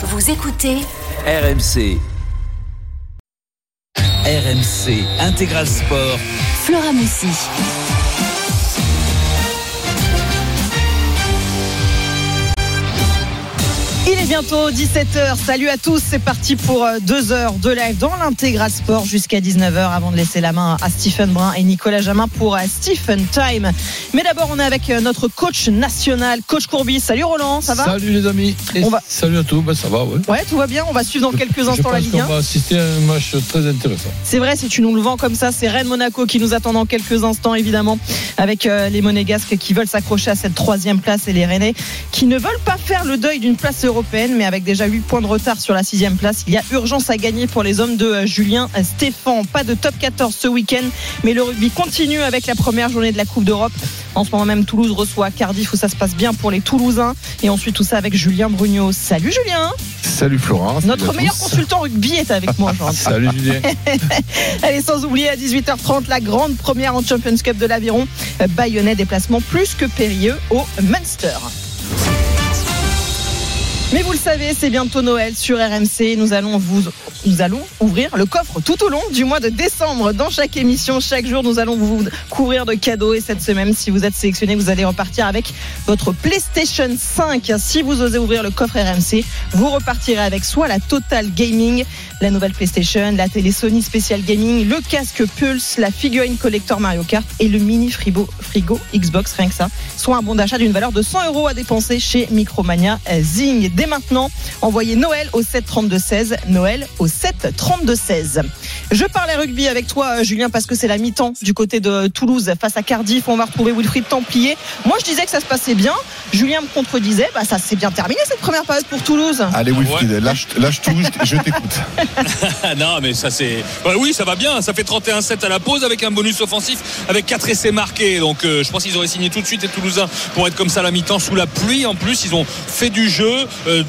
Vous écoutez RMC. RMC Intégral Sport. Flora Messi. Bientôt 17h. Salut à tous. C'est parti pour euh, deux heures de live dans l'intégral sport jusqu'à 19h avant de laisser la main à Stephen Brun et Nicolas Jamin pour euh, Stephen Time. Mais d'abord, on est avec euh, notre coach national, coach Courbis. Salut Roland, ça va? Salut les amis. Et On va- Salut à tous. Ben, ça va, ouais. Ouais, tout va bien. On va suivre dans quelques Je instants la Ligue qu'on 1. va assister à un match très intéressant. C'est vrai, si tu nous le vends comme ça, c'est Rennes Monaco qui nous attend dans quelques instants, évidemment, avec les Monégasques qui veulent s'accrocher à cette troisième place et les Rennais qui ne veulent pas faire le deuil d'une place européenne, mais avec déjà 8 points de retard sur la sixième place, il y a urgence à gagner pour les hommes de euh, Julien Stéphan. Pas de top 14 ce week-end, mais le rugby continue avec la première journée de la Coupe d'Europe. En ce moment même, Toulouse reçoit Cardiff où ça se passe bien pour les Toulousains. Et ensuite, tout ça avec Julien Brugnot. Salut Julien Salut Florent. Notre meilleur consultant rugby est avec moi aujourd'hui. Salut Julien. Allez, sans oublier à 18h30 la grande première en Champions Cup de l'Aviron. Euh, Bayonnais déplacement plus que périlleux au Munster. Mais vous le savez, c'est bientôt Noël sur RMC. Nous allons vous, nous allons ouvrir le coffre tout au long du mois de décembre. Dans chaque émission, chaque jour, nous allons vous couvrir de cadeaux. Et cette semaine, si vous êtes sélectionné, vous allez repartir avec votre PlayStation 5. Si vous osez ouvrir le coffre RMC, vous repartirez avec soit la Total Gaming, la nouvelle PlayStation, la télé Sony Special Gaming, le casque Pulse, la figurine collector Mario Kart et le mini frigo, frigo Xbox, rien que ça, soit un bon d'achat d'une valeur de 100 euros à dépenser chez Micromania Zing. Dès maintenant, envoyez Noël au 7 32 16, Noël au 7 32 16. Je parlais rugby avec toi, Julien, parce que c'est la mi-temps du côté de Toulouse face à Cardiff. On va retrouver Wilfried Templier. Moi, je disais que ça se passait bien. Julien me contredisait. Bah, ça s'est bien terminé cette première période pour Toulouse. Allez Wilfried, lâche, lâche tout, je t'écoute. Non, mais ça c'est. Bah oui, ça va bien. Ça fait 31-7 à la pause avec un bonus offensif avec 4 essais marqués. Donc euh, je pense qu'ils auraient signé tout de suite les Toulousains pour être comme ça à la mi-temps sous la pluie. En plus, ils ont fait du jeu.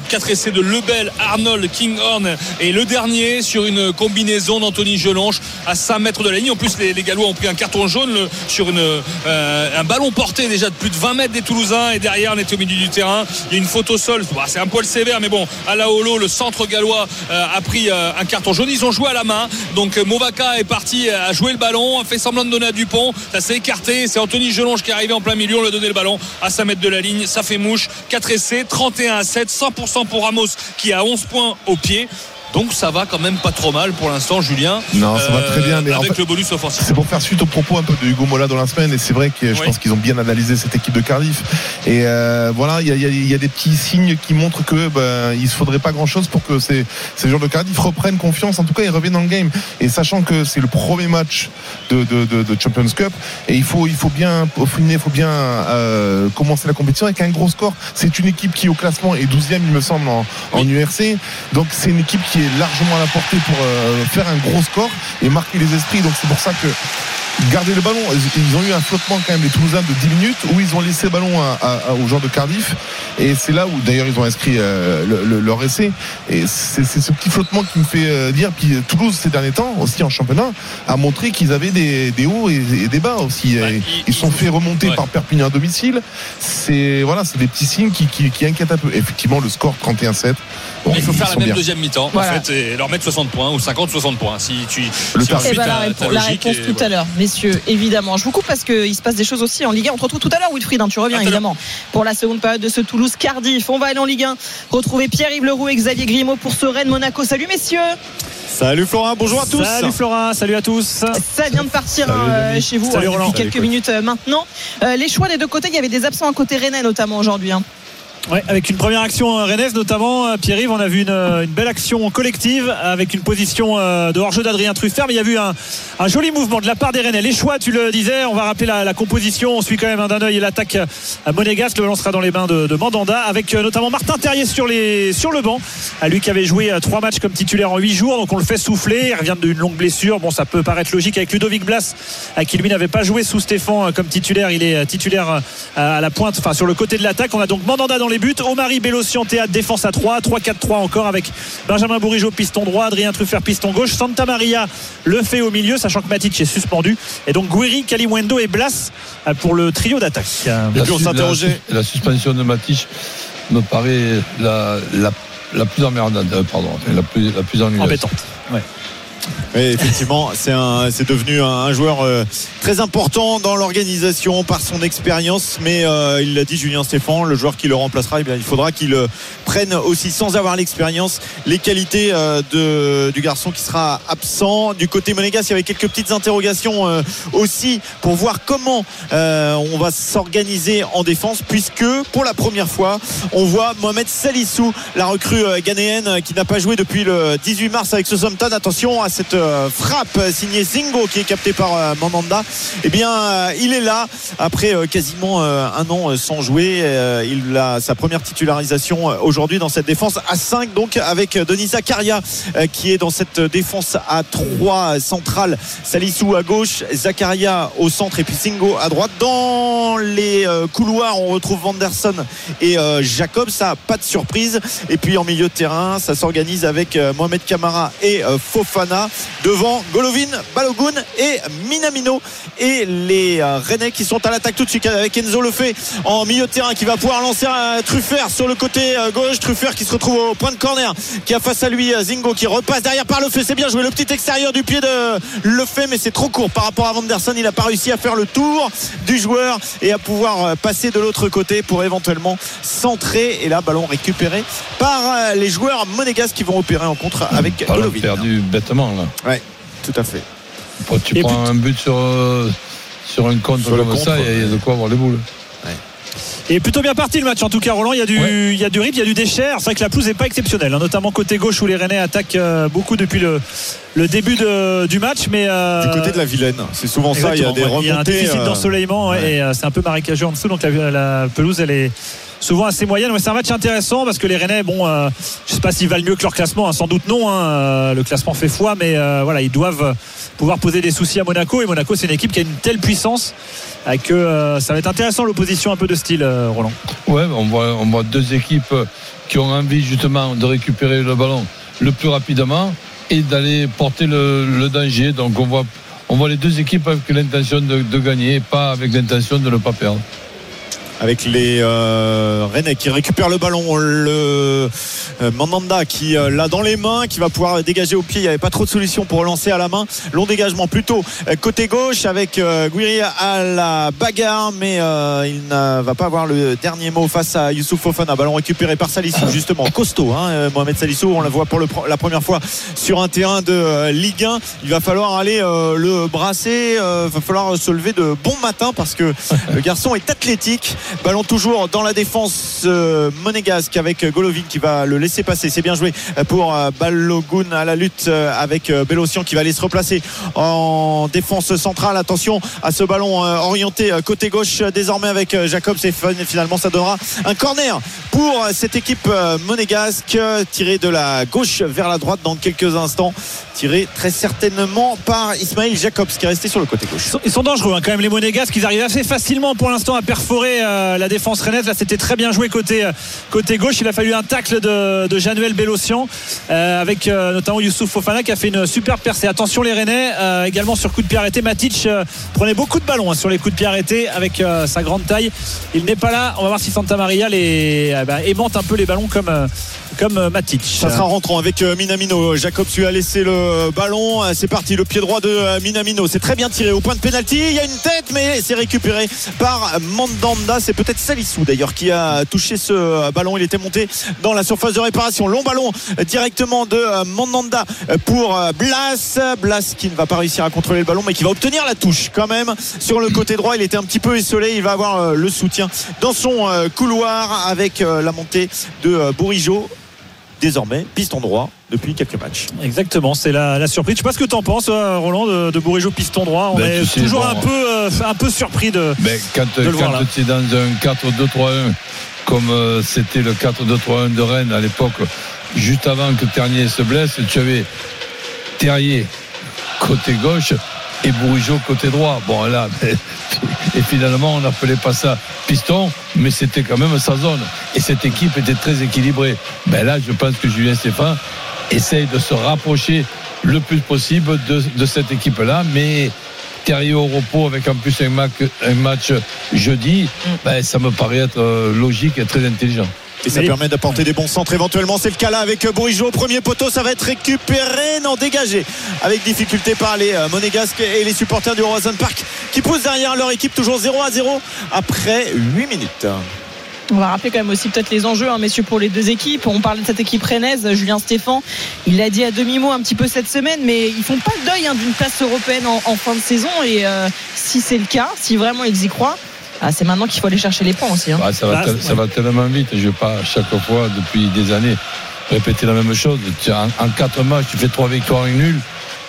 4 essais de Lebel, Arnold, Kinghorn et le dernier sur une combinaison d'Anthony Gelonche à 5 mètres de la ligne. En plus, les, Gallois ont pris un carton jaune sur euh, un ballon porté déjà de plus de 20 mètres des Toulousains. Et derrière, on était au milieu du terrain. Il y a une au sol. Bah, c'est un poil sévère, mais bon, à la holo, le centre gallois euh, a pris euh, un carton jaune. Ils ont joué à la main. Donc euh, Movaca est parti euh, à jouer le ballon, a fait semblant de donner à Dupont. Ça s'est écarté. C'est Anthony Gelonge qui est arrivé en plein milieu. On lui a donné le ballon à 5 mètres de la ligne. Ça fait mouche. 4 essais, 31 à 7, 100% pour Ramos qui a 11 points au pied. Donc ça va quand même pas trop mal pour l'instant, Julien. Non, ça va très bien, mais en avec fait- le bonus offensif. C'est pour faire suite aux propos un peu de Hugo Mola dans la semaine et c'est vrai que je Oui. pense qu'ils ont bien analysé cette équipe de Cardiff et euh, voilà il y a, y y des petits signes qui montrent que ben, il ne faudrait pas grand chose pour que ces, ces joueurs de Cardiff reprennent confiance en tout cas ils reviennent dans le game et sachant que c'est le premier match de, de, de- de Champions Cup et il faut, il faut bien peaufiner, il faut bien euh, commencer la compétition avec un gros score c'est une équipe qui au classement est 12e il me semble en, en URC donc c'est une équipe qui est largement à la portée pour euh, faire un gros score et marquer les esprits donc c'est pour ça que garder le ballon. Ils ont eu un flottement quand même les Toulousains de 10 minutes où ils ont laissé le ballon à- à- aux joueurs de Cardiff et c'est là où d'ailleurs ils ont inscrit euh, le- le- leur essai et c'est ce petit flottement qui me fait euh, dire puis Toulouse ces derniers temps aussi en championnat a montré qu'ils avaient des, des hauts et, et des bas aussi Ouais, Et ils- ils, sont ils- fait remonter ouais. par Perpignan à domicile c'est voilà c'est des petits signes qui, qui, qui inquiètent un peu effectivement le score 31-7 Bon, il faut faire la même bien. deuxième mi-temps Voilà. Fait et leur mettre 60 points ou 50-60 points si tu Le si ensuite ben la, réponse- la réponse et tout à l'heure, messieurs, évidemment. Je vous coupe parce qu'il se passe des choses aussi en Ligue 1. On te retrouve tout à l'heure, Wilfried, hein, tu reviens évidemment pour la seconde période de ce Toulouse-Cardiff. On va aller en Ligue 1, retrouver Pierre-Yves Leroux et Xavier Grimaud pour ce Rennes-Monaco. Salut messieurs Salut Florent, bonjour à tous. Salut Flora, salut à tous. Ça vient de partir Salut, hein, euh, chez vous Salut, Roland. depuis Salut, quelques minutes euh, maintenant. Euh, les choix des deux côtés, il y avait des absents à côté Rennais notamment aujourd'hui. hein. Ouais, avec une première action euh, rennaise notamment, euh, Pierre-Yves, on a vu une, euh, une belle action collective avec une position de hors-jeu d'Adrien Truffert, mais il y a eu un, joli mouvement de la part des Rennais. Les choix, tu le disais, on va rappeler la, composition, on suit quand même un d'un œil l'attaque à Monégasque, le ballon sera dans les mains de, Mandanda, avec notamment Martin Terrier sur, le banc, à lui qui avait joué trois matchs comme titulaire en huit jours, donc on le fait souffler, il revient d'une longue blessure, bon ça peut paraître logique avec Ludovic Blas, à qui lui n'avait pas joué sous Stéphane comme titulaire, il est titulaire à la pointe, enfin sur le côté de l'attaque, on a donc Mandanda dans les buts, Omari Bélocian théâtre défense à 3 3-4-3 encore avec Benjamin Bourigeau piston droit Adrien Truffert piston gauche Santa Maria le fait au milieu sachant que Matic est suspendu et donc Guiri, Kalimundo et Blas euh, pour le trio d'attaque Et puis on s'interrogeait. La, la suspension de Matich me paraît la, la la plus emmerdante, euh, pardon, la plus, la plus ennuyeuse. Embêtante. Ouais. Oui, effectivement, c'est devenu un, joueur euh, très important dans l'organisation par son expérience. Mais euh, il l'a dit Julien Stéphan, le joueur qui le remplacera, eh il faudra qu'il euh, prenne aussi, sans avoir l'expérience, les qualités du garçon qui sera absent. Du côté monégasque, il y avait quelques petites interrogations aussi pour voir comment on va s'organiser en défense, puisque pour la première fois, on voit Mohamed Salissou, la recrue ghanéenne qui n'a pas joué depuis le 18 mars avec Southampton. Attention à cette euh, frappe signée Zingo qui est captée par euh, Mandanda. Eh bien, euh, il est là après quasiment un an sans jouer. Il a sa première titularisation aujourd'hui dans cette défense à 5, donc avec Denis Zakaria qui est dans cette défense à 3 centrale. Salissou à gauche, Zakaria au centre et puis Zingo à droite. Dans les couloirs, on retrouve Vanderson et Jacob. Ça, pas de surprise. Et puis en milieu de terrain, ça s'organise avec Mohamed Kamara et euh, Devant Golovin, Balogun et Minamino. Et les euh, Rennais qui sont à l'attaque tout de suite avec Enzo Lefebvre en milieu de terrain qui va pouvoir lancer un Truffert sur le côté euh, gauche. Truffert qui se retrouve au point de corner qui a face à lui euh, Zingo qui repasse derrière par Lefebvre. C'est bien joué le petit extérieur du pied de Lefebvre mais c'est trop court par rapport à Vanderson. Il n'a pas réussi à faire le tour du joueur et à pouvoir passer de l'autre côté pour éventuellement centrer. Et là, ballon récupéré par les joueurs monégasques qui vont opérer en contre avec Golovin. perdu bêtement, là. Ouais, tout à fait. Bon, tu Et prends un but sur, euh, sur un compte Sur comme contre, ça, il y a- il y a de quoi avoir les boules. Et plutôt bien parti le match en tout cas Roland il y a du, Ouais. il y a du rip il y a du déchir c'est vrai que la pelouse n'est pas exceptionnelle hein, notamment côté gauche où les Rennais attaquent euh, beaucoup depuis le, le début de- du match mais euh, Du côté de la Vilaine, c'est souvent ça. Il y a des ouais. Il y a un remontées. déficit euh, d'ensoleillement ouais, et euh, c'est un peu marécageux en dessous donc la, la pelouse elle est souvent assez moyenne. Ouais, c'est un match intéressant parce que les Rennais, bon, euh, je sais pas s'ils valent mieux que leur classement, hein, sans doute non. hein, euh, le classement fait foi, mais euh, voilà, ils doivent pouvoir poser des soucis à Monaco. Et Monaco, c'est une équipe qui a une telle puissance que ça va être intéressant l'opposition un peu de style, Roland. Ouais, on voit, deux équipes qui ont envie justement de récupérer le ballon le plus rapidement et d'aller porter le, le danger. Donc on voit, on voit les deux équipes avec l'intention de, de gagner, pas avec l'intention de ne pas perdre. Avec les euh, Rennais qui récupèrent le ballon. Le euh, Mandanda qui euh, l'a dans les mains qui va pouvoir dégager au pied. Il n'y avait pas trop de solutions pour relancer à la main. Long dégagement plutôt euh, côté gauche avec euh, Guiri à la bagarre mais euh, il ne va pas avoir le dernier mot face à Youssouf Fofana. Ballon récupéré par Salissou justement. Costaud hein, Mohamed Salissou on le voit pour le, la première fois sur un terrain de Ligue 1 il va falloir aller euh, le brasser il va falloir se lever de bon matin parce que le garçon est athlétique Ballon toujours dans la défense euh, monégasque avec Golovin qui va le laisser passer. C'est bien joué pour euh, Balogun à la lutte euh, avec euh, Bélocian qui va aller se replacer en défense centrale. Attention à ce ballon euh, orienté euh, côté gauche euh, désormais avec euh, Jacobs et finalement ça donnera un corner pour euh, cette équipe euh, monégasque euh, tiré de la gauche vers la droite dans quelques instants tiré très certainement par Ismail Jacobs qui est resté sur le côté gauche. Ils sont, dangereux hein, quand même les Monégasques ils arrivent assez facilement pour l'instant à perforer euh, la défense rennaise. Là c'était très bien joué côté, euh, gauche. Il a fallu un tacle de, Januel Bélocian euh, avec euh, notamment Youssouf Fofana qui a fait une superbe percée. Attention les Rennais euh, également sur coup de pied arrêté. Matic euh, prenait beaucoup de ballons hein, sur les coups de pied arrêtés avec euh, sa grande taille. Il n'est pas là. On va voir si Santa Maria euh, bah, aimante un peu les ballons comme, euh, comme euh, Matic Ça sera rentrant avec euh, Minamino. Jacobs lui a laissé le ballon. Euh, C'est parti, le pied droit de Minamino. C'est très bien tiré au point de pénalty. Il y a une tête, mais c'est récupéré par Mandanda. C'est peut-être Salissou d'ailleurs qui a touché ce ballon. Il était monté dans la surface de réparation. Long ballon directement de Mandanda pour Blas. Blas qui ne va pas réussir à contrôler le ballon, mais qui va obtenir la touche quand même sur le côté droit. Il était un petit peu essolé. Il va avoir le soutien dans son couloir avec la montée de Bourigeau désormais piston droit depuis quelques matchs. Exactement, c'est la, la surprise. Je sais pas ce que tu en penses, euh, Roland, de, de Bourigeau piston droit. On Ben, est tu sais, toujours bon, un, peu, euh, un peu surpris de. Mais quand, voir, quand tu es dans un 4-2-3-1, comme euh, c'était le 4-2-3-1 de Rennes à l'époque, juste avant que Ternier se blesse, tu avais Terrier côté gauche et Bourigeau côté droit. Bon, là, et finalement, on n'appelait pas ça piston, mais c'était quand même sa zone. Et cette équipe était très équilibrée. Ben là, je pense que Julien Stéphane essaye de se rapprocher le plus possible de, de cette équipe-là, mais Terrier au repos avec en plus un match, un match jeudi, ben, ça me paraît être euh, logique et très intelligent. Et ça permet d'apporter des bons centres éventuellement. C'est le cas là avec euh, Bourigeau. Premier poteau, ça va être récupéré, non dégagé. Avec difficulté par les euh, Monégasques et les supporters du Roison Park qui poussent derrière leur équipe toujours 0 à 0 après 8 minutes. On va rappeler quand même aussi peut-être les enjeux, hein, messieurs, pour les deux équipes. On parle de cette équipe rennaise. Julien Stéphan, il l'a dit à demi-mot un petit peu cette semaine, mais ils font pas le deuil hein, d'une place européenne en, en fin de saison. Et euh, si c'est le cas, si vraiment ils y croient, ah, c'est maintenant qu'il faut aller chercher les points aussi. hein. Bah, ça, va Bah, tel- ouais. ça va tellement vite. Je ne vais pas chaque fois, depuis des années, répéter la même chose. Tu- En, en quatre matchs, tu fais trois victoires et une nulle.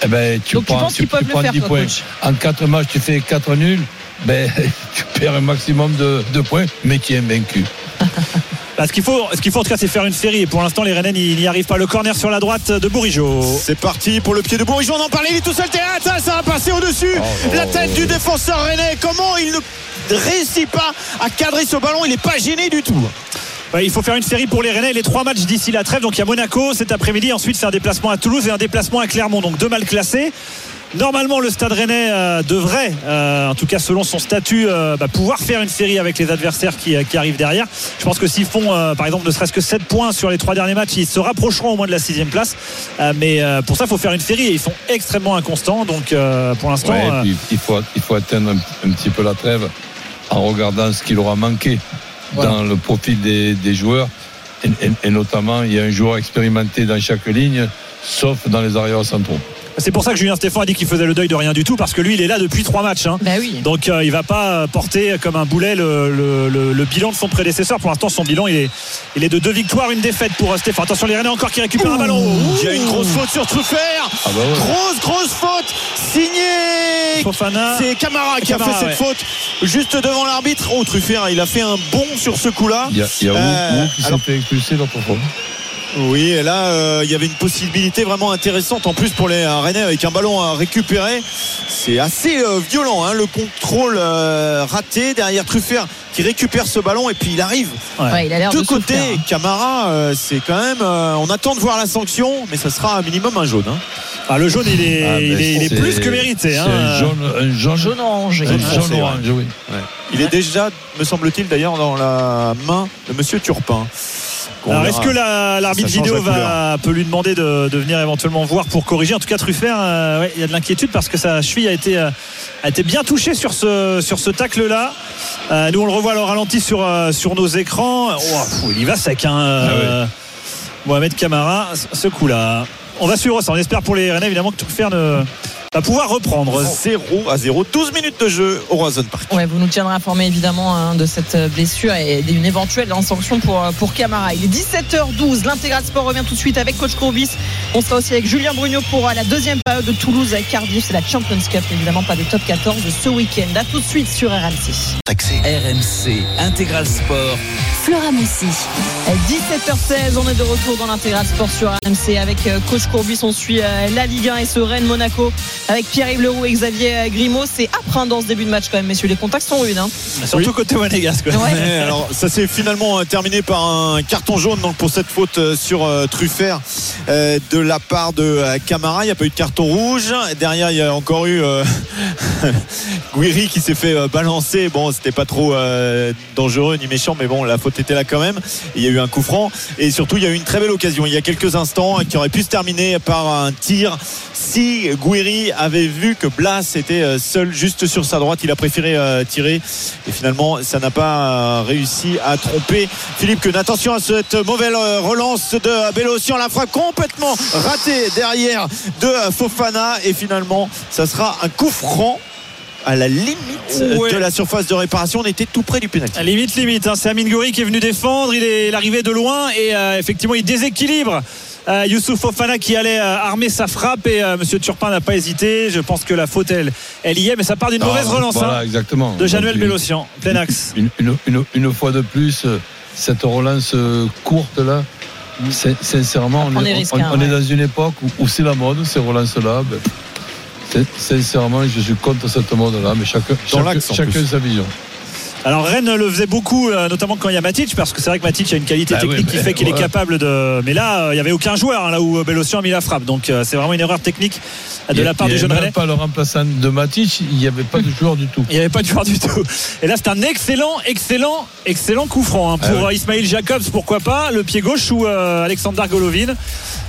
Eh ben, tu Donc tu prends, penses qu'ils peuvent le prends faire, 10 toi, points. coach En quatre matchs, tu fais quatre nuls. Ben, tu perds un maximum de, de points, mais tu es invaincu. Bah, ce qu'il faut, ce qu'il faut en tout cas, c'est faire une série. Et pour l'instant, les Rennais n'y n'y arrivent pas. Le corner sur la droite de Bourigeau. C'est parti pour le pied de Bourigeau. On en parlait, il est tout seul. Théâtre, ça, ça va passer au-dessus. Oh, La tête du défenseur rennais. Comment il ne réussit pas à cadrer ce ballon Il n'est pas gêné du tout. Il faut faire une série pour les Rennais. Les trois matchs d'ici la trêve. Donc il y a Monaco cet après-midi. Ensuite, c'est un déplacement à Toulouse et un déplacement à Clermont. Donc deux mal classés. Normalement, le Stade Rennais euh, devrait, euh, en tout cas selon son statut, euh, bah, pouvoir faire une série avec les adversaires qui, qui arrivent derrière. Je pense que s'ils font, euh, par exemple, ne serait-ce que 7 points sur les trois derniers matchs, ils se rapprocheront au moins de la sixième place. Euh, mais euh, pour ça, il faut faire une série et ils sont extrêmement inconstants. Donc euh, pour l'instant, Ouais, euh, il, faut, il faut atteindre un, un petit peu la trêve en regardant ce qu'il aura manqué dans le profil des, des joueurs. Et, et- et notamment, il y a un joueur expérimenté dans chaque ligne, sauf dans les arrières centraux. C'est pour ça que Julien Stéphane a dit qu'il faisait le deuil de rien du tout parce que lui, il est là depuis trois matchs. hein. Bah oui. Donc euh, il va pas porter comme un boulet le, le- le- le bilan de son prédécesseur. Pour l'instant, son bilan il est, il est de deux victoires, une défaite pour euh, Stéphane. Attention, les Rennais encore qui récupèrent un ballon. Il y a une grosse faute sur Truffert. Ah bah ouais. Grosse, grosse faute. Signé. Fofana. C'est Camara qui Camara, a fait ouais. cette faute juste devant l'arbitre. Oh, Truffert, il a fait un bond sur ce coup-là. Il y a, il y a Wu- Euh, qui alors- s'est fait expulser l'autre fois. Oui, et là, euh, il y avait une possibilité vraiment intéressante en plus pour les Rennais avec un ballon à récupérer. C'est assez euh, violent, hein, le contrôle euh, raté derrière Truffert qui récupère ce ballon et puis il arrive Ouais, il a l'air de de côté. souffrir, hein. Camara, euh, c'est quand même. euh, on attend de voir la sanction, mais ça sera un minimum un jaune. hein. Ah, le jaune, il est, Ah, il mais est, il est c'est- plus que mérité. C'est hein. un jaune, un jaune, Jaune orange. un Jaune orange, oui. Il est déjà, me semble-t-il, d'ailleurs, dans la main de Monsieur Turpin. Alors est-ce que la- l'arbitre change vidéo la va, peut lui demander de, de venir éventuellement voir pour corriger? En tout cas, Truffert, euh, ouais, il y a de l'inquiétude parce que sa cheville a été, euh, a été bien touchée sur ce, sur ce tacle-là. Euh, nous, on le revoit au ralenti sur, euh, sur nos écrans. Oh, il y va sec, hein, euh, Mohamed Camara, ce- ce coup-là. On va suivre ça. On espère pour les Rennais, évidemment, que Truffert ne, va pouvoir reprendre. 0 à 0, 12 minutes de jeu au Roison Park. Ouais, vous nous tiendrez informés évidemment hein, de cette blessure et d'une éventuelle hein, sanction pour, euh, pour Camara. Il est 17h12, l'intégral sport revient tout de suite avec Coach Courbis. On sera aussi avec Julien Brugnot pour euh, la deuxième période de Toulouse avec Cardiff. C'est la Champions Cup, évidemment pas de top 14 de ce week-end. À tout de suite sur RMC. RMC Intégral Sport. Flora Moussi. 17h16, on est de retour dans l'intégral sport sur RMC avec euh, Coach Courbis. On suit la Ligue 1 et ce Rennes Monaco avec Pierre-Yves Leroux et Xavier euh, Grimaud. C'est hein, dans ce début de match quand même, messieurs. Les contacts sont rudes. Hein. Surtout côté Monégasque. Ouais. Alors ça s'est finalement euh, terminé par un carton jaune donc pour cette faute euh, sur euh, Truffert euh, de la part de euh, Camara. Il n'y a pas eu de carton rouge. Derrière, il y a encore eu euh, Guiri qui s'est fait euh, balancer. Bon, c'était pas trop euh, dangereux ni méchant, mais bon, la faute était là quand même. Il y a eu un coup franc et surtout il y a eu une très belle occasion il y a quelques instants qui aurait pu se terminer par un tir si Guiri avait vu que Blas était euh, seul juste sur sa droite. Il a préféré euh, tirer et finalement ça n'a pas euh, réussi à tromper Philippe Keun. Attention à cette mauvaise relance de Bélocian. La frappe complètement ratée derrière de Fofana et finalement ça sera un coup franc à la limite Ouais. de la surface de réparation. On était tout près du pénalty. Limite, limite. hein. C'est Amine Gouri qui est venu défendre. Il est l'arrivée de loin et euh, effectivement, il déséquilibre. Euh, Youssouf Fofana qui allait euh, armer sa frappe et euh, Monsieur Turpin n'a pas hésité. Je pense que la faute elle, elle y est, mais ça part d'une mauvaise Ah, relance Voilà, hein, exactement. de Januel Bélocian, plein axe. Une, une- une- une fois de plus, cette relance courte là, sin- sincèrement, on, est, on- dans une époque où, où c'est la mode, ces relances-là. Ben, sin- sincèrement, je suis contre cette mode-là, mais chacun, chacun, sa vision. Alors Rennes le faisait beaucoup, euh, notamment quand il y a Matic, parce que c'est vrai que Matic a une qualité Bah technique oui, qui fait qu'il est capable de. Mais là, euh, il n'y avait aucun joueur, hein, là où Bellocian a mis la frappe. Donc euh, c'est vraiment une erreur technique de Il la part il du avait jeune Rennais. pas le remplaçant de Matic, il n'y avait pas de joueur du tout. Il n'y avait pas de joueur du tout. Et là, c'est un excellent, excellent, excellent coup franc hein, pour Ah ouais. euh, Ismail Jacobs, pourquoi pas, le pied gauche ou euh, Alexander Golovin.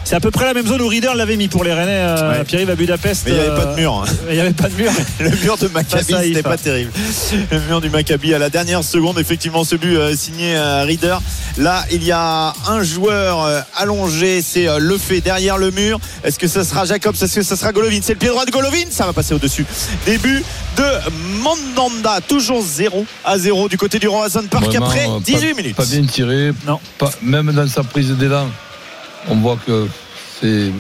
C'est à peu près la même zone où Reader l'avait mis pour les Rennais. euh, Ouais. Pierre-Yves à Budapest. Mais il n'y avait euh, pas de mur. hein. Il n'y avait pas de mur. Le mur de Maccabi, c'était pas terrible. Le mur du Maccabi à la dernière seconde, effectivement, ce but euh, signé euh, Reader. Là, il y a un joueur euh, allongé, c'est le fait derrière le mur. Est-ce que ça sera Jacobs? Est-ce que ça sera Golovin? C'est le pied droit de Golovin, ça va passer au-dessus. Début de Mandanda, toujours 0 à 0 du côté du Roazhon Park Vraiment, après euh, 18 pas, minutes. Pas bien tiré. Non. Pas- même dans sa prise d'élan, on voit que c'est-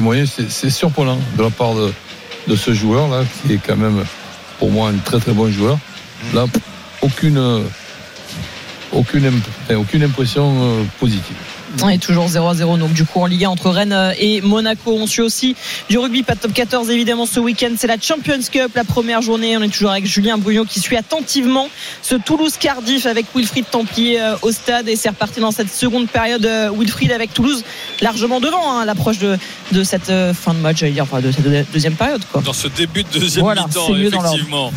moyen, c'est c'est surprenant de la part de, de ce joueur-là, qui est quand même pour moi un très très bon joueur. Là, enfin, aucune impression euh, positive. Et toujours 0 à 0 donc du coup en Ligue 1 entre Rennes euh, et Monaco. On suit aussi du rugby, pas de top 14 évidemment ce week-end. C'est la Champions Cup, la première journée. On est toujours avec Julien Brouillon qui suit attentivement ce Toulouse-Cardiff avec Wilfried Templier euh, au stade. Et c'est reparti dans cette seconde période. euh, Wilfried avec Toulouse largement devant hein, à l'approche de, de cette fin de match, j'allais dire, enfin de cette deux- deuxième période. Quoi. dans ce début de deuxième Voilà, mi-temps, effectivement.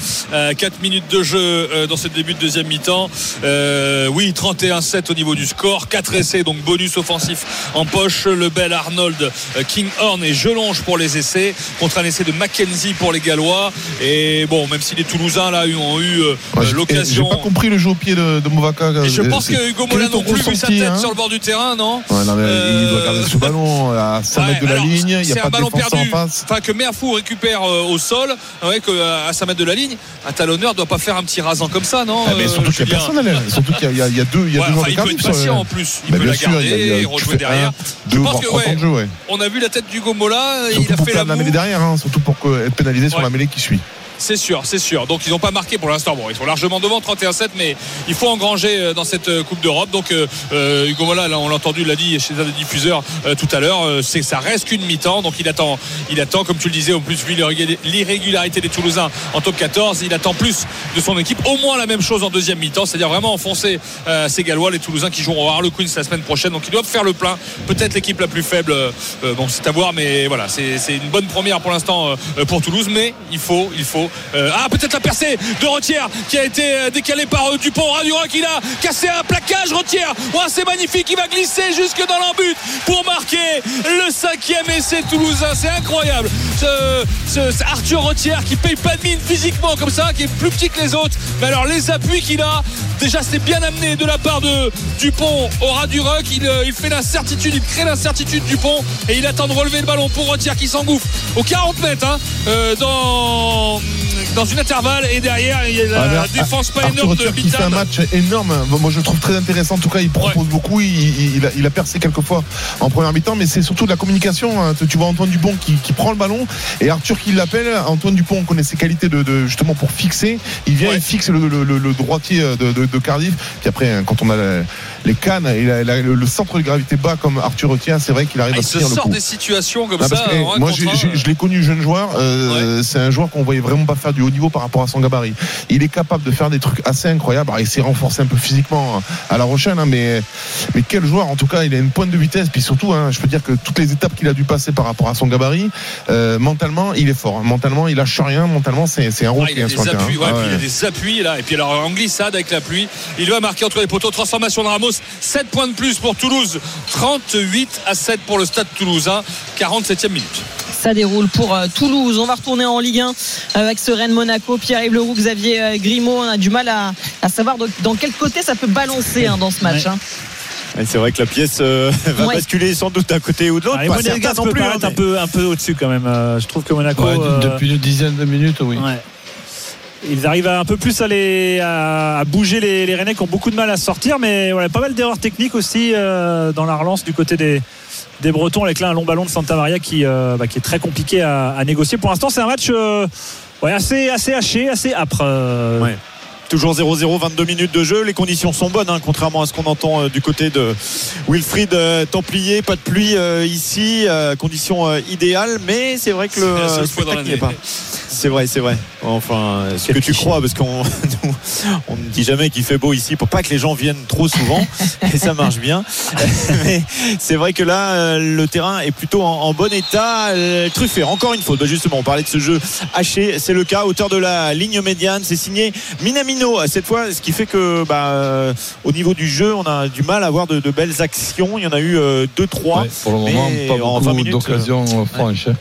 4 minutes de jeu euh, dans ce début de deuxième mi-temps. Euh, oui, 31-7 au niveau du score. 4 essais, donc bonus offensif en poche. Le bel Arnold, euh, Kinghorn et Jelonge pour les essais. Contre un essai de Mackenzie pour les Gallois. Et bon, même si les Toulousains là ont eu euh, Ouais, l'occasion. J'ai pas compris le jeu au pied de, de Movaca. Et je Euh, pense que Hugo Mola non plus, vu sa tête hein sur le bord du terrain, non Ouais, non, mais Il doit Euh, garder ce ballon à 5 Ouais, mètres de la ligne. Il un pas de ballon en perdu. face. Enfin, que Merfou récupère euh, au sol, ouais, que, euh, à 5 mètres de la ligne. Un talonneur doit pas faire un petit rasant comme ça, non Ah, mais euh, surtout qu'il n'y a Julien personne à l'aile. Surtout qu'il y a- y, deux, il y a deux joueurs enfin, de il peut être patient en plus. Il peut la garder et rejouer derrière. deux, pense que, ouais. On a vu la tête d'Hugo Mola, il a fait la la mêlée derrière, hein, surtout pour être pénalisé sur la mêlée qui suit. C'est sûr, c'est sûr. Donc ils n'ont pas marqué pour l'instant. Bon, ils sont largement devant 31-7, mais il faut engranger euh, dans cette euh, Coupe d'Europe. Donc euh, Hugo Mola, là, on l'a entendu, l'a dit chez un des diffuseurs tout à l'heure, ça reste qu'une mi-temps. Donc il attend, il attend, comme tu le disais, en plus vu l'irrégul- l'irrégularité des Toulousains en top 14, il attend plus de son équipe. Au moins la même chose en deuxième mi-temps, c'est-à-dire vraiment enfoncer ces Gallois, les Toulousains qui joueront au Harlequins la semaine prochaine. Donc ils doivent faire le plein. Peut-être l'équipe la plus faible. bon, c'est à voir, mais voilà, c'est une bonne première pour l'instant pour Toulouse. Mais il faut, il faut. Euh, ah, peut-être la percée de Retière qui a été euh, décalée par euh, Dupont. Radura qui a cassé un plaquage. Retière, c'est magnifique. Il va glisser jusque dans l'embut pour marquer le cinquième essai toulousain. C'est incroyable. Arthur Retière qui paye pas de mine physiquement comme ça, qui est plus petit que les autres. Mais alors les appuis qu'il a, déjà c'est bien amené de la part de Dupont au ras du. Il, fait l'incertitude, il crée l'incertitude Dupont et il attend de relever le ballon pour Retière qui s'engouffre aux 40 mètres hein, dans, dans une intervalle et derrière il y a la Ah, défense pas Arthur énorme de Retière qui fait un match énorme. Moi, je le trouve très intéressant. En tout cas, il propose beaucoup. Il, il- il a, il a percé quelques fois en première mi-temps, mais c'est surtout de la communication. hein. Tu vois Antoine Dupont qui, qui prend le ballon et Arthur qui l'appelle. Antoine Dupont, on connaît ses qualités de, de- justement pour fixer. Il vient, Ouais. il fixe le, le- le- le droitier de, de- de Cardiff. Puis après, hein, quand on a la- les cannes et la- la- le centre de gravité bas comme Arthur Retière, c'est vrai qu'il arrive Ah, à se tenir le sort coup. des situations comme Ah, ça. que, eh, un moi, je l'ai connu jeune joueur. euh, C'est un joueur qu'on voyait vraiment pas faire du haut niveau par rapport à son gabarit. Il est capable de faire des trucs assez incroyables. Alors, il s'est renforcé un peu physiquement à La Rochelle, hein, mais mais quel joueur En tout cas, il a une pointe de vitesse. Puis surtout, hein, je peux dire que toutes les étapes qu'il a dû passer par rapport à son gabarit, euh, mentalement, il est fort. hein. Mentalement, il lâche rien. Mentalement, c'est c'est un Ah, routier il a hein, des appuis, ouais, Ah il a des appuis là, et puis alors en glissade avec la pluie, il va marquer entre les poteaux. Transformation de Ramos, 7 points de plus pour Toulouse, 38 à 7 pour le Stade Toulousain, 47e minute. Ça déroule pour euh, Toulouse. On va retourner en Ligue 1 euh, avec ce Rennes Monaco. Pierre-Yves Leroux, Xavier euh, Grimaud. On a du mal à, à savoir de- dans quel côté ça peut balancer hein, dans ce match. Ouais. hein. C'est vrai que la pièce euh, va Ouais. basculer sans doute d'un côté ou de l'autre. Ah, Pas non plus. paraître hein, un peu, un peu au-dessus quand même. Euh, je trouve que Monaco. Ouais, euh, Depuis une dizaine de minutes, oui. Ouais. Ils arrivent un peu plus à, les- à, à bouger les, les Rennais qui ont beaucoup de mal à sortir, mais voilà, pas mal d'erreurs techniques aussi euh, dans la relance du côté des, des Bretons avec là un long ballon de Santa Maria qui, euh, bah, qui est très compliqué à, à négocier. Pour l'instant, c'est un match euh, ouais, assez, assez haché, assez âpre. euh, Ouais. Toujours 0-0, 22 minutes de jeu. Les conditions sont bonnes, hein, contrairement à ce qu'on entend euh, du côté de Wilfried euh, Templier. Pas de pluie euh, ici, euh, conditions euh, idéales, mais c'est vrai que le C'est la seule fois dans spectacle n'y est l'année. pas. C'est vrai, c'est vrai. Enfin, ce que tu crois, parce qu'on nous, on ne dit jamais qu'il fait beau ici pour pas que les gens viennent trop souvent, et ça marche bien. Mais c'est vrai que là, euh, le terrain est plutôt en, en bon état. Euh, Truffé, encore une faute. Bah, justement, on parlait de ce jeu haché. C'est le cas, hauteur de la ligne médiane. C'est signé Minamino cette fois, ce qui fait que bah, euh, au niveau du jeu, on a du mal à avoir de, de belles actions. Il y en a eu 2-3. Ouais, pour le moment, pas en 20 beaucoup d'occasions euh, franches. hein.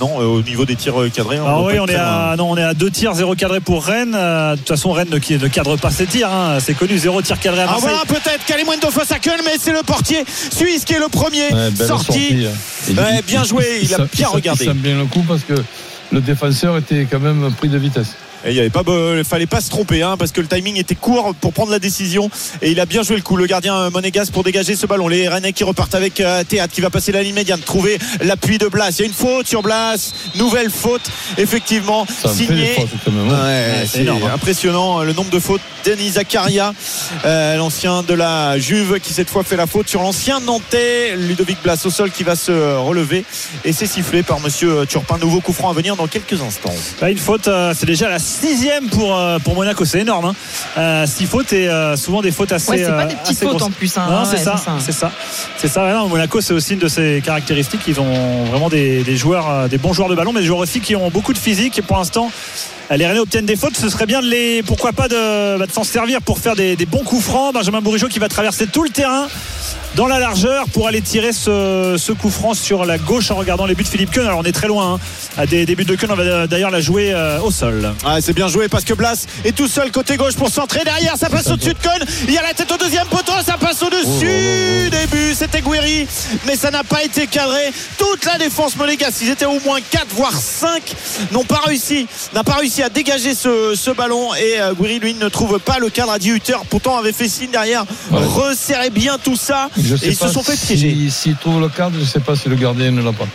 Non, euh, au niveau des tirs euh, cadrés. Ah doit oui, on est à non, on est à deux tirs, zéro cadré pour Rennes. Euh, De toute façon, Rennes ne, qui ne cadre pas ses tirs. hein. C'est connu, zéro tir cadré à Ah Marseille. voilà peut-être Kalimundo face à Köln mais c'est le portier suisse qui est le premier Ouais, sorti. sortie, hein. Ouais, bien joué, il a bien regardé. Il bien le coup parce que le défenseur était quand même pris de vitesse. Et il avait pas, fallait pas se tromper hein, parce que le timing était court pour prendre la décision et il a bien joué le coup. Le gardien euh, Monégas pour dégager ce ballon. Les Rennais qui repartent avec euh, Théâtre qui va passer la ligne médiane, trouver l'appui de Blas. Il y a une faute sur Blas, nouvelle faute effectivement signée. fautes quand même. hein. Ouais, c'est c'est énorme, hein. impressionnant euh, le nombre de fautes. Denis Zakaria, euh, l'ancien de la Juve, qui cette fois fait la faute sur l'ancien Nantais, Ludovic Blas au sol qui va se relever. Et c'est sifflé par Monsieur Turpin. Nouveau coup franc à venir dans quelques instants. Bah, une faute, euh, c'est déjà la sixième pour, euh, pour Monaco, c'est énorme. Hein. Euh, six fautes et euh, souvent des fautes assez. Ouais, c'est pas euh, des petites assez fautes grosses. en plus. hein. Non, Ouais, c'est ça, c'est ça, c'est ça. Non, Monaco, c'est aussi une de ses caractéristiques. Ils ont vraiment des, des joueurs, euh, des bons joueurs de ballon, mais des joueurs aussi qui ont beaucoup de physique. Et pour l'instant, euh, les Rennais obtiennent des fautes. Ce serait bien de les, pourquoi pas de, bah, de s'en servir pour faire des, des bons coups francs. Benjamin Bourigeau qui va traverser tout le terrain dans la largeur pour aller tirer ce, ce coup franc sur la gauche en regardant les buts de Philippe Keun. Alors on est très loin hein, à des, des buts de Keun. On va d'ailleurs la jouer euh, au sol. Ah, c'est bien joué parce que Blas est tout seul côté gauche pour centrer derrière. Ça passe au-dessus de Cohn. Il y a la tête au deuxième poteau. Ça passe au-dessus. Début, c'était Guéry. Mais ça n'a pas été cadré. Toute la défense monégasque, ils étaient au moins 4 voire 5 n'ont pas réussi, n'a pas réussi à dégager ce, ce ballon. Et euh, Guéry, lui, ne trouve pas le cadre à 10 Hutter. Pourtant, avait fait signe derrière. Ouais. Bien tout ça. Et ils se sont fait piéger. S'il trouve le cadre, je ne sais pas si le gardien ne l'a pas.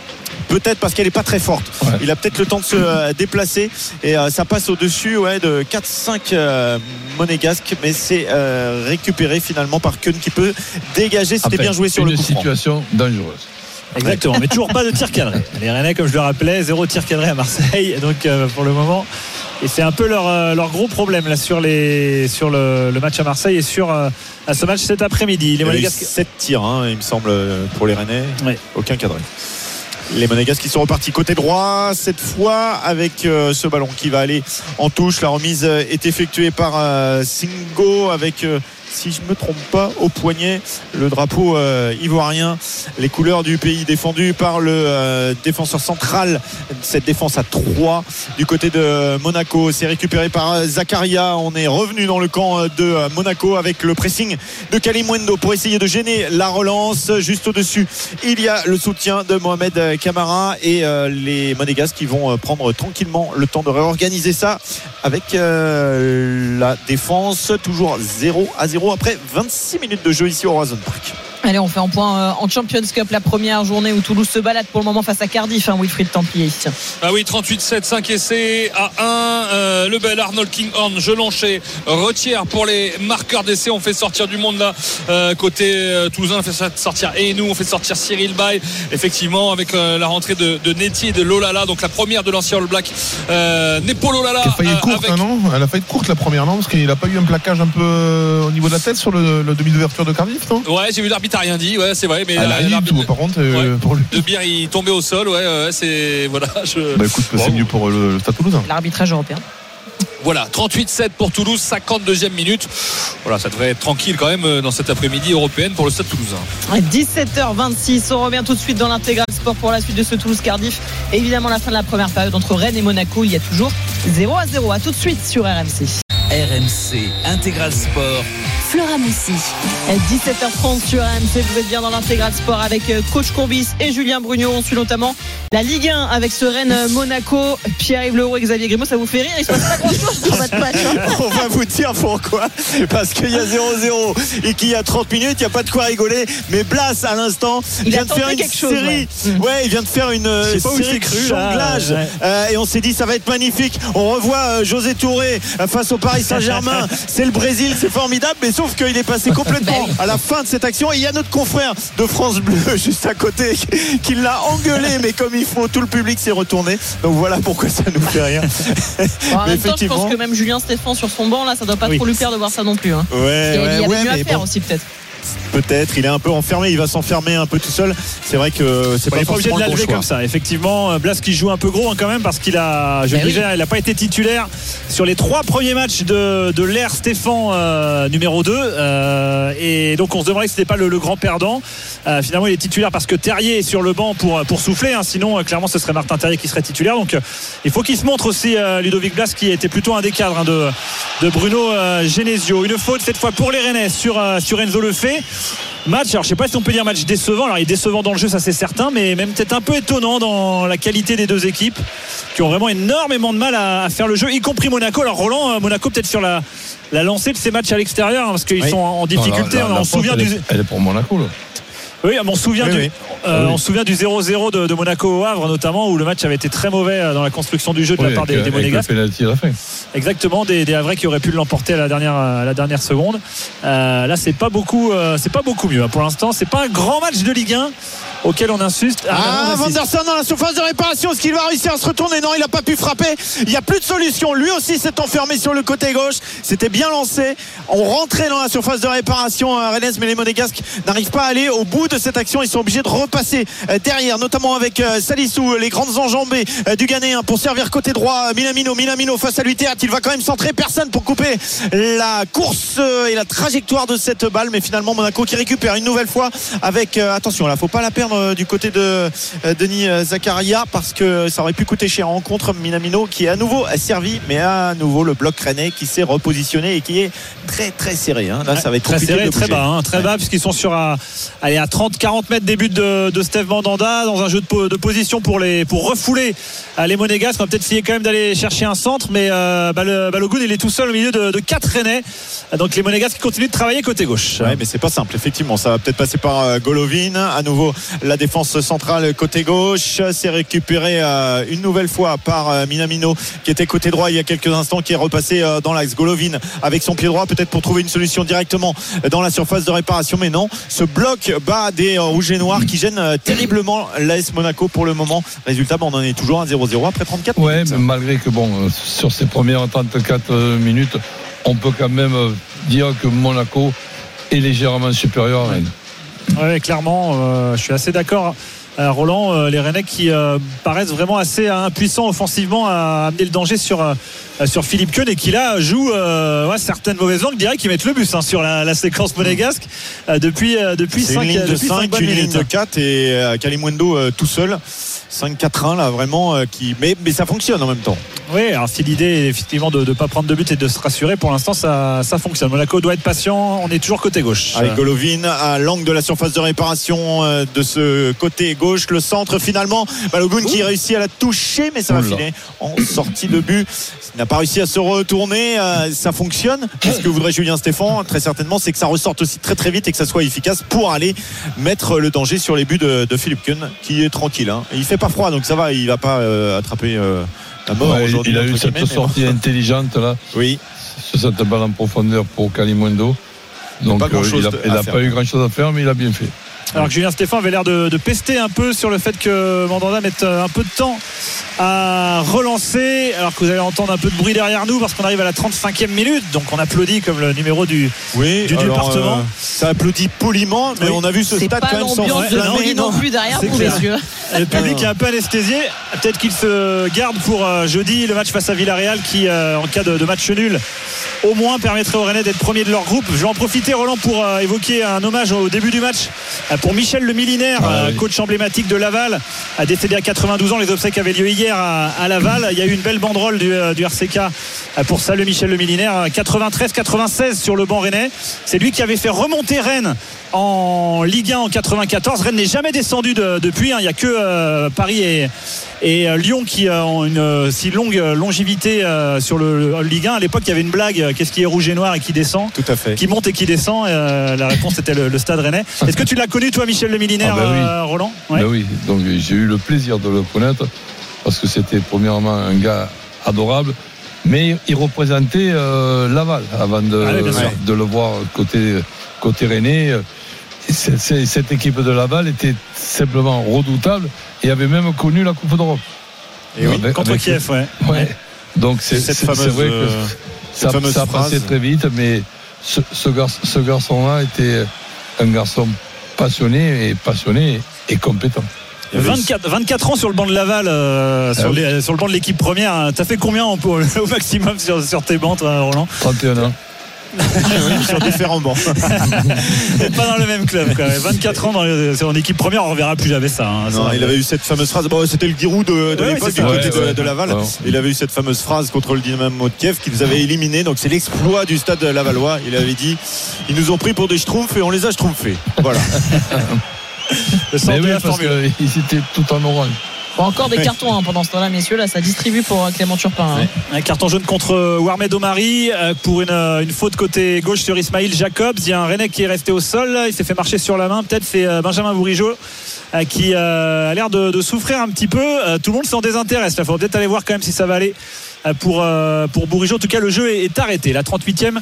Peut-être parce qu'elle n'est pas très forte. Ouais. Il a peut-être le temps de se euh, déplacer et euh, ça passe au-dessus ouais, de 4-5 euh, monégasques, mais c'est euh, récupéré finalement par Keun qui peut dégager. C'était bien joué sur une le coup franc. situation dangereuse. Exactement, mais toujours pas de tir cadré. Les Rennais, comme je le rappelais, zéro tir cadré à Marseille. Donc euh, pour le moment, et c'est un peu leur, leur gros problème là sur, les, sur le, le match à Marseille et sur euh, à ce match cet après-midi. Les Il y a eu Monégasques. 7 tirs, hein, il me semble, pour les Rennais. Ouais. Aucun cadré. Les Monégasques qui sont repartis côté droit cette fois avec euh, ce ballon qui va aller en touche. La remise est effectuée par euh, Singo avec, euh, si je me trompe pas, au poignet le drapeau euh, ivoirien, les couleurs du pays défendu par le euh, défenseur central. Cette défense à 3 du côté de Monaco. C'est récupéré par euh, Zakaria. On est revenu dans le camp de Monaco avec le pressing de Kalimwendo pour essayer de gêner la relance. Juste au-dessus, il y a le soutien de Mohamed Camara et les Monégasques qui vont prendre tranquillement le temps de réorganiser ça avec la défense toujours 0 à 0 après 26 minutes de jeu ici au Horizon Park. Allez, on fait un point euh, en Champions Cup, la première journée où Toulouse se balade pour le moment face à Cardiff, hein, Wilfried Templier. Ah oui, 38-7, 5 essais à 1. Euh, le bel Arnold Kinghorn, Gelonché, retire pour les marqueurs d'essais. On fait sortir du monde là. Euh, côté euh, Toulousain, on fait sortir et nous, on fait sortir Cyril Bay. Effectivement, avec euh, la rentrée de, de Netty et de Lolala, donc la première de l'ancien All Black. Euh, Nepo Lolala. Qui a failli être courte, avec- hein, non Elle a failli être courte la première, non Parce qu'il n'a pas eu un plaquage un peu euh, au niveau de la tête sur le, le demi d'ouverture de Cardiff, non? Ouais, j'ai vu l'arbitre a rien dit, ouais, c'est vrai, mais Elle la- a rien dit l'arbitre tout, par contre, euh, Ouais. pour lui. de bière il tombait au sol, ouais, ouais, c'est voilà, je Bah écoute, c'est mieux pour le, le Stade Toulousain. L'arbitrage européen. Voilà, 38-7 pour Toulouse, 52e minute. Voilà, ça devrait être tranquille quand même euh, dans cet après-midi européenne pour le Stade Toulousain. 17h26, on revient tout de suite dans l'intégral sport pour la suite de ce Toulouse-Cardiff. Évidemment, la fin de la première période entre Rennes et Monaco, il y a toujours 0 à 0. À tout de suite sur RMC. RMC Intégral Sport. Flora Moussi. 17h30 sur RMC, vous êtes bien dans l'intégral sport avec euh, coach Courbis et Julien Brugnot. On suit notamment la Ligue 1 avec ce Rennes-Monaco. Pierre-Yves Leroux et Xavier Grimaud, ça vous fait rire Il se passe pas grand-chose dans votre match. hein. On va vous dire pourquoi. Parce qu'il y a 0-0 et qu'il y a 30 minutes, il n'y a pas de quoi rigoler. Mais Blas, à l'instant, Il vient de faire une quelque chose, série. ouais. Ouais, il vient de faire une euh, série de. Ouais. Euh, et on s'est dit, ça va être magnifique. On revoit euh, José Touré euh, face au Paris Saint-Germain. c'est le Brésil, c'est formidable. Mais sauf qu'il est passé complètement Bah à la fin de cette action. Et il y a notre confrère de France Bleu juste à côté qui l'a engueulé, mais comme il faut, tout le public s'est retourné. Donc voilà pourquoi ça nous fait rien. Bon, en Mais même temps, je pense que même Julien Stéphane sur son banc, là, ça doit pas Oui. trop lui plaire de voir ça non plus. hein. Ouais, Il y ouais, avait ouais, mieux à faire bon, aussi, peut-être. Peut-être. Il est un peu enfermé. Il va s'enfermer un peu tout seul. C'est vrai que c'est pas n'est pas obligé de bon comme ça. Effectivement, euh, Blas qui joue un peu gros hein, quand même parce qu'il a, je Bah oui. disais, il n'a pas été titulaire sur les trois premiers matchs de, de l'ère Stéphane euh, numéro 2. euh, et donc on se demandait si c'était pas le, le grand perdant. Euh, finalement, il est titulaire parce que Terrier est sur le banc pour, pour souffler. hein. sinon, euh, clairement, ce serait Martin Terrier qui serait titulaire. Donc euh, il faut qu'il se montre aussi, euh, Ludovic Blas, qui était plutôt un des cadres hein, de, de Bruno euh, Genesio. Une faute cette fois pour les Rennais sur, euh, sur Enzo Lefebvre. Match, alors je sais pas si on peut dire match décevant. Alors il est décevant dans le jeu, ça c'est certain, mais même peut-être un peu étonnant dans la qualité des deux équipes qui ont vraiment énormément de mal à, à faire le jeu, y compris Monaco. Alors Roland, euh, Monaco peut-être sur la, la lancée de ces matchs à l'extérieur, hein, parce qu'ils Oui. sont en Non, difficulté. la- la- on, on se souvient du, Elle est pour Monaco, là. Oui, mais on se souvient Oui, du, oui. euh, Ah oui. on se souvient du 0-0 de, de Monaco au Havre notamment, où le match avait été très mauvais euh, dans la construction du jeu de Oui, la part des, avec, des Monégasques. Exactement, des, des Havrais qui auraient pu l'emporter à la dernière, à la dernière seconde. Euh, là, c'est pas beaucoup, euh, c'est pas beaucoup mieux hein. pour l'instant. C'est pas un grand match de Ligue 1 auquel on insiste. Ah, on insiste. Vanderson dans la surface de réparation. Est-ce qu'il va réussir à se retourner? Non, il n'a pas pu frapper. Il n'y a plus de solution. Lui aussi s'est enfermé sur le côté gauche. C'était bien lancé. On rentrait dans la surface de réparation à Rennes, mais les Monégasques n'arrivent pas à aller au bout de cette action. Ils sont obligés de repasser euh, derrière, notamment avec euh, Salissou, les grandes enjambées euh, du Ghanéen pour servir côté droit. Minamino, Minamino face à lui, Théâtre. Il va quand même centrer personne pour couper la course et la trajectoire de cette balle. Mais finalement, Monaco qui récupère une nouvelle fois avec, attention, là, faut pas la perdre du côté de Denis Zakaria parce que ça aurait pu coûter cher en contre Minamino qui est à nouveau servi mais à nouveau le bloc rennais qui s'est repositionné et qui est très très serré hein. là ça va être très serré, très bas, hein, très bas puisqu'ils sont sur à, allez, à 30-40 mètres des buts de, de Steve Mandanda dans un jeu de, po- de position pour les pour refouler euh, les Monégasques. On va peut-être essayer quand même d'aller chercher un centre, mais euh, bah, le- Balogun il est tout seul au milieu de, de quatre Rennais. Donc les Monégasques continuent de travailler côté gauche. Ouais, mais c'est pas simple, effectivement. Ça va peut-être passer par euh, Golovin. À nouveau, la défense centrale côté gauche. C'est récupéré euh, une nouvelle fois par Minamino, qui était côté droit il y a quelques instants, qui est repassé dans l'axe. Golovin avec son pied droit, peut-être pour trouver une solution directement dans la surface de réparation. Mais non, ce bloc bas des euh, rouges et noirs qui gêne euh, terriblement l'AS Monaco pour le moment. Résultat, bah, on en est toujours à 0-0 après 34 Ouais, minutes. mais malgré que, bon, euh, sur ces premières 34 minutes, on peut quand même euh, dire que Monaco est légèrement supérieur à Rennes. Ouais, clairement, euh, je suis assez d'accord. Euh, Roland, euh, les Rennais qui euh, paraissent vraiment assez impuissants offensivement à amener le danger sur, euh, sur Philippe Keun et qui là joue euh, ouais, certaines mauvaises langues, dirais qu'ils mettent le bus hein, sur la, la séquence monégasque euh, depuis, euh, depuis C'est 5 une ligne de depuis cinq 5, bonnes une ligne minutes. de 4 et euh, Kalimundo euh, tout seul. 5-4-1 là vraiment euh, qui mais, mais ça fonctionne en même temps. Oui, alors si l'idée est effectivement de ne pas prendre de but et de se rassurer, pour l'instant ça, ça fonctionne. Monaco doit être patient, on est toujours côté gauche. Avec Golovin à l'angle de la surface de réparation euh, de ce côté gauche, le centre finalement. Balogun qui réussit à la toucher, mais ça va filer en sortie de but. Il n'a pas réussi à se retourner, euh, ça fonctionne. Ce que voudrait Julien Stéphan, très certainement, c'est que ça ressorte aussi très très vite et que ça soit efficace pour aller mettre le danger sur les buts de, de Philippe Kuhn, qui est tranquille. hein. Il fait pas froid, donc ça va, il va pas euh, attraper euh, la mort Ouais, aujourd'hui. il a eu cette mais sortie intelligente là, Oui, sur cette balle en profondeur pour Kalimundo. Donc Pas euh, il n'a pas eu grand chose à faire, mais il a bien fait. Alors que Julien Stéphane avait l'air de, de pester un peu sur le fait que Mandanda mette euh, un peu de temps à relancer. Alors que vous allez entendre un peu de bruit derrière nous parce qu'on arrive à la 35e minute. Donc on applaudit comme le numéro du. oui. Du alors, département. euh, ça applaudit poliment, mais Oui. on a vu ce stade pas quand même s'enflammer. Nangui non non. plus derrière C'est vous, messieurs. Le public est un peu anesthésié. Peut-être qu'il se garde pour euh, jeudi le match face à Villarreal qui, euh, en cas de, de match nul, au moins permettrait aux Rennais d'être premiers de leur groupe. Je vais en profiter, Roland, pour euh, évoquer un hommage au début du match euh, pour Michel Le Millénaire, Ah, euh, oui. coach emblématique de Laval, a décédé à 92 ans. Les obsèques avaient lieu hier à, à Laval. Il y a eu une belle banderole du, euh, du RCK euh, pour saluer Michel Le Millénaire. 93-96 sur le banc rennais. C'est lui qui avait fait remonter Rennes en Ligue 1 en 94. Rennes n'est jamais descendu de- depuis. hein. Il n'y a que euh, Paris et, et euh, Lyon qui euh, ont une si longue longévité euh, sur le, le Ligue 1. À l'époque, il y avait une blague qu'est-ce qui est rouge et noir et qui descend Tout à fait. qui monte et qui descend. Euh, la réponse était le, le stade rennais. Est-ce que tu l'as connu, toi, Michel Le Millénaire, Ah bah oui. euh, Roland Ouais. Ben oui, donc j'ai eu le plaisir de le connaître parce que c'était premièrement un gars adorable mais il représentait euh, Laval avant de, Ah oui, de le voir côté, côté Rennais. Cette équipe de Laval était simplement redoutable et avait même connu la Coupe d'Europe. Et oui, Avec- Contre avec- Kiev, ouais. Ouais. Donc c'est vrai que euh, ça, ça a passé phrase. très vite, mais ce, ce, garçon, ce garçon-là était un garçon passionné et passionné et compétent. Il y avait 24, 24 ans sur le banc de Laval, euh, sur, Ah oui. les- sur le banc de l'équipe première. T'as fait combien en- au, au maximum sur, sur tes bancs, toi, Roland? 31 ans. Sur différents bancs. Pas dans le même club, quand même. 24 ans dans, le- une équipe première, on reverra plus jamais ça. hein. Non, il avait eu cette fameuse phrase. Bon, c'était le Giroud de, de Ouais, l'époque du côté Ouais, de, ouais. de Laval. Ouais. Il avait eu cette fameuse phrase contre le Dynamo de Kiev qui nous avait éliminés. Donc c'est l'exploit du stade lavallois. Il avait dit ils nous ont pris pour des schtroumpfs et on les a schtroumpfés. Voilà. le oui, parce qu'ils étaient tout en orange. Bon, encore des cartons hein, pendant ce temps-là, messieurs. Là, ça distribue pour euh, Clément Turpin. hein. Un carton jaune contre euh, Warmed Omari euh, pour une, une faute côté gauche sur Ismail Jacobs. Il y a un Rennais qui est resté au sol. Il s'est fait marcher sur la main. Peut-être c'est Benjamin Bourigeau qui euh, a l'air de, de souffrir un petit peu. Tout le monde s'en désintéresse. Il faut peut-être aller voir quand même si ça va aller pour, euh, pour Bourigeau. En tout cas, le jeu est, est arrêté. La 38e.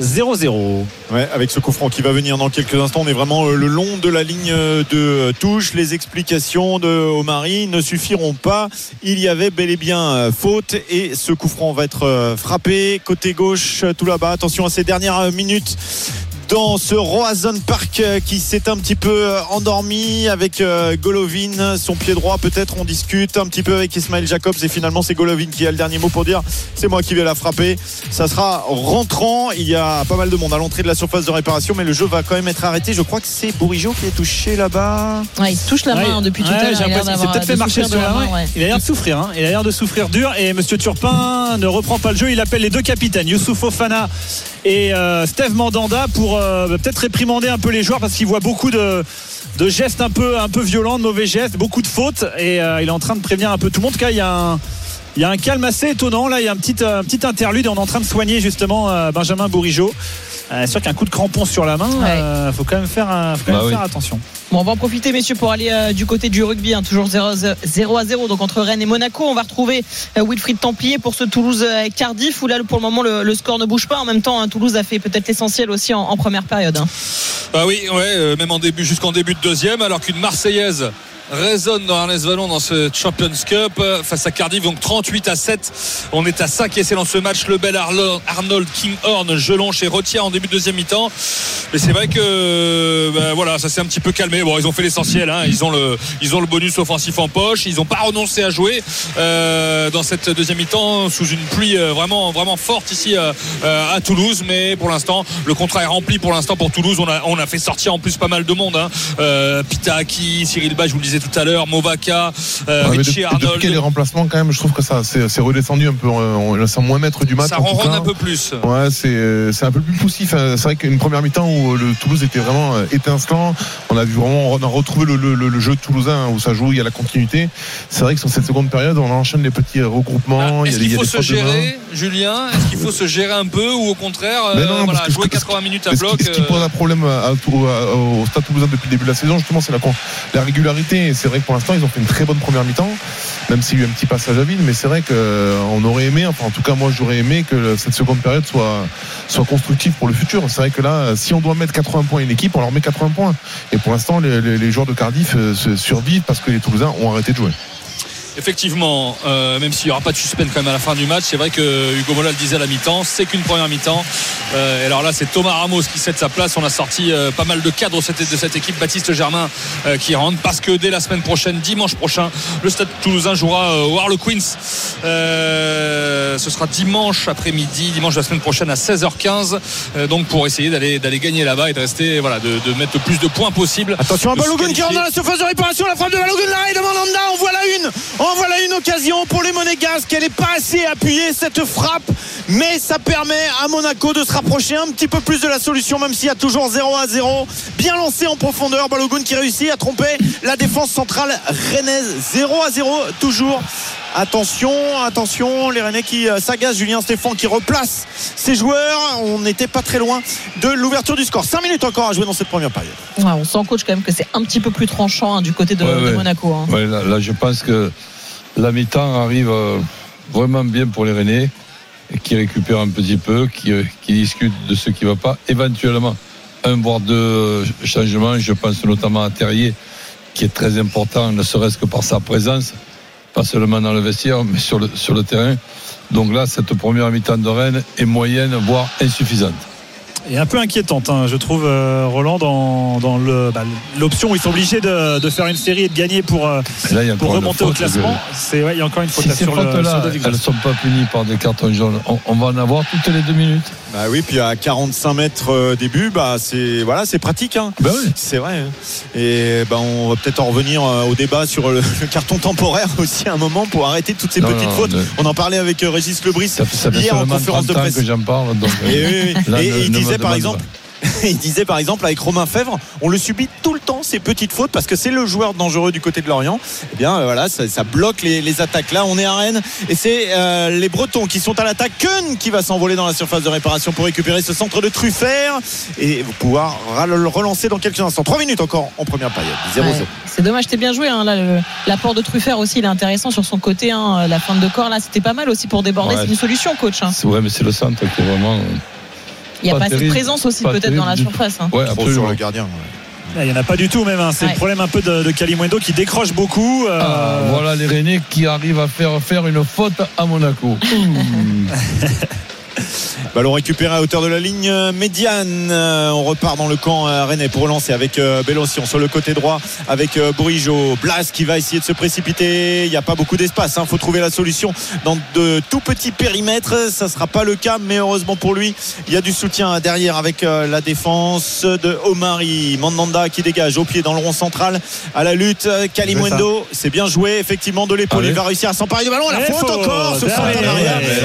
0-0. Ouais, avec ce coup franc qui va venir dans quelques instants, on est vraiment euh, le long de la ligne euh, de euh, touche. Les explications de Omari ne suffiront pas. Il y avait bel et bien faute et ce coup franc va être frappé côté gauche tout là-bas. Attention à ces dernières minutes dans ce Roazhon Park euh, qui s'est un petit peu euh, endormi avec euh, Golovin, son pied droit peut-être on discute un petit peu avec Ismail Jacobs et finalement c'est Golovin qui a le dernier mot pour dire c'est moi qui vais la frapper ça sera rentrant il y a pas mal de monde à l'entrée de la surface de réparation mais le jeu va quand même être arrêté je crois que c'est Bourigeau qui est touché là-bas Ouais, il touche la main Ouais. depuis tout Ouais, à l'heure. Il s'est peut-être fait de marcher souffrir sur la main. ouais. Il a l'air de souffrir. hein. Il a l'air de souffrir dur. Et Monsieur Turpin ne reprend pas le jeu. Il appelle les deux capitaines, Youssouf Ofana et euh, Steve Mandanda, pour euh, peut-être réprimander un peu les joueurs parce qu'il voit beaucoup de gestes un peu un peu violents, de mauvais gestes, beaucoup de fautes. Et euh, il est en train de prévenir un peu tout le monde. En il y a un calme assez étonnant. Là, il y a un petit, petit interlude et on est en train de soigner justement euh, Benjamin Bourigeau. Euh, c'est sûr qu'un coup de crampon sur la main, il faut quand même faire, euh, faut quand même Bah oui. faire attention. Bon, on va en profiter, messieurs, pour aller euh, du côté du rugby. hein, toujours 0, 0 à 0, donc entre Rennes et Monaco. On va retrouver euh, Wilfried Templier pour ce Toulouse-Cardiff, où là, pour le moment, le, le score ne bouge pas. En même temps, hein, Toulouse a fait peut-être l'essentiel aussi en, en première période. hein. Bah oui, ouais, euh, même en début, jusqu'en début de deuxième, alors qu'une Marseillaise résonne dans Ernest Vallon dans ce Champions Cup euh, face à Cardiff donc 38 à 7 on est à 5 essais dans ce match le bel Arnold Kinghorn Gelon chez Rotia en début de deuxième mi-temps. Mais c'est vrai que ben, voilà ça s'est un petit peu calmé. Bon ils ont fait l'essentiel hein. ils ont le bonus offensif en poche. Ils n'ont pas renoncé à jouer euh, dans cette deuxième mi-temps sous une pluie euh, vraiment forte ici euh, euh, à Toulouse. Mais pour l'instant le contrat est rempli pour l'instant pour Toulouse. On a, fait sortir en plus pas mal de monde hein. euh, Pitaki Cyril Ba je vous le disais tout à l'heure Movaca euh, Ouais, mais Richie Arnold les remplacements, quand même, je trouve que ça c'est c'est redescendu un peu. On, sent moins maître du match. ça ronronne un peu plus Ouais, c'est c'est un peu plus poussif. hein. C'est vrai qu'une première mi-temps où le Toulouse était vraiment euh, étincelant, on a vu vraiment on a retrouvé le, le- le jeu toulousain où ça joue, il y a la continuité. C'est vrai que sur cette seconde période, on enchaîne les petits regroupements. Ah, Est-ce qu'il faut se gérer, Julien? Est-ce qu'il faut se gérer un peu ou au contraire, euh, non, voilà, jouer ce- 80 minutes à ce bloc qui, ce qui euh, pose un problème à- à- au, Stade Toulousain depuis le début de la saison, justement, c'est la, la régularité. Et c'est vrai que pour l'instant, ils ont fait une très bonne première mi-temps, même s'il y a eu un petit passage à vide. Mais c'est vrai qu'on aurait aimé, enfin, en tout cas, moi, j'aurais aimé que cette seconde période soit, constructive pour le futur. C'est vrai que là, si on doit mettre 80 points à une équipe, on leur met 80 points. Et pour l'instant, les, joueurs de Cardiff euh, survivent parce que les Toulousains ont arrêté de jouer. Effectivement, euh, même s'il n'y aura pas de suspense quand même à la fin du match, c'est vrai que Hugo Mola le disait à la mi-temps, c'est qu'une première mi-temps. Euh, et alors là, c'est Thomas Ramos qui cède sa place. On a sorti euh, pas mal de cadres de cette, équipe. Baptiste Germain euh, qui rentre parce que dès la semaine prochaine, dimanche prochain, le Stade Toulousain jouera euh, au Harlequins. Euh, ce sera dimanche après-midi, dimanche de la semaine prochaine à 16h15. Euh, donc pour essayer d'aller d'aller gagner là-bas et de rester, voilà, de, de mettre le plus de points possible. Attention à Balogun qui rentre dans la surface de réparation. La frappe de Balogun de Mandanda. En voilà une. En voilà une occasion pour les Monégasques. Elle n'est pas assez appuyée cette frappe. Mais ça permet à Monaco de se rapprocher un petit peu plus de la solution, même s'il y a toujours 0 à 0. Bien lancé en profondeur. Balogun qui réussit à tromper la défense centrale rennaise. 0 à 0 toujours. Attention, attention, les Rennais qui euh, s'agacent, Julien Stéphane qui replace ses joueurs. On n'était pas très loin de l'ouverture du score. 5 minutes encore à jouer dans cette première période. Ouais, on sent, coach, quand même que c'est un petit peu plus tranchant hein, du côté de, Ouais, de ouais. Monaco. hein. Ouais, là, là, je pense que la mi-temps arrive euh, vraiment bien pour les Rennais. qui récupère un petit peu, qui, qui discute de ce qui ne va pas. Éventuellement, un voire deux changements. Je pense notamment à Terrier, qui est très important, ne serait-ce que par sa présence, pas seulement dans le vestiaire, mais sur le terrain. Donc là, cette première mi-temps de Rennes est moyenne, voire insuffisante. Et un peu inquiétante, hein, je trouve, euh, Roland, dans, dans le, bah, l'option où ils sont obligés de, de faire une série et de gagner pour, euh, là, pour remonter au classement. que- C'est, ouais, il y a encore une faute Si là ces sur le, sur David elles ne sont pas punies par des cartons jaunes, on, on va en avoir toutes les deux minutes. Bah oui, puis à 45 mètres euh, début, bah c'est voilà, c'est pratique. Hein. Ben oui. C'est vrai. hein. Et ben on va peut-être en revenir euh, au débat sur le, le carton temporaire aussi à un moment pour arrêter toutes ces Non, petites non, fautes. On en parlait avec euh, Régis Lebris Ça, ça hier en conférence 30 de presse. que parle. Donc, Et, il disait par exemple, il disait par exemple avec Romain Fèvre, on le subit tout le temps ces petites fautes parce que c'est le joueur dangereux du côté de Lorient. Eh bien euh, voilà, ça, ça bloque les, les attaques. Là, on est à Rennes et c'est euh, les Bretons qui sont à l'attaque. Keun qui va s'envoler dans la surface de réparation pour récupérer ce centre de Truffert et pouvoir le relancer dans quelques instants. Trois minutes encore en première période. 0-0. Ouais. C'est dommage, t'es bien joué. Hein, l'apport de Truffert aussi, il est intéressant sur son côté. hein, la fin de corps, là, c'était pas mal aussi pour déborder. Ouais. C'est une solution, coach. hein. Ouais, mais c'est le centre qui est vraiment. Il n'y a Pas pas, assez de présence aussi peut-être dans la surface. hein. Ouais, sur le gardien. ouais. Ah, Il n'y en a pas du tout même. hein. C'est Ouais. le problème un peu de, de Kalimwendo qui décroche beaucoup. euh, Ah, voilà les Rennais qui arrivent à faire faire une faute à Monaco. Ballon récupéré à hauteur de la ligne euh, médiane. Euh, On repart dans le camp euh, rennais pour relancer avec Bellocion sur le côté droit avec Bourigeau. Blas qui va essayer de se précipiter. Il n'y a pas beaucoup d'espace. Il faut trouver la solution dans de tout petits périmètres. Ça ne sera pas le cas, mais heureusement pour lui, il y a du soutien derrière avec la défense de Omari. Mandanda qui dégage au pied dans le rond central à la lutte. Kalimwendo, c'est bien joué effectivement de l'épaule. Allez. Il va réussir à s'emparer du ballon. La faute encore sur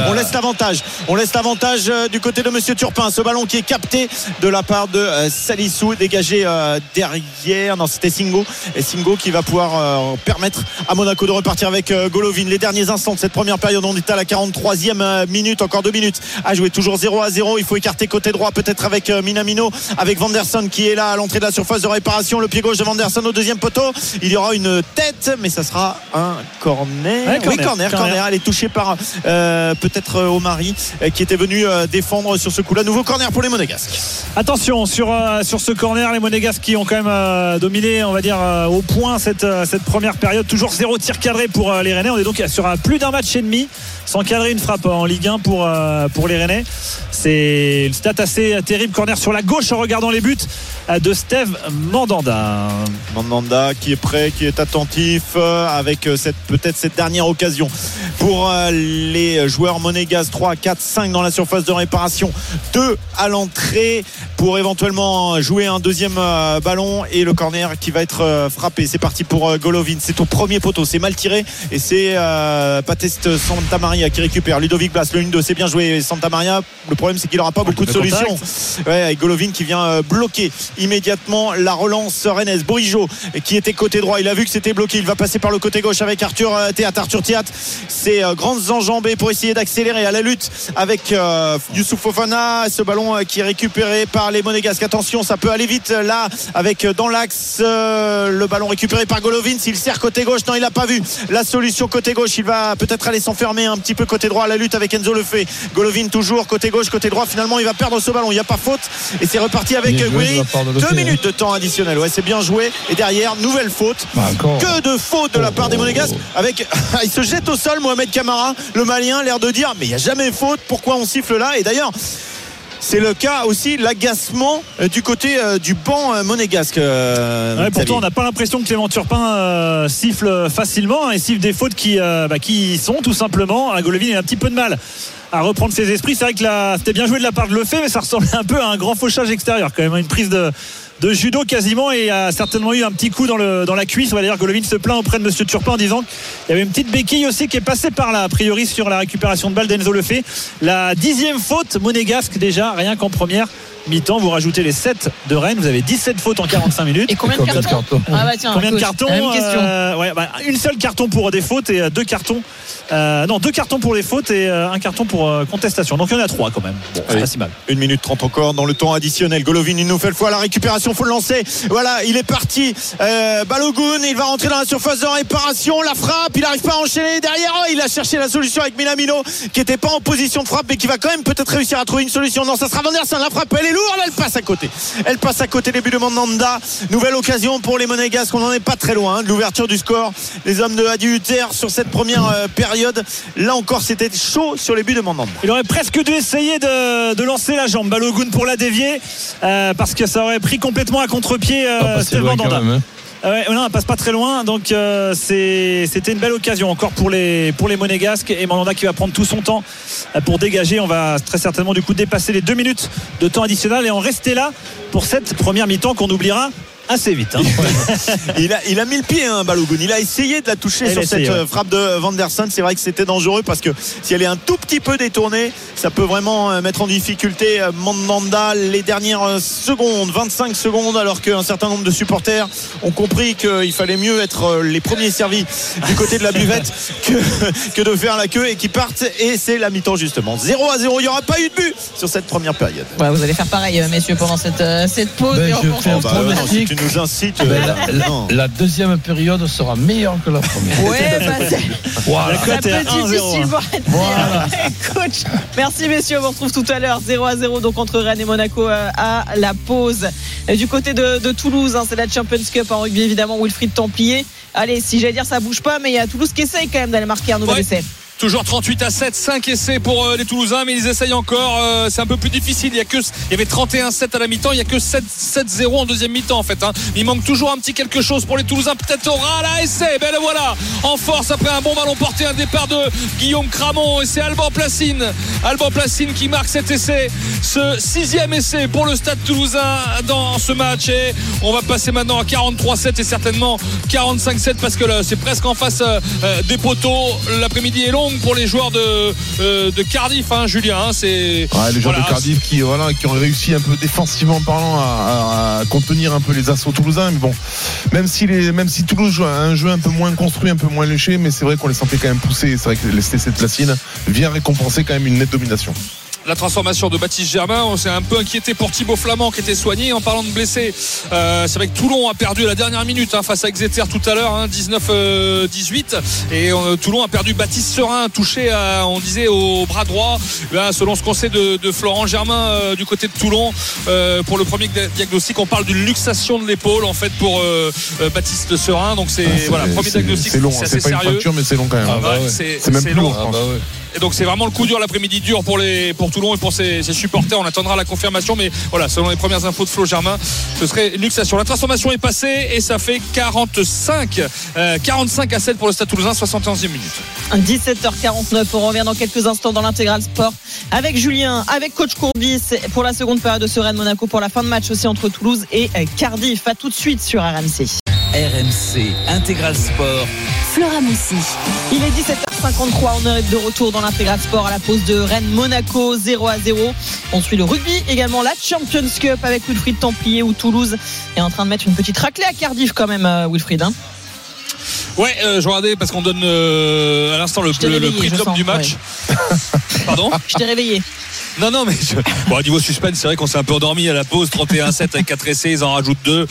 On laisse l'avantage. On laisse l'avantage euh, du côté de Monsieur Turpin. Ce ballon qui est capté de la part de euh, Salissou, dégagé euh, derrière. Non, c'était Singo. Et Singo qui va pouvoir permettre à Monaco de repartir avec Golovin. Les derniers instants de cette première période, on est à la 43e euh, minute, encore deux minutes à jouer. Toujours 0 à 0. Il faut écarter côté droit, peut-être avec Minamino, avec Vanderson qui est là à l'entrée de la surface de réparation. Le pied gauche de Vanderson au deuxième poteau. Il y aura une tête, mais ça sera un corner. Ouais, Oui, corner, corner, corner. corner. Elle est touchée par euh, peut-être Omari qui était venu euh, défendre sur ce coup-là. Nouveau corner pour les Monégasques. Attention sur, euh, sur ce corner, les Monégasques qui ont quand même euh, dominé, on va dire, au point cette, cette première période. Toujours zéro tir cadré pour les Rennais. On est donc sur un plus d'un match et demi sans cadrer une frappe en Ligue 1 pour, pour les Rennais. C'est une stat assez terrible. Corner sur la gauche en regardant les buts de Steve Mandanda. Mandanda qui est prêt, qui est attentif avec cette peut-être cette dernière occasion pour les joueurs monégasques 3, 4, 5 dans la surface de réparation. 2 à l'entrée pour éventuellement jouer un deuxième euh, ballon et le corner qui va être euh, frappé. C'est parti pour euh, Golovin. C'est au premier poteau. C'est mal tiré et c'est euh, Pateste Santa Maria qui récupère. Ludovic Blas le 1-2 c'est bien joué Santa Maria le problème c'est qu'il n'aura pas beaucoup de solutions. Ouais, avec Golovin qui vient bloquer immédiatement la relance rennaise. Bourigeau qui était côté droit, il a vu que c'était bloqué, il va passer par le côté gauche avec Arthur Théat. Arthur Théat, c'est euh, grandes enjambées pour essayer d'accélérer à la lutte avec euh, Youssouf Fofana. Ce ballon euh, qui est récupéré par les Monégasques. Attention, ça peut aller vite euh, là avec euh, dans l'axe euh, le ballon récupéré par Golovin. S'il sert côté gauche, non, il n'a pas vu la solution côté gauche. Il va peut-être aller s'enfermer un petit peu côté droit à la lutte avec Enzo Lefebvre. Golovin toujours côté gauche, côté droit. Finalement, il va perdre ce ballon. Il n'y a pas faute et c'est reparti avec Guiri. de Deux minutes de temps additionnel. Ouais, c'est bien joué. Et derrière, nouvelle faute. Bah. Que de fautes de la part des Monégasques avec il se jette au sol Mohamed Camara le malien l'air de dire mais il n'y a jamais faute pourquoi on siffle là et d'ailleurs c'est le cas aussi l'agacement euh, du côté euh, du banc euh, monégasque Ouais, pourtant, on n'a pas l'impression que Clément Turpin euh, siffle facilement hein, et siffle des fautes qui, euh, bah, qui y sont tout simplement. À Golovin, il a un petit peu de mal à reprendre ses esprits. C'est vrai que là, c'était bien joué de la part de Lefebvre, mais ça ressemblait un peu à un grand fauchage extérieur, quand même, hein, une prise de, de judo quasiment et a certainement eu un petit coup dans, le, dans la cuisse. On va dire Golovin se plaint auprès de Monsieur Turpin en disant qu'il y avait une petite béquille aussi qui est passée par là, a priori sur la récupération de balle d'Enzo Lefebvre. La dixième faute monégasque déjà, rien qu'en première mi-temps, vous rajoutez les 7 de Rennes, vous avez 17 fautes en 45 minutes. Et combien de Combien de cartons cartons Ah bah tiens, Combien de cartons. Euh, ouais, bah, Une seule carton pour des fautes et euh, deux cartons. Euh, non, deux cartons pour les fautes et euh, un carton pour euh, contestation. Donc il y en a trois quand même. Bon, c'est pas si mal. 1 minute 30 encore dans le temps additionnel. Golovin une nouvelle fois la récupération, faut le lancer. Voilà, il est parti. Euh, Balogun, il va rentrer dans la surface de réparation, la frappe, il n'arrive pas à enchaîner derrière. Oh, il a cherché la solution avec Minamino qui n'était pas en position de frappe mais qui va quand même peut-être réussir à trouver une solution. Non, ça sera Vanderson, la frappe, elle est lourde, elle passe à côté. Elle passe à côté début de Mandanda. Nouvelle occasion pour les Monégasques, on n'en est pas très loin hein, de l'ouverture du score. Les hommes de Adi Hutter sur cette première euh, période. Là encore, c'était chaud sur les buts de Mandanda. Il aurait presque dû essayer de, de lancer la jambe, Balogun pour la dévier, euh, parce que ça aurait pris complètement à contre-pied Pas euh, Mandanda. même, hein. Ah ouais, non, elle passe pas très loin, donc euh, c'était une belle occasion encore pour les pour les Monégasques et Mandanda qui va prendre tout son temps pour dégager. On va très certainement du coup dépasser les deux minutes de temps additionnel et en rester là pour cette première mi-temps qu'on oubliera assez vite. hein. il, a, il a mis le pied, hein, Balogun. Il a essayé de la toucher sur cette ouais. euh, frappe de Vanderson. C'est vrai que c'était dangereux parce que si elle est un tout petit peu détournée, ça peut vraiment euh, mettre en difficulté euh, Mandanda les dernières secondes, 25 secondes, alors qu'un certain nombre de supporters ont compris qu'il fallait mieux être les premiers servis du côté de la buvette que, que de faire la queue et qui partent. Et c'est la mi-temps justement. 0 à 0. Il n'y aura pas eu de but sur cette première période. Ouais, vous allez faire pareil, messieurs, pendant cette, cette pause. Ben, Tu nous incites. euh, la, la- non. la deuxième période sera meilleure que la première. Ouais, bah, c'est- Voilà. La cote ça est à peut 1-0, difficilement être Voilà. pire. Coach, merci messieurs, on vous retrouve tout à l'heure 0 à 0 donc entre Rennes et Monaco euh, à la pause. Et du côté de, de Toulouse, hein, c'est la Champions Cup en rugby évidemment, Wilfried Templier. Allez, si j'allais dire ça bouge pas, mais il y a Toulouse qui essaye quand même d'aller marquer un nouvel Ouais. essai. Toujours 38 à 7, 5 essais pour euh, les Toulousains, mais ils essayent encore. euh, c'est un peu plus difficile. Il y a que, il y avait 31-7 à la mi-temps, il y a que 7 7-0 en deuxième mi-temps en fait. hein. Il manque toujours un petit quelque chose pour les Toulousains. Peut-être aura la essai. Ben le voilà, en force après un bon ballon porté, un départ de Guillaume Cramon et c'est Alban Placine, Alban Placine qui marque cet essai, ce sixième essai pour le Stade Toulousain dans ce match. Et on va passer maintenant à 43-7 et certainement 45-7 parce que c'est presque en face euh, des poteaux. L'après-midi est long pour les joueurs de, euh, de Cardiff, hein, Julien. hein, c'est Ouais, les joueurs voilà, de Cardiff qui, voilà, qui ont réussi un peu défensivement parlant à, contenir un peu les assauts toulousains. Mais bon, même si, les, même si Toulouse joue un jeu un peu moins construit, un peu moins léché, mais c'est vrai qu'on les sentait quand même pousser. C'est vrai que les TC de Placine vient récompenser quand même une nette domination. La transformation de Baptiste Germain. On s'est un peu inquiété pour Thibaut Flamand qui était soigné. En parlant de blessés, euh, c'est vrai que Toulon a perdu à la dernière minute hein, face à Exeter tout à l'heure, hein, 19-18. et euh, Toulon a perdu Baptiste Serin, touché, à, on disait, au bras droit. Là, selon ce qu'on sait de, de Florent Germain euh, du côté de Toulon, euh, pour le premier dia- diagnostic, on parle d'une luxation de l'épaule en fait pour euh, euh, Baptiste Serin. Donc c'est voilà, premier diagnostic, C'est long, c'est hein, assez pas une sérieux. fracture, mais c'est long quand même. Ah bah Ouais, ouais. c'est même plus long. long. Ah bah ouais. Et donc c'est vraiment le coup dur l'après-midi dur pour les pour Toulon et pour ses, ses supporters. On attendra la confirmation, mais voilà, selon les premières infos de Flo Germain, ce serait une luxation. La transformation est passée et ça fait 45, euh, 45 à 7 pour le Stade Toulousain, 71e minute. 17h49, on revient dans quelques instants dans l'intégral sport avec Julien, avec coach Courbis pour la seconde période de Sereine Monaco pour la fin de match aussi entre Toulouse et euh, Cardiff. À tout de suite sur RMC. RMC Intégral Sport. Flora Moussi. Il est 17h53, on est de retour dans l'intégral sport à la pause de Rennes Monaco 0 à 0. On suit le rugby également la Champions Cup avec Wilfried Templier où Toulouse est en train de mettre une petite raclée à Cardiff quand même euh, Wilfried. hein. Ouais, euh, je regardais parce qu'on donne euh, à l'instant le, prix sens, du match. Pardon? Je t'ai réveillé. Non, non, mais je- bon, au niveau suspense, c'est vrai qu'on s'est un peu endormi à la pause. 31-7 avec 4 essais, ils en rajoutent 2.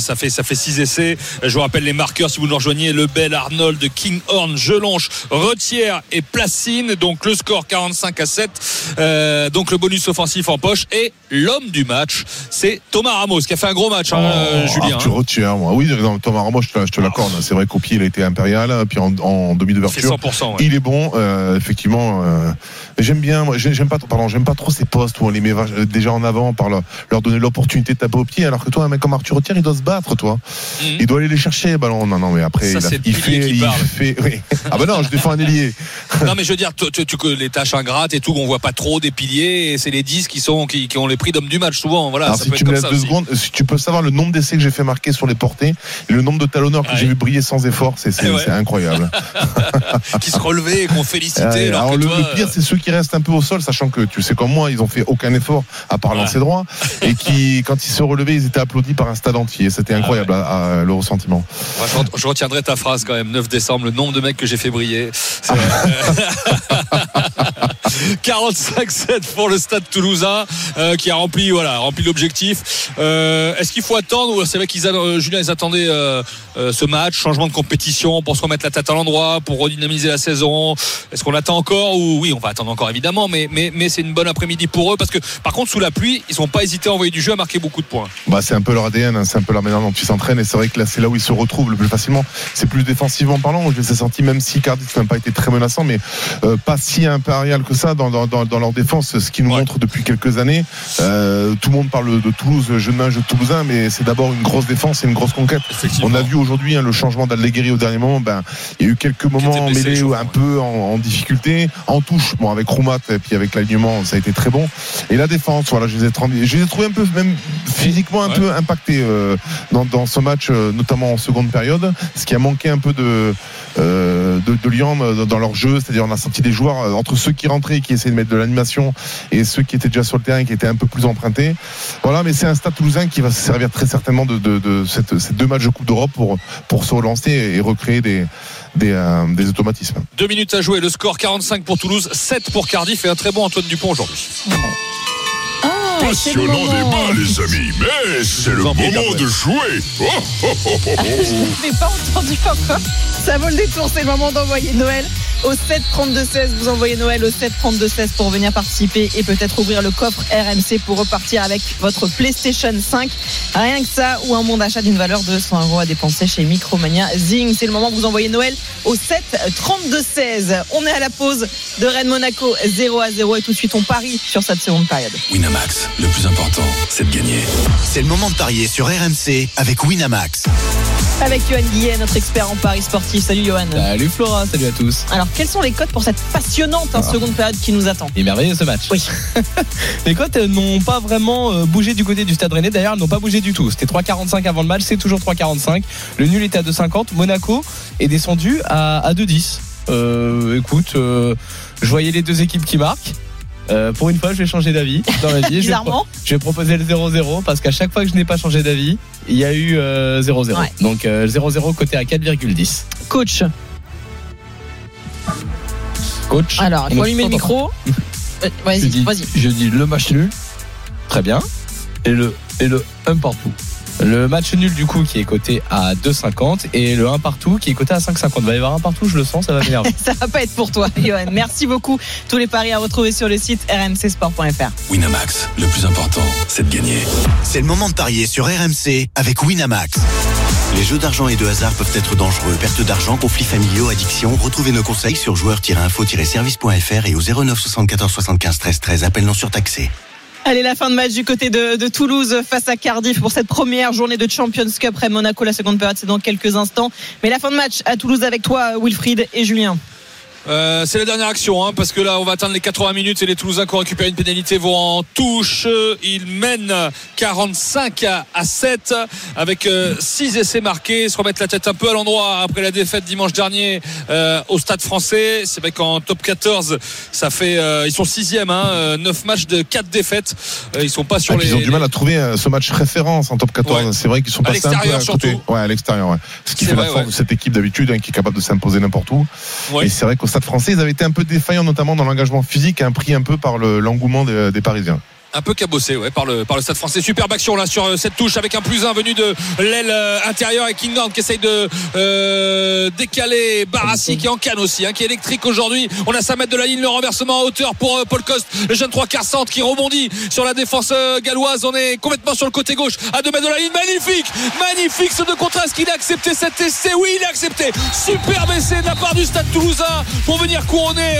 ça fait ça fait 6 essais. Je vous rappelle les marqueurs si vous nous rejoignez Lebel, Arnold, Kinghorn, Gelonche, Retière et Placine. Donc le score 45 à 7. Euh, donc le bonus offensif en poche. Et l'homme du match, c'est Thomas Ramos qui a fait un gros match, hein, euh, Julien. Tu hein. retiens, moi. Oui, non, Thomas Ramos, je te, l'accorde. C'est vrai qu'au pied, il a été impérial. Puis en, en demi Il d'ouverture, 100%. ouais. il est bon, euh, effectivement. Euh, j'aime bien, j'aime pas, pardon, j'aime pas trop ces postes où on les met euh, déjà en avant par leur, leur donner l'opportunité de taper au pied, alors que toi, un mec comme Arthur Retière, il doit se battre, toi. Mhm. Il doit aller les chercher, ballons. Non, non, mais après, Ça, il, a- il fait, il parle. fait, oui. Ah ben non, je défends un ailier. Non mais je veux dire tu, tu- les tâches ingrates et tout qu'on voit pas trop des piliers c'est les 10 qui sont qui, qui ont les prix d'homme du match souvent voilà Alors ça si peut tu être me laisses deux aussi. secondes, si tu peux savoir le nombre d'essais que j'ai fait marquer sur les portées et le nombre de talonneurs que Ouais. j'ai vu briller sans effort, c'est c'est- ouais. incroyable. qui se relevaient et qu'on félicitait alors, alors que le, toi, le pire, c'est ceux qui restent un peu au sol, sachant que tu sais comme moi, ils ont fait aucun effort à part lancer droit, et qui, quand ils se relevaient, ils étaient applaudis par un stade entier. C'était incroyable à- à- le ressentiment. Je, ret- je retiendrai ta phrase quand même, 9 décembre, le nombre de mecs que j'ai fait briller. C'est- 45-7 pour le stade toulousain euh, qui a rempli voilà rempli l'objectif. Euh, Est-ce qu'il faut attendre ou c'est vrai qu'ils euh, Julien ils attendaient ce match, changement de compétition pour se remettre la tête à l'endroit, pour redynamiser la saison. Est-ce qu'on attend encore ou oui on va attendre encore évidemment, mais mais mais c'est une bonne après-midi pour eux parce que par contre sous la pluie ils n'ont pas hésité à envoyer du jeu à marquer beaucoup de points. Bah, c'est un peu leur ADN, hein, c'est un peu la manière dont ils s'entraînent et c'est vrai que là c'est là où ils se retrouvent le plus facilement. C'est plus défensivement parlant, je les ai sentis même si Cardiff n'a pas été très menaçant, mais euh, pas si impérial que ça dans, dans, dans, dans leur défense, ce qui nous Ouais. montre depuis quelques années. Euh, tout le monde parle de Toulouse, jeune âge toulousain, mais c'est d'abord une grosse défense et une grosse conquête. On a vu aujourd'hui hein, le changement d'Allegheri au dernier moment. Ben, il y a eu quelques moments mêlés un ouais. peu en, en difficulté, en touche. Bon, avec Roumat et puis avec l'alignement, ça a été très bon. Et la défense, voilà, je les ai, tremblés- je les ai trouvés un peu même physiquement un Ouais. peu impactés euh, dans, dans ce match, euh, notamment en seconde période. Ce qui a manqué un peu de euh, de, de liant euh, dans leur jeu, c'est-à-dire on a senti des joueurs entre ceux qui rentraient et qui essayaient de mettre de l'animation et ceux qui étaient déjà sur le terrain et qui étaient un peu plus empruntés. Voilà, mais c'est un stade toulousain qui va se servir très certainement de, de, de cette- ces deux matchs de Coupe d'Europe pour, pour se relancer et recréer des, des, euh, des automatismes. Deux minutes à jouer, le score 45 pour Toulouse, 7 pour Cardiff et un très bon Antoine Dupont aujourd'hui. Ah, le Passionnant débat, les amis, mais c'est le moment de jouer. Oh, oh, oh, oh, oh. Je n'ai pas entendu encore. Ça vaut le détour, c'est le moment d'envoyer Noël au 7 32 16. Vous envoyez Noël au 7 32 16 pour venir participer et peut-être ouvrir le coffre RMC pour repartir avec votre PlayStation 5. Rien que ça ou un bon d'achat d'une valeur de 100 euros à dépenser chez Micromania Zing. C'est le moment où vous envoyez Noël au 7 32 16. On est à la pause de Rennes Monaco 0 à 0 et tout de suite on parie sur cette seconde période. Winamax, le plus important, c'est de gagner. C'est le moment de parier sur RMC avec Winamax. Avec Johan Guillet, notre expert en paris sportif. Salut Johan. Salut Flora, salut à tous. Alors quels sont les codes pour cette passionnante hein, seconde période qui nous attend? Il est merveilleux ce match. Oui. Les cotes n'ont pas vraiment euh, bougé du côté du Stade Rennais. D'ailleurs, elles n'ont pas bougé du tout. C'était 3,45 avant le match, c'est toujours 3,45. Le nul était à 2,50. Monaco est descendu à, à 2,10. Euh, écoute, euh, je voyais les deux équipes qui marquent. Euh, pour une fois, je vais changer d'avis dans la vie. je, vais je proposer le 0-0 parce qu'à chaque fois que je n'ai pas changé d'avis, il y a eu euh, 0-0. Ouais. Donc euh, 0-0 côté à 4,10. Coach. Coach. Alors, il faut allumer le micro. Euh, Je Vas-y, dis, vas-y. je dis le match nul, Très bien. et le, et le 1 partout. Le match nul du coup qui est coté à 2,50 et le 1 partout qui est coté à 5,50. Il va y avoir un partout, je le sens, ça va m'énerver. Ça va pas être pour toi, Johan. Merci beaucoup. Tous les paris à retrouver sur le site rmcsport.fr. Winamax, le plus important, c'est de gagner. C'est le moment de parier sur RMC avec Winamax. Les jeux d'argent et de hasard peuvent être dangereux. Perte d'argent, conflits familiaux, addiction. Retrouvez nos conseils sur joueurs-info-service.fr et au 09 74 75 13 13. Appel non surtaxé. Allez, la fin de match du côté de, Toulouse face à Cardiff pour cette première journée de Champions Cup. Rennes Monaco, la seconde période, c'est dans quelques instants. Mais la fin de match à Toulouse avec toi, Wilfried et Julien. Euh, c'est la dernière action hein, parce que là on va atteindre les 80 minutes et les Toulousains qui ont récupéré une pénalité vont en touche ils mènent 45 à, à 7 avec 6 essais marqués ils se remettent la tête un peu à l'endroit après la défaite dimanche dernier euh, au stade français c'est vrai qu'en top 14 ça fait euh, ils sont 6 hein, 9 matchs de 4 défaites Euh, ils sont pas sur puis, les ils ont du mal à trouver euh, ce match référence en top 14. Ouais. C'est vrai qu'ils sont À passés un peu à côté. Ouais, à l'extérieur. Ouais. Ce qui fait vrai, la force de cette équipe d'habitude, hein, qui est capable de s'imposer n'importe où. Et c'est vrai qu'au Stade Français, ils avaient été un peu défaillants, notamment dans l'engagement physique, un pris un peu par le- l'engouement des Parisiens. Un peu cabossé ouais, par, le, par le stade français. Superbe action là sur euh, cette touche avec un plus un venu de l'aile euh, intérieure et Kinghorn qui essaye de euh, décaler Barassi qui est en canne aussi, hein, qui est électrique aujourd'hui. On a 5 mètres de la ligne, le renversement en hauteur pour Paul Coste, le jeune 3 quarts centre qui rebondit sur la défense galloise. On est complètement sur le côté gauche à 2 mètres de la ligne. Magnifique, magnifique ce de contre. Est-ce qu'il a accepté cet essai Oui, il a accepté. Superbe essai de la part du stade toulousain pour venir couronner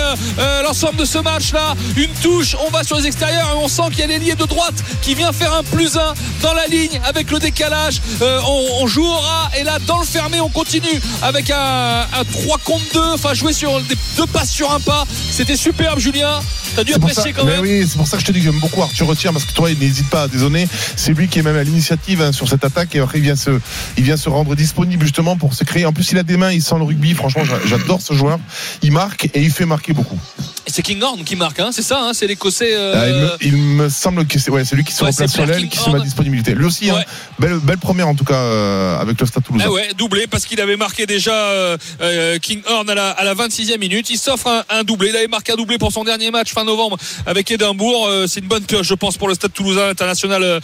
l'ensemble de ce match là. Une touche, on va sur les extérieurs et on sent qu'il y a l'ailier de droite qui vient faire un plus un dans la ligne avec le décalage. Euh, on, on joue au ras et là dans le fermé on continue avec un, un 3 contre 2, enfin jouer sur des, deux passes sur un pas. C'était superbe Julien. T'as dû apprécier ça- quand même. oui, c'est pour ça que je te dis que j'aime beaucoup Arthur Retière parce que toi, il n'hésite pas à dézonner. C'est lui qui est même à l'initiative hein, sur cette attaque et après il vient se, il vient se rendre disponible justement pour se créer. En plus, il a des mains, il sent le rugby. Franchement, j'a- j'adore ce joueur. Il marque et il fait marquer beaucoup. Et C'est Kinghorn qui marque, hein, c'est ça, hein, c'est l'Écossais. euh, Ah, il, me, il me semble que c'est ouais, lui qui se Ouais, Blair l'aile, qui se met à disponibilité. Lui aussi, hein, belle, belle première en tout cas euh, avec le Stade Toulousain. Ah ouais, doublé parce qu'il avait marqué déjà euh, euh, King Horn à la, à la 26e minute. Il s'offre un, un doublé. Il avait marqué un doublé pour son dernier match fin novembre avec Édimbourg. Euh, c'est une bonne pioche, je pense, pour le Stade Toulousain international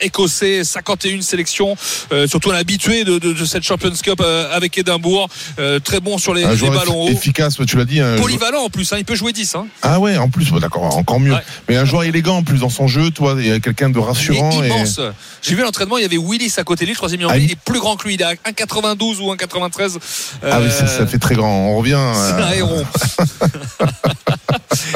écossais. 51 sélections, surtout un habitué de, de, de cette Champions Cup avec Édimbourg. Très bon sur les, Un les ballons efficace, tu l'as dit. joueur- Polyvalent en plus, hein, il peut jouer 10. Hein. Ah ouais, en plus, d'accord, encore mieux. Mais un joueur élégant en plus dans son jeu, toi, il y a quelqu'un de Il rassurant. et-. J'ai vu l'entraînement, il y avait Willis à côté de lui, le troisième Ah, il est plus grand que lui. Il a 1,92 ou 1,93. Ah oui, ça, ça Euh, fait très grand. On revient. C'est euh, un héros.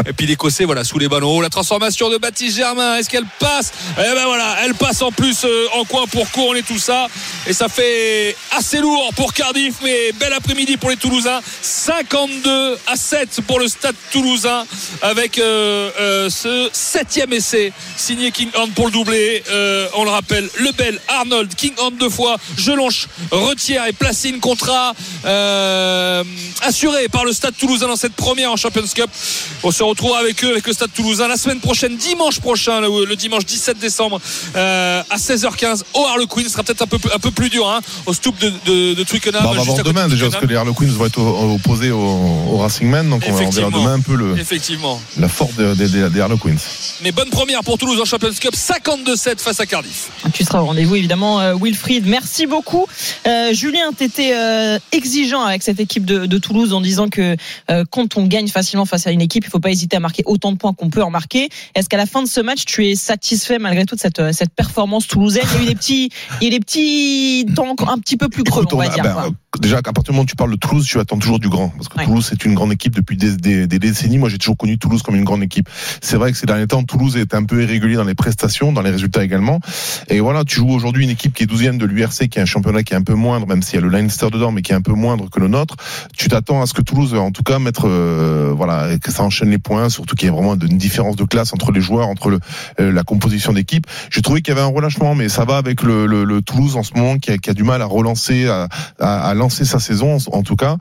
Et puis l'Écossais, voilà, sous les ballons. La transformation de Baptiste Germain, est-ce qu'elle passe? Eh ben voilà, elle passe en plus euh, en coin pour court et tout ça. Et ça fait assez lourd pour Cardiff, mais bel après-midi pour les Toulousains. 52 à 7 pour le stade toulousain avec euh, euh, ce septième essai signé King Horn pour le doublé. Euh, on le rappelle, Lebel, Arnold, King Horn deux fois, Jelonche, Retière et Placine contrat euh, assuré par le stade toulousain dans cette première en Champions Cup. On se retrouve avec eux, avec le stade toulousain la semaine prochaine, dimanche prochain, le, le dimanche 17 décembre euh, à 16h15 au Harlequin. Ce sera peut-être un peu, un peu plus dur hein, au stoop de, de, de Twickenham. bah, on va voir demain de déjà parce que les Harlequins vont être opposés au, au Racing Man, donc on, verra demain un peu le, Effectivement. la force des- des Harlequins. Mais bonne première pour Toulouse en Champions Cup, 52-7 face à Cardiff. Tu seras au rendez-vous évidemment, euh, Wilfried. Merci beaucoup. Euh, Julien, tu étais exigeant avec cette équipe de, de Toulouse en disant que euh, quand on gagne facilement face à une équipe, il faut pas hésiter à marquer autant de points qu'on peut en marquer. Est-ce qu'à la fin de ce match, tu es satisfait malgré tout de cette, euh, cette performance toulousaine? Il y a eu des petits, il y a eu des petits temps encore un petit peu plus creux, on va dire. ben, euh, déjà, à partir du moment où tu parles de Toulouse, tu attends toujours du grand. Parce que Ouais. Toulouse, c'est une grande équipe depuis des, des- des décennies. Moi, j'ai toujours connu Toulouse comme une grande équipe. C'est vrai que ces derniers temps, Toulouse est un peu irrégulier dans les prestations, dans les résultats également. Et voilà, tu joues aujourd'hui une équipe qui est 12e de l'URC, qui est un championnat qui est un peu moindre, même s'il y a le Leinster dedans, mais qui est un peu moindre que le nôtre. Tu t'attends à ce que Toulouse, en tout cas, mettre, euh, voilà, que ça enchaîne les points, surtout qu'il y a vraiment une différence de classe entre les joueurs, entre le, euh, la composition d'équipe. J'ai trouvé qu'il y avait un relâchement, mais ça va avec le, le- le Toulouse en ce moment qui a, qui a du mal à relancer, à, à, lancer sa saison, en, tout cas.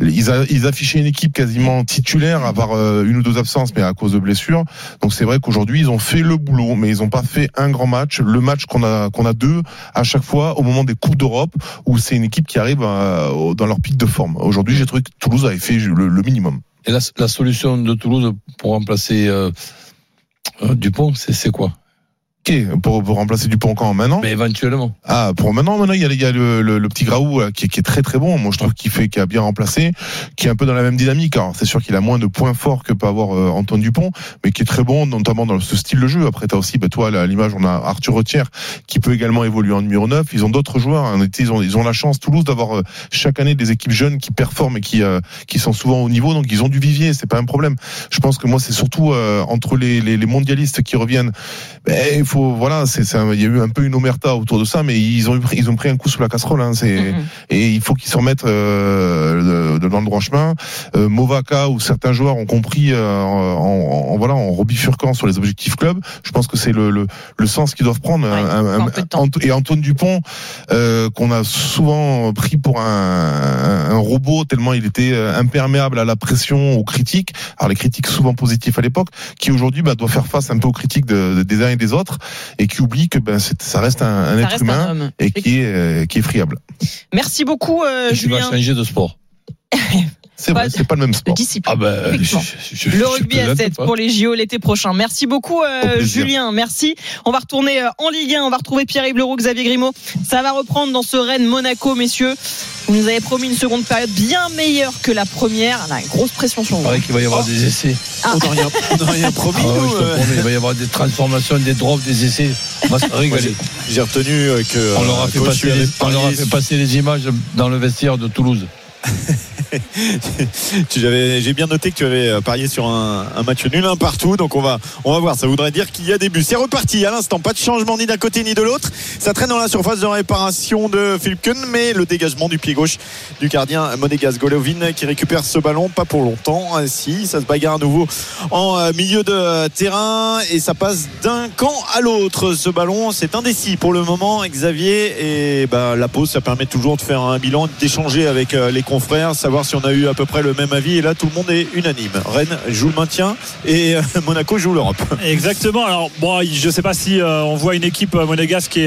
Ils, a- ils affichaient une équipe quasiment titulaire, à part euh, une ou deux absences, mais à cause de blessures. Donc c'est vrai qu'aujourd'hui, ils ont fait le boulot, mais ils n'ont pas fait un grand match qu'on a, qu'on a deux à chaque fois au moment des Coupes d'Europe, où c'est une équipe qui arrive euh, dans leur pic de forme. Aujourd'hui, j'ai trouvé que Toulouse avait fait le, minimum. Et la, la solution de Toulouse pour remplacer euh, euh, Dupont, c'est quoi? Pour, pour remplacer Dupont quand maintenant Mais éventuellement. Ah, pour maintenant, maintenant, il y a, il y a le, le, le petit Graou euh, qui, est- qui est très très bon. Moi, je trouve qu'il fait, qui a bien remplacé, qui est un peu dans la même dynamique. Alors, c'est sûr qu'il a moins de points forts que peut avoir euh, Antoine Dupont, mais qui est très bon, notamment dans ce style de jeu. Après, t'as aussi, bah, toi, à l'image, on a Arthur Retière, qui peut également évoluer en numéro 9. Ils ont d'autres joueurs. Été, ils ont, ils ont la chance, Toulouse, d'avoir euh, chaque année des équipes jeunes qui performent et qui, euh, qui sont souvent au niveau. Donc, ils ont du vivier. C'est pas un problème. Je pense que moi, c'est surtout euh, entre les, les, les mondialistes qui reviennent. Ben, il faut, voilà, c'est, il y a eu un peu une omerta autour de ça, mais ils ont, ils ont pris un coup sous la casserole. Hein, c'est, Mhm. et il faut qu'ils se remettent euh, de- de- dans le droit chemin. Euh, Movaka ou certains joueurs ont compris euh, en, en- en- voilà en rebifurquant sur les objectifs club. Je pense que c'est le, le, le sens qu'ils doivent prendre. Ouais, Un- un- faut un et Antoine Dupont, euh, qu'on a souvent pris pour un, un- un robot tellement il était euh, imperméable à la pression, aux critiques. Alors les critiques souvent positives à l'époque, qui aujourd'hui bah, doit faire face un peu aux critiques de- de- des uns et des autres, et qui oublie que ben, ça reste un, un Ça être reste humain et qui est, euh, qui est friable. Merci beaucoup, euh, Et tu vas Julien. changer de sport. C'est Pas vrai, c'est pas le même sport. discipline. Ah Effectivement. je- je- je- Le rugby à plaisante 7 pas. pour les JO l'été prochain. Merci beaucoup euh. Julien, merci. On va retourner euh, en Ligue 1, on va retrouver Pierre-Yves Leroux, Xavier Grimaud. Ça va reprendre dans ce Rennes Monaco, messieurs. Vous nous avez promis une seconde période bien meilleure que la première. Là, grosse pression sur Il vous. paraît qu'il va y avoir des essais. On n'a rien, on n'a rien promis, Ah ouais, nous, euh. promets, il va y avoir des transformations, des drops, des essais. On va se Moi, régaler. j'ai- J'ai retenu que On leur a fait coach passer lui avait les, on leur a parié fait passer les images dans le vestiaire de Toulouse. J'ai bien noté que tu avais euh, parié sur un, match nul un partout, donc on va, on va voir. Ça voudrait dire qu'il y a des buts. C'est reparti à l'instant, pas de changement ni d'un côté ni de l'autre. Ça traîne dans la surface de réparation de Philipken, mais le dégagement du pied gauche du gardien monégasque Golovin qui récupère ce ballon, pas pour longtemps. Ah, Si, ça se bagarre à nouveau en euh, milieu de terrain et ça passe d'un camp à l'autre. Ce ballon, c'est indécis pour le moment, Xavier. Et bah, la pause, ça permet toujours de faire un bilan, d'échanger avec euh, les confrères, savoir si on a eu à peu près le même avis. Et là, tout le monde est unanime. Rennes joue le maintien et euh, Monaco joue l'Europe. Exactement. Alors, bon, je ne sais pas si euh, on voit une équipe euh, monégasque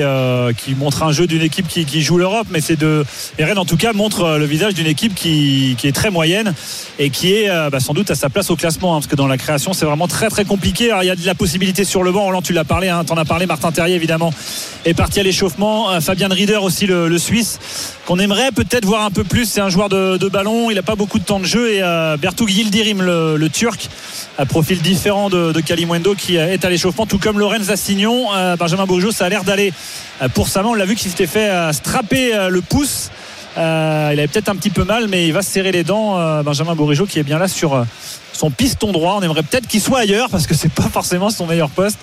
qui, montre un jeu d'une équipe qui, joue l'Europe, mais c'est de. Et Rennes, en tout cas, montre le visage d'une équipe qui, est très moyenne et qui est bah, sans doute à sa place au classement, hein, parce que dans la création, c'est vraiment très très compliqué. Alors, il y a de la possibilité sur le banc. Roland, tu l'as parlé, hein, t'en as parlé. Martin Terrier, évidemment, est parti à l'échauffement. Fabien Rieder aussi, le, Suisse, qu'on aimerait peut-être voir un peu plus. C'est un joueur de ballon. Il n'a pas beaucoup de temps de jeu. Et euh, Bertouk Yildirim, le, Turc, un profil différent de, de Kalimwendo qui euh, est à l'échauffement, tout comme Lorenz Assignon. Euh, Benjamin Bourgeot, ça a l'air d'aller euh, pour sa main. On l'a vu qu'il s'était fait strapper le pouce. Il avait peut-être un petit peu mal, mais il va se serrer les dents. Benjamin Bourigeau qui est bien là sur son piston droit. On aimerait peut-être qu'il soit ailleurs parce que c'est pas forcément son meilleur poste.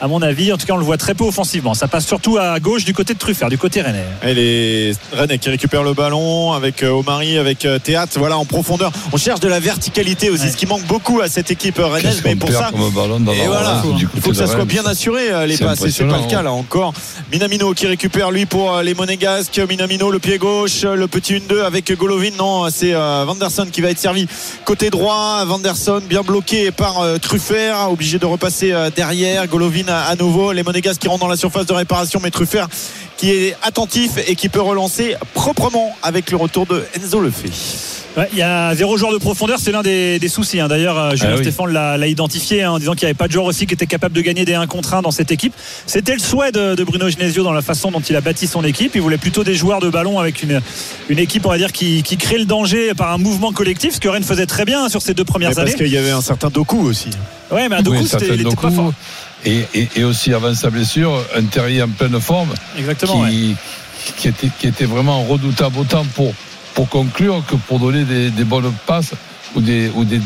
À mon avis, en tout cas, on le voit très peu offensivement. Ça passe surtout à gauche du côté de Truffert, du côté rennais. Et les qui récupèrent le ballon avec euh, Omari, avec euh, Théâtre, voilà en profondeur. On cherche de la verticalité aussi, Ouais. ce qui manque beaucoup à cette équipe rennaise. Qu'est-ce Mais pour ça, voilà, il faut que ça soit bien assuré euh, les passes. Et c'est pas le cas là encore. Minamino qui récupère lui pour euh, les Monégasques. Minamino le pied gauche, euh, le petit 1-2 avec Golovin. Non, c'est euh, Vanderson qui va être servi côté droit. Vanderson bien bloqué par euh, Truffert, obligé de repasser euh, derrière. Golovin à, à nouveau. Les Monégasques qui rentrent dans la surface de réparation, mais Truffert qui est attentif et qui peut relancer proprement avec le retour de Enzo Lefebvre. Ouais, il y a zéro joueur de profondeur, c'est l'un des, des soucis. hein. D'ailleurs, euh, Julien Ah oui. Stéphane l'a identifié hein, en disant qu'il n'y avait pas de joueur aussi qui était capable de gagner des 1 contre 1 dans cette équipe. C'était le souhait de, de Bruno Genesio dans la façon dont il a bâti son équipe. Il voulait plutôt des joueurs de ballon avec une, une équipe, on va dire, qui, qui crée le danger par un mouvement collectif, ce que Rennes faisait très bien hein, sur ces deux Mais premières parce années. qu'il y avait un certain Doku aussi. Ouais, mais à Doku, Oui, c'était- il pas fort. Et, et, et aussi avant sa blessure, un Terrier en pleine forme Exactement. ouais. qui, était, qui était vraiment redoutable autant pour, pour conclure que pour donner des, des bonnes passes ou des, ou des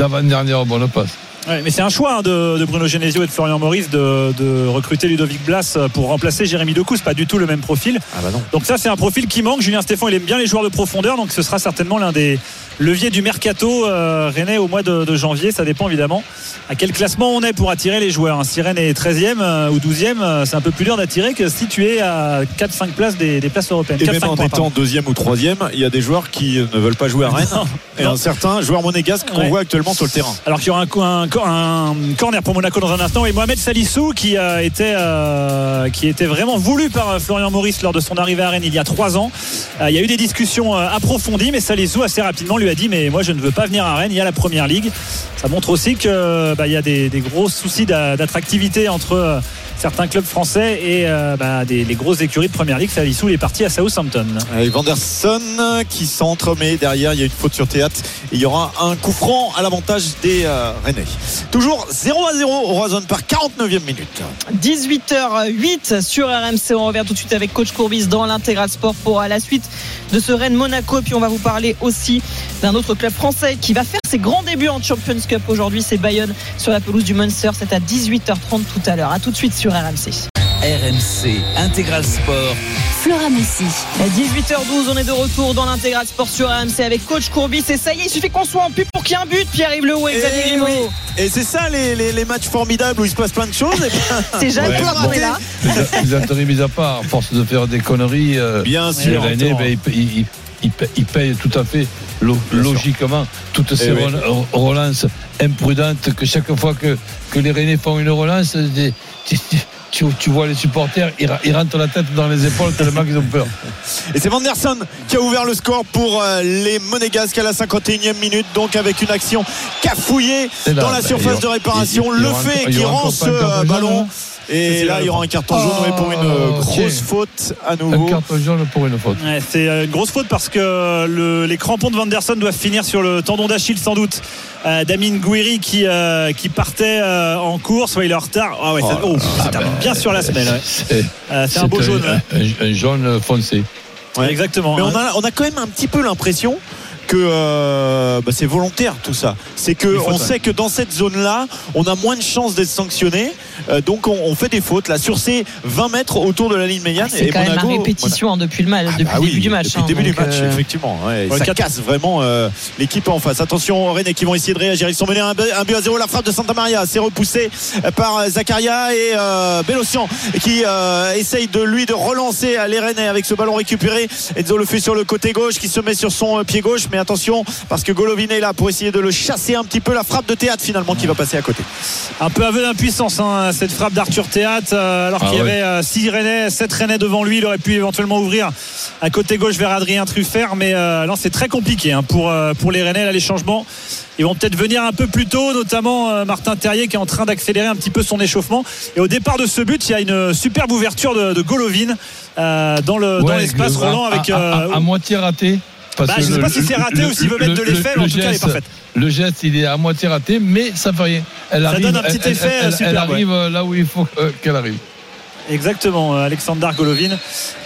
avant-dernières bonnes passes. Ouais, mais c'est un choix hein, de, de Bruno Genesio et de Florian Maurice de, de recruter Ludovic Blas pour remplacer Jérémy Doku. C'est pas du tout le même profil. Ah bah non. Donc ça c'est un profil qui manque. Julien Stéphane il aime bien les joueurs de profondeur, donc ce sera certainement l'un des leviers du mercato euh, rennais au mois de, de janvier. Ça dépend évidemment à quel classement on est pour attirer les joueurs. hein. Si Rennes est 13e euh, ou 12e, euh, c'est un peu plus dur d'attirer que si tu es à 4-5 places des, des places européennes. Et 4-5 même en points, étant pardon. deuxième ou troisième, il y a des joueurs qui ne veulent pas jouer à Rennes. Non, et non. un certain joueur monégasque qu'on Ouais. voit actuellement sur le terrain. Alors qu'il y aura un, co- un co- un corner pour Monaco dans un instant et Mohamed Salissou qui a été euh, qui était vraiment voulu par Florian Maurice lors de son arrivée à Rennes il y a trois ans. Il y a eu des discussions approfondies, mais Salissou assez rapidement lui a dit mais moi je ne veux pas venir à Rennes. Il y a la Première Ligue. Ça montre aussi que bah, y a des, gros soucis d'a- d'attractivité entre certains clubs français et euh, bah, des les grosses écuries de Première Ligue. Salissou est parti à Southampton. Avec Vanderson qui centre, mais derrière il y a une faute sur théâtre. Et il y aura un coup franc à l'avantage des euh, Rennais. Toujours 0 à 0 au Roison par 49e minute. 18h08 sur RMC. On revient tout de suite avec Coach Courbis dans l'intégral sport pour à la suite de ce Rennes Monaco. Puis on va vous parler aussi d'un autre club français qui va faire ses grands débuts en Champions Cup aujourd'hui. C'est Bayonne sur la pelouse du Munster. C'est à 18h30 tout à l'heure. À tout de suite sur RMC. RMC Intégral Sport. Flora Messi. À 18h12, on est de retour dans l'intégral sport sur RMC avec Coach Courbis. Et ça y est, il suffit qu'on soit en pub pour qu'il y ait un but. Pierre-Yves Leroux et Xavier Eh Grimaud. oui. Et c'est ça les, les- les matchs formidables où il se passe plein de choses. C'est Jacques on peut Courtois rater. là. Les intérêts mis à part, force de faire des conneries, euh, Bien les sûr. Ben, ils payent tout à fait lo- Bien sûr. logiquement toutes ces Eh oui. relances imprudentes que chaque fois que, que les Rennais font une relance, des- tu, tu- tu vois les supporters, ils, rentrent la tête dans les épaules tellement qu'ils ont peur. Et c'est Vanderson qui a ouvert le score pour euh, les Monégasques à la 51e minute, donc avec une action cafouillée là, dans la ben, surface il de réparation. il Le fait il qui rend ce euh, ballon. hein. Et là, il y aura un carton jaune pour une euh, Oh, grosse faute à Un nouveau. carton jaune pour une faute. Ouais, c'est euh, une grosse faute parce que le- les crampons de Vanderson doivent finir sur le tendon d'Achille sans doute. Euh, Damien Gouiri qui, euh, qui partait euh, en course, ouais, il est en retard. Ah ouais, ça, oh, ça tape bien sur la semelle. ouais. C'est Euh, c'est un beau jaune. un- un jaune foncé. Ouais. Exactement. Mais hein. on a, on a quand même un petit peu l'impression que euh, bah, c'est volontaire tout ça. C'est que on sait que dans cette zone-là, on a moins de chances d'être sanctionné. Euh, donc on, on fait des fautes là sur ces 20 mètres autour de la ligne médiane. C'est quand même Monaco- à répétition hein, depuis le, depuis ah le oui, début du match. Depuis le hein, début du match, euh, effectivement. ouais, Ouais, ça casse vraiment euh, l'équipe en face. Attention, Rennes qui vont essayer de réagir. Ils sont menés un, but- un but à zéro. La frappe de Santa Maria, c'est repoussé par Zakaria et euh, Bélocian qui euh, essaye de lui de relancer les Rennais avec ce ballon récupéré. Enzo le fait sur le côté gauche qui se met sur son pied gauche. Mais attention parce que Golovin est là pour essayer de le chasser un petit peu. La frappe de théâtre finalement qui va passer à côté. Un peu aveu d'impuissance, hein, cette frappe d'Arthur Théâtre, euh, alors Ah qu'il y avait 6 Rennais, 7 Rennais devant lui. Il aurait pu éventuellement ouvrir à côté gauche vers Adrien Truffert, mais euh, non, c'est très compliqué hein, pour, euh, pour les Rennais. Là, les changements, ils vont peut-être venir un peu plus tôt, notamment euh, Martin Terrier qui est en train d'accélérer un petit peu son échauffement. Et au départ de ce but, il y a une superbe ouverture de, de Golovin euh, dans le- Ouais, l'espace que- Roland à- avec. à, euh, à- à moitié raté. Parce Bah, je sais le- pas si c'est raté le- ou s'il veut le- mettre de le- l'effet, mais en tout cas, elle est parfaite. Le geste, il est à moitié raté, mais ça fait rien. Elle Ça arrive, donne un petit elle- effet, elle- elle arrive là où il faut euh, qu'elle arrive. Exactement, euh, Alexander Golovin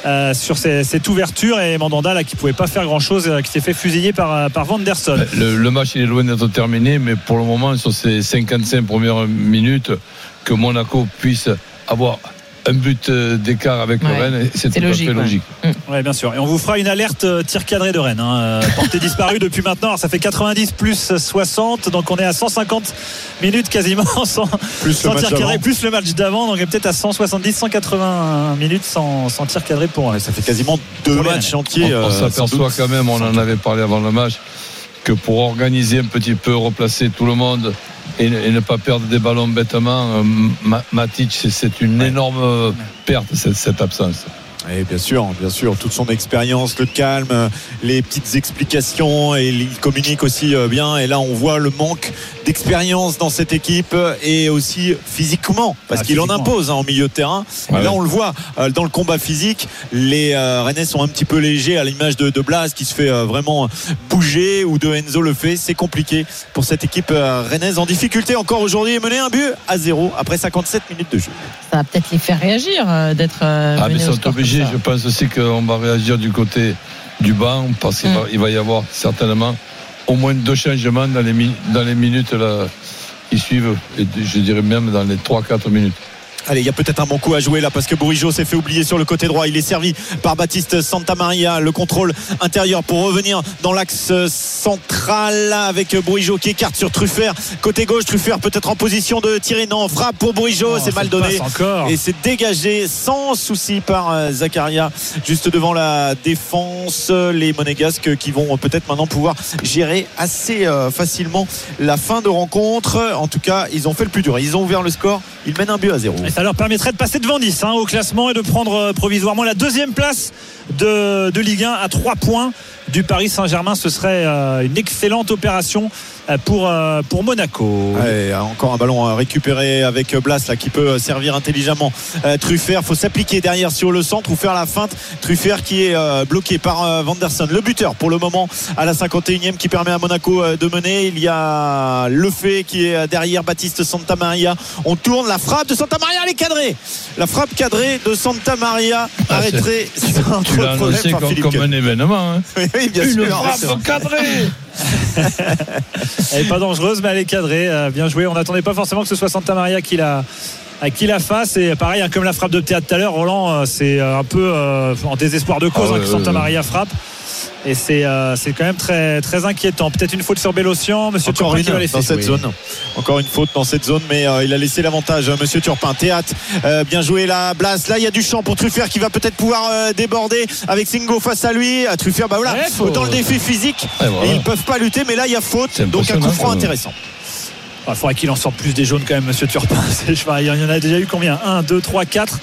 euh, sur cette ouverture et Mandanda là qui pouvait pas faire grand chose, qui s'est fait fusiller par, euh, par Vanderson. Le, le match il est loin d'être terminé, mais pour le moment, sur ces 55 premières minutes, que Monaco puisse avoir un but euh, d'écart avec Ouais, le Rennes, c'est tout à logique, fait ouais. logique. Ouais, bien sûr. Et on vous fera une alerte euh, tir cadré de Rennes. Hein, euh, portée disparue depuis maintenant. Alors, ça fait 90 plus 60, donc on est à 150 minutes quasiment sans, Plus sans tir cadré, plus le match d'avant. Donc on est peut-être à 170, 180 minutes sans, sans tir cadré pour. Ça fait quasiment deux matchs entiers. on s'aperçoit quand même, on en avait parlé avant le match, que pour organiser un petit peu, replacer tout le monde et, ne- et ne pas perdre des ballons bêtement, euh, Ma- Matic, c'est- une énorme perte, cette, cette absence. Oui, bien sûr, bien sûr, toute son expérience, le calme, les petites explications, et il communique aussi euh, bien. Et là, on voit le manque d'expérience dans cette équipe et aussi physiquement, parce Ah, qu'il en impose hein, en milieu de terrain. Ouais, et là, ouais. on le voit euh, dans le combat physique, les euh, Rennais sont un petit peu légers à l'image de, de Blas qui se fait euh, vraiment bouger ou de Enzo le fait. C'est compliqué pour cette équipe euh, rennaise en difficulté encore aujourd'hui et mener un but à zéro après 57 minutes de jeu. Ça va peut-être les faire réagir euh, d'être. euh, Ah, Je pense aussi qu'on va réagir du côté du banc parce qu'il Mm. va, il va y avoir certainement au moins deux changements dans les, mi- dans les minutes là, qui suivent. Et je dirais même dans les 3-4 minutes. Allez, il y a peut-être un bon coup à jouer là parce que Bourigeau s'est fait oublier sur le côté droit. Il est servi par Baptiste Santamaria. Le contrôle intérieur pour revenir dans l'axe central là, avec Bourigeau qui écarte sur Truffert. Côté gauche, Truffert peut-être en position de tirer. Non, frappe pour Bourigeau. Oh, c'est mal donné. Et c'est dégagé sans souci par euh, Zakaria juste devant la défense. Les Monégasques qui vont peut-être maintenant pouvoir gérer assez euh, facilement la fin de rencontre. En tout cas, ils ont fait le plus dur. Ils ont ouvert le score. Ils mènent un but à zéro. Ça leur permettrait de passer devant 10 hein, au classement et de prendre euh, provisoirement la deuxième place de, de Ligue 1 à 3 points du Paris Saint-Germain. Ce serait euh, une excellente opération euh, pour, euh, pour Monaco. Ouais, encore un ballon à récupérer avec Blas là, qui peut servir intelligemment. Euh, Truffert faut s'appliquer derrière sur le centre ou faire la feinte. Truffert qui est euh, bloqué par euh, Vanderson. Le buteur pour le moment à la 51e qui permet à Monaco euh, de mener. Il y a Le Fait qui est euh, derrière Baptiste Santamaria. On tourne la frappe de Santamaria elle est cadrée. La frappe cadrée de Santamaria Ah, arrêtée. sans Annoncé comme, un événement. hein. Oui, oui, bien Une sûr frappe cadrée Elle n'est pas dangereuse, mais elle est cadrée. Euh, Bien joué. On n'attendait pas forcément que ce soit Santa Maria qui la, à qui la fasse. Et pareil, hein, comme la frappe de théâtre tout à l'heure, Roland, euh, c'est euh, un peu euh, en désespoir de cause Ah hein, que Santa. Maria frappe. Et c'est euh, c'est quand même très, très inquiétant. Peut-être une faute sur Bélocian. Monsieur Encore Turpin une qui va laisser dans cette zone. Encore une faute dans cette zone, mais euh, il a laissé l'avantage, euh, Monsieur Turpin. Théâtre, euh, bien joué là, Blas. Là, il y a du champ pour Truffert qui va peut-être pouvoir euh, déborder avec Singo face à lui. À Truffert, bah voilà, Ouais, faut- autant le défi physique. Et voilà. Et ils peuvent pas lutter, mais là, il y a faute. Donc un coup franc intéressant. Il faudrait qu'il en sorte plus des jaunes quand même, Monsieur Turpin. Il y en a déjà eu combien? 1, 2, 3, 4.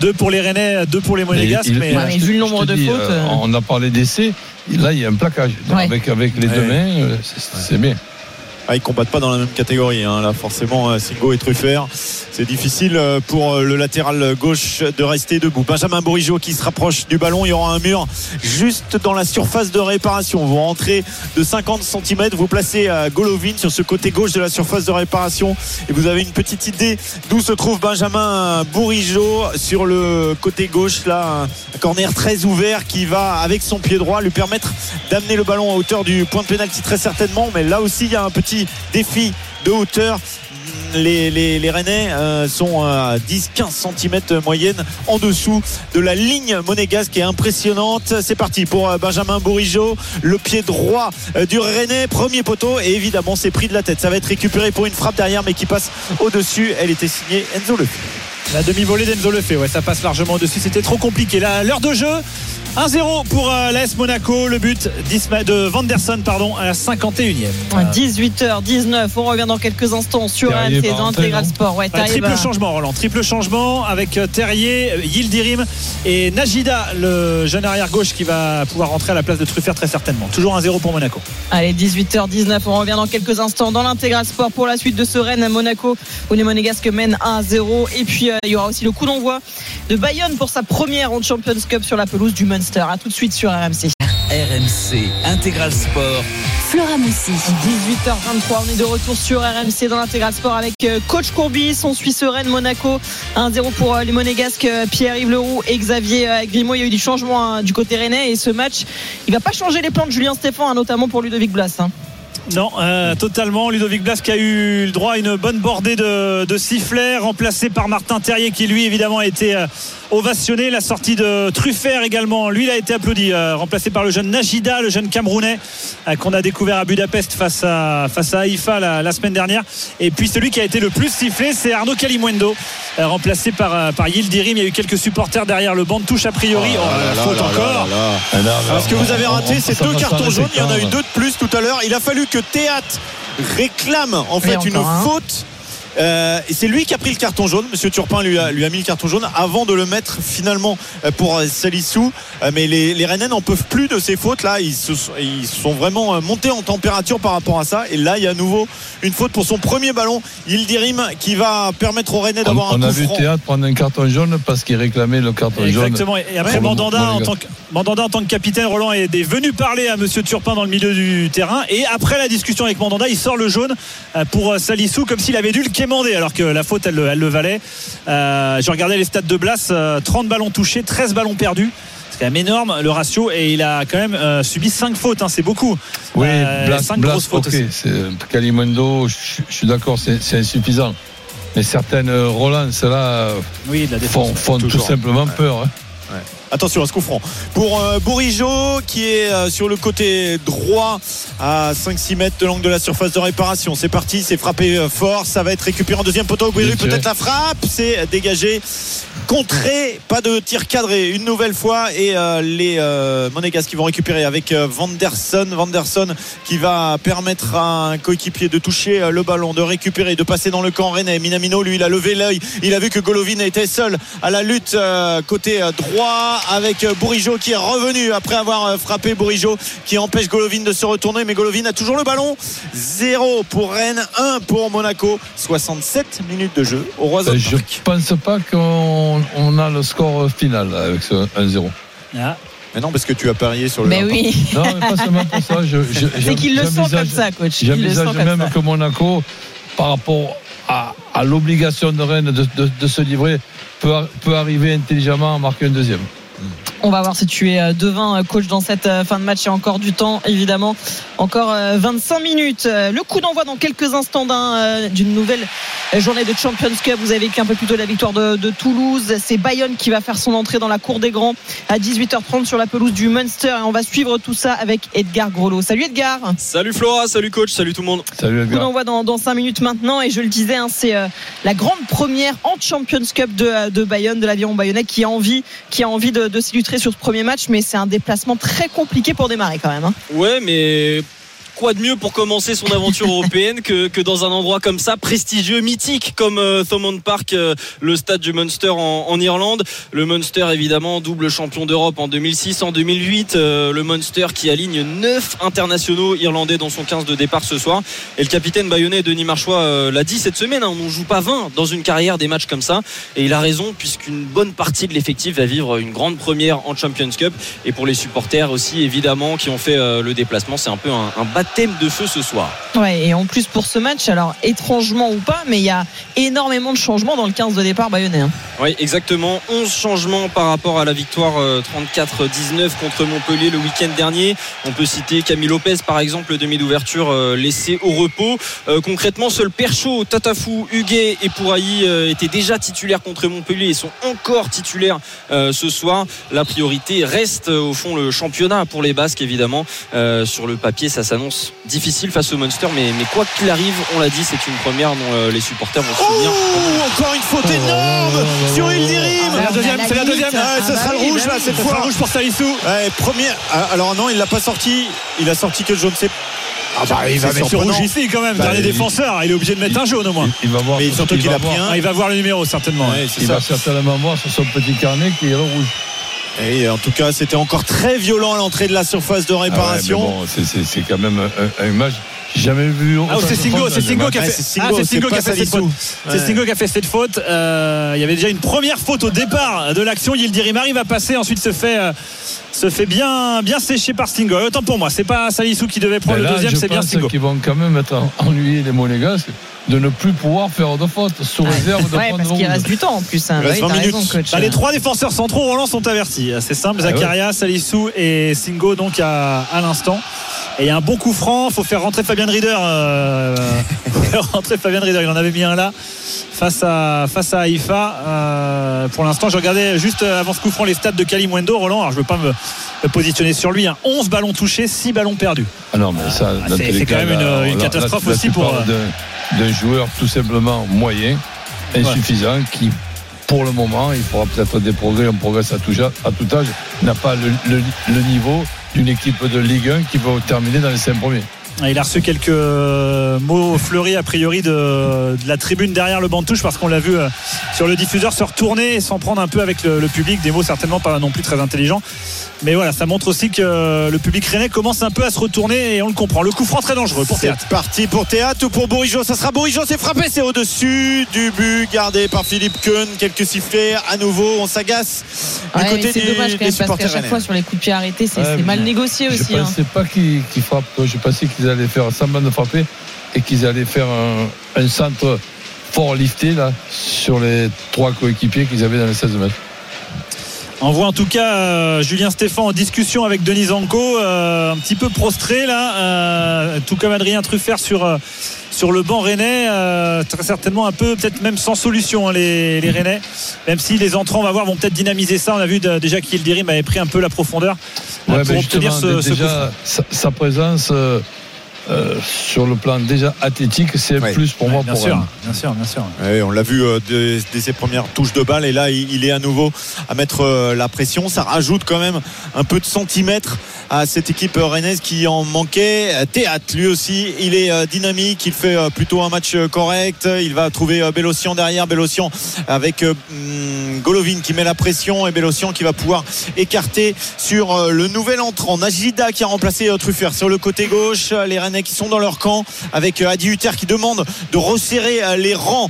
2 pour les Rennais, 2 pour les Monégasques. Mais, euh, mais vu le nombre de dis, fautes, euh, euh. on a parlé d'essai. Là, il y a un plaquage. Ouais. Avec, avec les Ouais. deux mains, euh, c'est c'est bien. Ah, ils combattent pas dans la même catégorie. hein. Là, forcément, euh, Singo et Truffert, c'est difficile euh, pour euh, le latéral gauche de rester debout. Benjamin Bourigeau qui se rapproche du ballon. Il y aura un mur juste dans la surface de réparation. Vous rentrez de 50 cm, vous placez Golovin sur ce côté gauche de la surface de réparation et vous avez une petite idée d'où se trouve Benjamin Bourigeau sur le côté gauche. Là, un corner très ouvert qui va avec son pied droit lui permettre d'amener le ballon à hauteur du point de pénalty très certainement. Mais là aussi, il y a un petit défi de hauteur. Les, les, Rennais euh, sont à 10-15 cm moyenne en dessous de la ligne monégasque qui est impressionnante. C'est parti pour euh, Benjamin Bourigeau, le pied droit euh, du Rennais, premier poteau et évidemment c'est pris de la tête. Ça va être récupéré pour une frappe derrière mais qui passe au-dessus. Elle était signée Enzo Lefebvre. La demi-volée d'Enzo Lefebvre, ouais, ça passe largement au-dessus. C'était trop compliqué. L'heure de jeu, 1-0 pour euh, l'AS Monaco. Le but de Vanderson pardon, à la 51e. 18h19, on revient dans quelques instants sur RMC dans Intégral Sport. Ouais, triple changement, Roland. Triple changement avec euh, Terrier, Yildirim et Najida, le jeune arrière-gauche qui va pouvoir rentrer à la place de Truffert très certainement. Toujours 1-0 pour Monaco. Allez, 18h19, on revient dans quelques instants dans l'intégral sport pour la suite de ce Rennes à Monaco où les Monégasques mènent 1-0. Et puis euh, il y aura aussi le coup d'envoi de Bayonne pour sa première en Champions Cup sur la pelouse du Munster. A tout de suite sur RMC. RMC Intégral Sport. Flora Moussi. 18h23, on est de retour sur RMC dans l'intégral sport avec euh, coach Courbis, on suit Rennes Monaco 1-0 pour euh, les Monégasques euh, Pierre-Yves Leroux et Xavier Grimaud. Il y a eu du changement hein, du côté rennais et ce match, il va pas changer les plans de Julien Stéphan, hein, notamment pour Ludovic Blas. hein. Non, euh, totalement. Ludovic Blas qui a eu le droit à une bonne bordée de, de sifflets, remplacé par Martin Terrier qui lui évidemment a été euh, ovationné. La sortie de Truffert également, lui il a été applaudi, euh, remplacé par le jeune Najida, le jeune Camerounais euh, qu'on a découvert à Budapest face à face à Haïfa la, la semaine dernière. Et puis celui qui a été le plus sifflé, c'est Arnaud Kalimwendo, euh, remplacé par euh, par Yildirim. Il y a eu quelques supporters derrière le banc de touche a priori. Oh, la faute encore. Alors, ce que vous avez raté, c'est deux cartons jaunes. Il y en a eu deux de plus tout à l'heure. Il a fallu que Théâtre réclame en fait une un. faute. Euh, et c'est lui qui a pris le carton jaune. Monsieur Turpin lui a, lui a mis le carton jaune avant de le mettre finalement euh, pour euh, Salissou. Euh, mais les, les Rennais n'en peuvent plus de ces fautes là. Ils, se sont- ils sont vraiment montés en température par rapport à ça. Et là, il y a à nouveau une faute pour son premier ballon. Yildirim qui va permettre aux Rennais On, d'avoir on un a coup vu franc. Théâtre prendre un carton jaune parce qu'il réclamait le carton jaune. Exactement. Et après, Mandanda, en tant, que, Mandanda, en tant que capitaine, Roland est venu parler à Monsieur Turpin dans le milieu du terrain. Et après la discussion avec Mandanda, il sort le jaune pour Salissou comme s'il avait dû le alors que la faute, elle, le- elle le valait. Euh, je regardais les stats de Blas euh, 30 ballons touchés, 13 ballons perdus. C'est quand même énorme le ratio. Et il a quand même euh, subi 5 fautes. hein, c'est beaucoup. Oui, Euh, Blas, cinq Blas, grosses fautes ok, aussi. c'est Kalimundo, je, je suis d'accord, c'est insuffisant. Mais certaines relances là Oui, de la défense. font, font tout simplement peur. hein. Attention à ce coup franc. Pour euh, Bourigeau qui est euh, sur le côté droit à 5-6 mètres de l'angle de la surface de réparation. C'est parti, c'est frappé euh, fort. Ça va être récupéré en deuxième poteau. Bourigeau, peut-être la frappe. C'est dégagé. Contré, pas de tir cadré une nouvelle fois et euh, les euh, Monégasques qui vont récupérer avec euh, Vanderson. Vanderson qui va permettre à un coéquipier de toucher euh, le ballon de récupérer de passer dans le camp. Rennais Minamino lui il a levé l'œil. Il a vu que Golovin était seul à la lutte côté droit avec Bourigeau qui est revenu après avoir frappé Bourigeau qui empêche Golovin de se retourner. Mais Golovin a toujours le ballon. 0 pour Rennes 1 pour Monaco. 67 minutes de jeu au Je pense pas qu'on on a le score final là, avec ce 1-0. Ah. mais non parce que tu as parié sur le Mais 1. oui, Non, mais pas seulement pour ça. je- je- c'est qu'il le sent comme ça, coach. J'envisage même ça. que Monaco, par rapport à, à l'obligation de Rennes de, de- de se livrer, peut arriver intelligemment à marquer un deuxième. On va voir si tu es euh, devin euh, coach dans cette euh, fin de match. Il y a encore du temps, évidemment. Encore euh, 25 minutes. Euh, Le coup d'envoi dans quelques instants d'un, euh, d'une nouvelle euh, journée de Champions Cup. Vous avez vécu un peu plus tôt la victoire de, de Toulouse. C'est Bayonne qui va faire son entrée dans la cour des grands à 18h30 sur la pelouse du Munster. Et on va suivre tout ça avec Edgar Grolot. Salut Edgar. Salut Flora, salut coach, salut tout le monde. Salut Coup Edgar. d'envoi dans, dans 5 minutes maintenant. Et je le disais, hein, c'est euh, la grande première en Champions Cup de, euh, de Bayonne, de l'aviron bayonnais, qui a envie, qui a envie de, de s'illustrer sur ce premier match. Mais c'est un déplacement très compliqué pour démarrer quand même. hein. Ouais, mais quoi de mieux pour commencer son aventure européenne que, que dans un endroit comme ça, prestigieux, mythique, comme euh, Thomond Park, euh, le stade du Munster en, en Irlande. Le Munster, évidemment, double champion d'Europe en 2006, en 2008. euh, le Munster qui aligne 9 internationaux irlandais dans son 15 de départ ce soir. Et le capitaine bayonnais Denis Marchois l'a dit cette semaine, hein, on ne joue pas 20 dans une carrière des matchs comme ça. Et il a raison, puisqu'une bonne partie de l'effectif va vivre une grande première en Champions Cup. Et pour les supporters aussi, évidemment, qui ont fait le déplacement, c'est un peu un, un baptême de feu ce soir. Ouais, et en plus pour ce match, alors étrangement ou pas, mais il y a énormément de changements dans le 15 de départ bayonnais. hein. Oui, exactement. 11 changements par rapport à la victoire euh, 34-19 contre Montpellier le week-end dernier. On peut citer Camille Lopez, par exemple, le demi d'ouverture euh, laissé au repos. Euh, concrètement, seul Perchaud, Tatafou, Huguet et Pourailly euh, étaient déjà titulaires contre Montpellier et sont encore titulaires euh, ce soir. La priorité reste euh, au fond le championnat pour les Basques, évidemment. Euh, sur le papier, ça s'annonce difficile face au Munster, mais, mais quoi qu'il arrive, on l'a dit, c'est une première dont euh, les supporters vont se souvenir. Oh, encore une faute énorme sur Ildirim. C'est la deuxième, c'est la deuxième. Ah, ça sera le rouge là cette fois. rouge pour Salissou. Ouais, première. ah, Alors non, il l'a pas sorti. Il a sorti que jaune. C'est Ah bah il va mettre rouge ici quand même, Bah, dernier il- défenseur. Il est obligé de mettre un jaune au moins. Il va voir. Mais surtout il qu'il va a pris voir- un. Ah, il va voir le numéro certainement. Ouais, Il ça. va certainement voir sur son petit carnet qui est le rouge. Et en tout cas, c'était encore très violent à l'entrée de la surface de Ah ouais, réparation. bon, c'est- quand même un, un match. J'ai jamais vu. Ah, autant c'est Singo, c'est Singo qui a fait, c'est Singo, ah, c'est c'est Singo qui pas a fait cette faute. C'est. Singo qui a fait cette faute. Euh, il y avait déjà une première faute au départ de l'action. Yildirim arrive à passer, ensuite se fait, euh, se fait bien, bien sécher par Stingo. Autant pour moi, c'est pas Salissou qui devait prendre le deuxième, c'est bien pense Stingo. qu'ils vont quand même être ennuyés les Monégasques de ne plus pouvoir faire de fautes sous réserve de Ouais, prendre parce qu'il reste du temps en plus. hein. Il reste Oui, 20 t'as minutes. raison, coach. Bah, les trois défenseurs centraux Roland sont avertis. C'est simple, Ah Zakaria, Salissou et Singo donc à, à l'instant. Et il y a un bon coup franc, faut faire rentrer Fabien Rieder. Euh, faut faire rentrer Fabien Rieder, il en avait mis un là face à face à Haïfa. Euh, pour l'instant, je regardais juste avant ce coup franc les stats de Kalimwendo, Roland. Alors je veux pas me, me positionner sur lui. hein. 11 ballons touchés, 6 ballons perdus. Ah non, mais ça, Ah, c'est- quand même une- là, une là, catastrophe là, aussi pour, d'un- joueur tout simplement moyen, insuffisant, qui pour le moment, il faudra peut-être des progrès, on progresse à tout, ja- à tout âge, n'a pas le, le- le niveau d'une équipe de Ligue 1 qui va terminer dans les 5 premiers. Il a reçu quelques euh, mots fleuris a priori de, de la tribune derrière le banc de touche parce qu'on l'a vu euh, sur le diffuseur se retourner et s'en prendre un peu avec le, le public. Des mots certainement pas non plus très intelligents. Mais voilà, ça montre aussi que euh, le public rennais commence un peu à se retourner et on le comprend. Le coup franc très dangereux pour Théâtre. C'est parti pour Théâtre ou pour Bourigeau. Ça sera Bourigeau, c'est frappé, c'est au-dessus du but gardé par Philippe Keun. Quelques sifflets à nouveau, on s'agace du Ouais, mais côté c'est du- dommage quand des parce qu'à chaque rennais. fois sur les coups de pied arrêtés, c'est Ouais, c'est mais mal négocié Je aussi. ne hein. pensais pas qu'ils qu'ils frappent. Je pensais qu'ils allaient faire semblant de frapper et qu'ils allaient faire un, un centre fort lifté là, sur les trois coéquipiers qu'ils avaient dans les 16 mètres. On voit en tout cas euh, Julien Stéphan en discussion avec Denis Zanko, euh, un petit peu prostré là, euh, tout comme Adrien Truffert sur, euh, sur le banc rennais, très certainement un peu, peut-être même sans solution hein, les, les rennais, même si les entrants, on va voir, vont peut-être dynamiser ça. On a vu de- déjà qu'Ildirim avait pris un peu la profondeur Ouais, pour obtenir ce, ce coup franc. déjà, sa, sa présence euh, sur le plan déjà athlétique, c'est un Ouais. plus pour moi bien pour sûr, bien sûr, bien sûr. Ouais, on l'a vu euh, dès, dès ses premières touches de balle et là il, il est à nouveau à mettre euh, la pression. Ça rajoute quand même un peu de centimètres à cette équipe rennaise qui en manquait. Théâtre lui aussi, il est euh, dynamique, il fait euh, plutôt un match euh, correct. Il va trouver Bélocian derrière, Bélocian avec hum, Golovin qui met la pression et Bélocian qui va pouvoir écarter sur le nouvel entrant Najida qui a remplacé Truffert sur le côté gauche. Les Rennais qui sont dans leur camp avec Adi Hutter qui demande de resserrer les rangs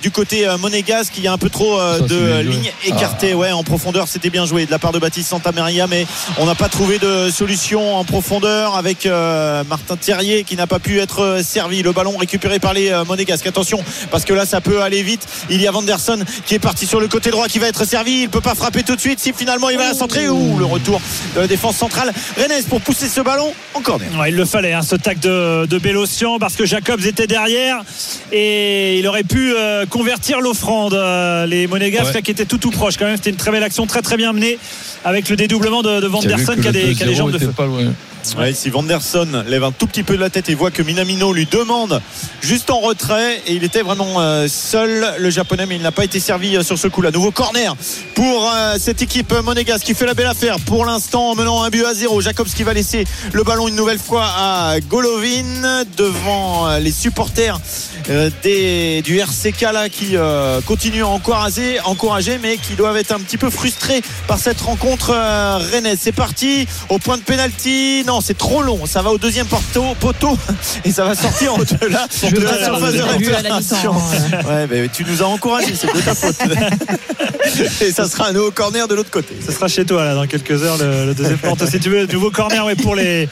du côté monégasque. Il y a un peu trop de lignes écartées ouais, en profondeur. C'était bien joué de la part de Baptiste Santamaria, mais on n'a pas trouvé de solution en profondeur avec euh, Martin Thierrier qui n'a pas pu être euh, servi. Le ballon récupéré par les euh, monégasques. Attention, parce que là, ça peut aller vite. Il y a Vanderson qui est parti sur le côté droit qui va être servi. Il peut pas frapper tout de suite. Si finalement il va la centrer, ou le retour de la défense centrale. Rennes pour pousser ce ballon en corner. Ouais, il le fallait, hein, ce tac de, de Bélocian, parce que Jacobs était derrière et il aurait pu euh, convertir l'offrande. Euh, les Monégasques Ouais. là, qui étaient tout tout proches. Quand même, c'était une très belle action, très très bien menée avec le dédoublement de, de Vanderson qui a des, qui a des 2-0 jambes de feu. pas loin. Ouais, si Vanderson lève un tout petit peu de la tête et voit que Minamino lui demande juste en retrait et il était vraiment euh, seul le japonais mais il n'a pas été servi euh, sur ce coup-là. Nouveau corner pour euh, cette équipe monégasque qui fait la belle affaire pour l'instant en menant un but à zéro. Jacobs qui va laisser le ballon une nouvelle fois à Golovin devant les supporters du RCK là qui continuent à encourager, encourager mais qui doivent être un petit peu frustrés par cette rencontre rennaise. C'est parti au point de pénalty. C'est trop long. Ça va au deuxième poteau, poteau et ça va sortir au-delà de la surface de réparation. mi-temps, Ouais, mais tu nous as encouragé, c'est de ta faute. et ça sera un nouveau corner de l'autre côté. Ce sera chez toi là dans quelques heures le, le deuxième porte. Si tu veux, nouveau corner ouais, pour les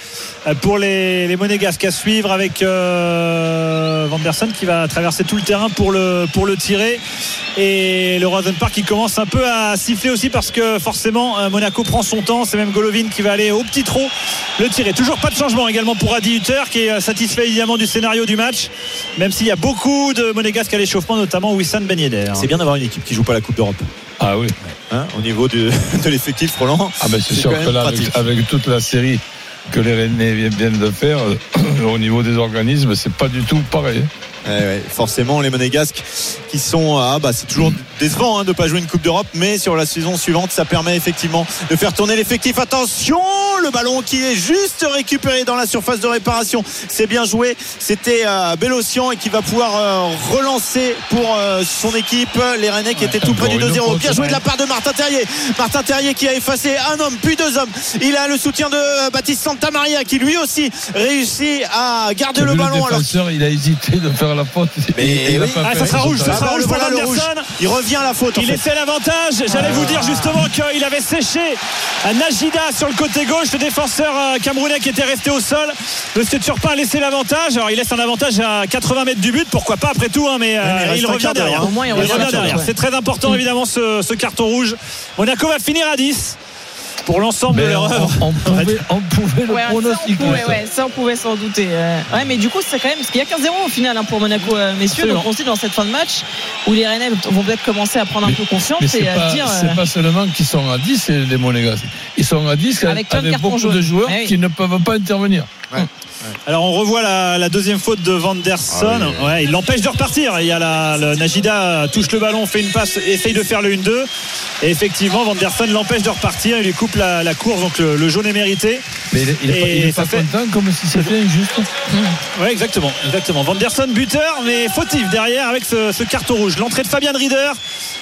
pour les, les monégasques à suivre avec euh, Vanderson qui va traverser tout le terrain pour le pour le tirer et le Rosen Park qui commence un peu à siffler aussi parce que forcément euh, Monaco prend son temps. C'est même Golovin qui va aller au petit trot le tirer. Toujours pas de changement également pour Adi Hutter qui est euh, satisfait évidemment du scénario du match, même s'il y a beaucoup de monégasques à l'échauffement, notamment Wissam Ben Yedder. C'est bien d'avoir une équipe qui joue pas la Coupe d'Europe. Ah oui. Hein, au niveau de, de l'effectif, Roland. Ah ben c'est sûr quand même que là, avec, avec toute la série que les Rennais viennent de faire, euh, au niveau des organismes, c'est pas du tout pareil. Ouais, forcément, les Monégasques qui sont. Ah, bah, c'est toujours décevant hein, de ne pas jouer une Coupe d'Europe, mais sur la saison suivante, ça permet effectivement de faire tourner l'effectif. Attention, le ballon qui est juste récupéré dans la surface de réparation. C'est bien joué. C'était euh, Bélocian et qui va pouvoir euh, relancer pour euh, son équipe. Les Rennais qui étaient tout près du encore une 2-0. faute, Bien joué de la part de Martin Terrier. Martin Terrier qui a effacé un homme, puis deux hommes. Il a le soutien de euh, Baptiste Santamaria qui lui aussi réussit à garder le ballon. alors défenseur, il a hésité de faire la faute. Mais il a oui. pas Ah, fait. ça sera rouge, ça sera rouge le pour voilà le rouge. Vanderson. Il revient à la faute. Il fait. essaie l'avantage. J'allais vous dire justement qu'il avait séché Najida sur le côté gauche, le défenseur euh, camerounais qui était resté au sol. Monsieur Turpin a laissé l'avantage. Alors il laisse un avantage à 80 mètres du but. Pourquoi pas après tout, hein, mais, euh, mais il un revient derrière. Au moins, il Il revient revient derrière, derrière. ouais. C'est très important évidemment ce, ce carton rouge. Monaco va finir à 10 pour l'ensemble de leur on, œuvre. on pouvait, on pouvait le Ouais, pronostiquer. ça. ouais, ça, on pouvait s'en douter. euh. Ouais, mais du coup, c'est quand même parce qu'il y a 15-0 au final hein, pour Monaco, euh, messieurs. Absolument. Donc, on se dit dans cette fin de match où les Rennais vont peut-être commencer à prendre un peu confiance et c'est à pas, se dire. c'est euh, pas seulement qu'ils sont à 10, c'est les Monégasques. Ils sont à 10 Avec avec, beaucoup de joueurs oui. qui ne peuvent pas intervenir. Alors on revoit la, la deuxième faute de Vanderson. Ah Ouais, il l'empêche de repartir. Il y a la, le Najida touche le ballon, fait une passe, essaye de faire le 1-2. Et effectivement, Vanderson l'empêche de repartir. Il lui coupe la, la course, donc le, le jaune est mérité. Mais il est, il est pas, Et il est ça pas fait- content comme si c'était injuste. Ouais, exactement, exactement. Vanderson buteur, mais fautif derrière avec ce, ce carton rouge. L'entrée de Fabien Rieder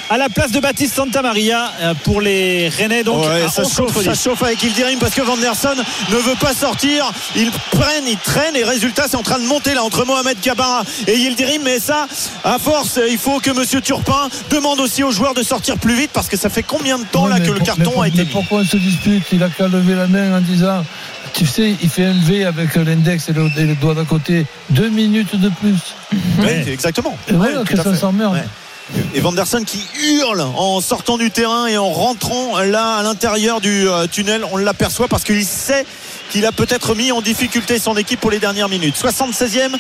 à la place de Baptiste Santamaria euh, pour les Rennais. Donc Ouais, ça, 11 chauffe, ça 10. chauffe avec Ildirim parce que Vanderson ne veut pas sortir. Ils prennent, ils traînent et résultat c'est en train de monter là entre Mohamed Gabara et Yildirim. Mais ça, à force, il faut que Monsieur Turpin demande aussi aux joueurs de sortir plus vite parce que ça fait combien de temps Ouais, là que le carton mais a été mais mis Pourquoi on se dispute? Il a qu'à lever la main en disant Tu sais, il fait un V avec l'index et le, et le doigt d'à côté. Deux minutes de plus. Oui, exactement. Et voilà Ouais, que ça s'emmerde. Ouais. Et Vanderson qui hurle en sortant du terrain et en rentrant là à l'intérieur du euh, tunnel, on l'aperçoit parce qu'il sait qu'il a peut-être mis en difficulté son équipe pour les dernières minutes. 76e, 1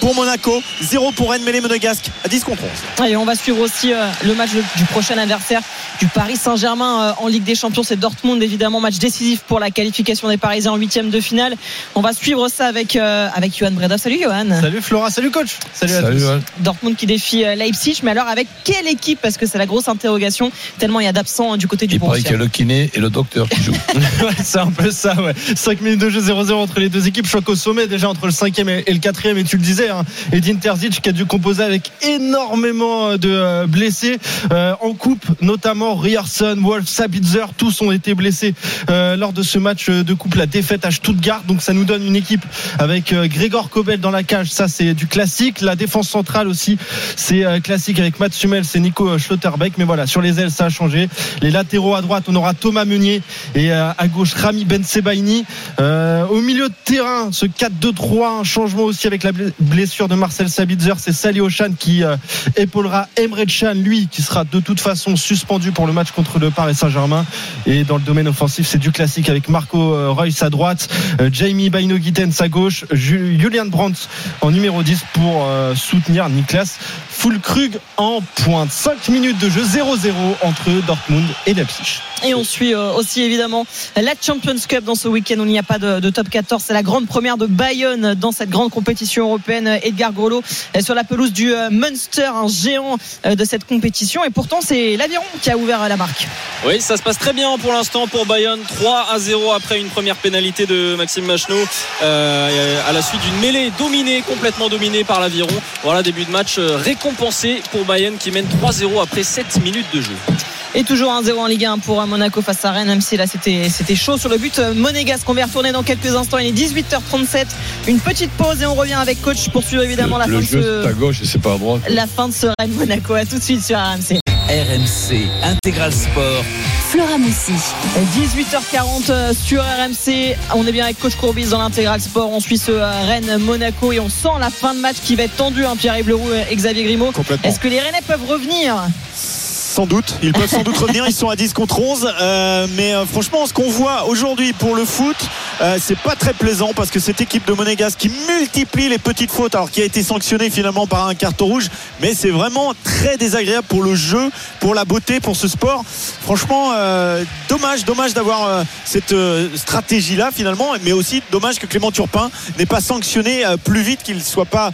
pour Monaco, 0 pour Rennes, mais les Monégasques à 10 contre 11. Allez, on va suivre aussi euh, le match du prochain adversaire du Paris Saint-Germain euh, en Ligue des Champions. C'est Dortmund, évidemment, match décisif pour la qualification des Parisiens en huitième de finale. On va suivre ça avec, euh, avec Johan Breda. Salut Johan. Salut Flora, salut coach. Salut, à Salut, tous. Val. Dortmund qui défie Leipzig, mais alors avec quelle équipe? Parce que c'est la grosse interrogation, tellement il y a d'absents du côté du Il paraît qu'il y a le kiné et le docteur qui jouent. Ouais, c'est un peu ça, ouais. 5 minutes de jeu 0-0 entre les deux équipes. Choc au sommet déjà entre le 5e et le 4e. Et tu le disais, hein, Edin Terzic qui a dû composer avec énormément de euh, blessés. Euh, en coupe, notamment Rierson, Wolf, Sabitzer, tous ont été blessés euh, lors de ce match de coupe. La défaite à Stuttgart. Donc ça nous donne une équipe avec euh, Grégor Kobel dans la cage. Ça, c'est du classique. La défense centrale aussi, c'est euh, classique avec Mats Hummels et Nico Schlotterbeck. Mais voilà, sur les ailes, ça a changé. Les latéraux à droite, on aura Thomas Meunier et euh, à gauche Rami Ben Sebaini. Euh, au milieu de terrain, ce 4-2-3, un changement aussi avec la ble- blessure de Marcel Sabitzer. C'est Sali Ochan qui euh, épaulera Emre Can, lui, qui sera de toute façon suspendu pour le match contre le Paris Saint-Germain. Et dans le domaine offensif, c'est du classique avec Marco euh, Reus à droite, Jamie Baino à gauche, Ju- Julian Brandt en numéro 10 pour soutenir Niklas Fulkrug en pointe. 5 minutes de jeu 0-0 entre Dortmund et Leipzig. Et on suit aussi évidemment la Champions Cup dans ce week-end il n'y a pas de, top 14. C'est la grande première de Bayonne dans cette grande compétition européenne. Edgar Grolot sur la pelouse du euh, Munster, un géant euh, de cette compétition. Et pourtant, c'est l'Aviron qui a ouvert la marque. Oui, ça se passe très bien pour l'instant pour Bayonne. 3 à 0 après une première pénalité de Maxime Macheneau euh, à la suite d'une mêlée dominée, complètement dominée par l'Aviron. Voilà, début de match récompensé pour Bayonne qui mène 3-0 après 7 minutes de jeu. Et toujours 1-0 en Ligue 1 pour Monaco face à Rennes, même si là c'était c'était chaud sur le but monégasque. On va retourner dans quelques instants. Il est 18h37. Une petite pause et on revient avec coach pour suivre évidemment la le fin de ce à gauche et c'est pas à droite. la fin de ce Rennes Monaco. À tout de suite sur RMC. RMC Intégral Sport. Flora Moussi. 18h40 euh, sur RMC. On est bien avec coach Courbis dans l'intégral sport. On suit ce euh, Rennes Monaco et on sent la fin de match qui va être tendue. Hein, Pierre-Yves Leroux et Xavier Grimaud. Complètement. Est-ce que les Rennais peuvent revenir? Sans doute, ils peuvent sans doute revenir. Ils sont à 10 contre 11. Euh, mais euh, franchement, ce qu'on voit aujourd'hui pour le foot, euh, c'est pas très plaisant parce que cette équipe de Monégasque qui multiplie les petites fautes, alors qui a été sanctionnée finalement par un carton rouge, mais c'est vraiment très désagréable pour le jeu, pour la beauté, pour ce sport. Franchement, euh, dommage, dommage d'avoir cette stratégie-là finalement, mais aussi dommage que Clément Turpin n'ait pas sanctionné plus vite, qu'il soit pas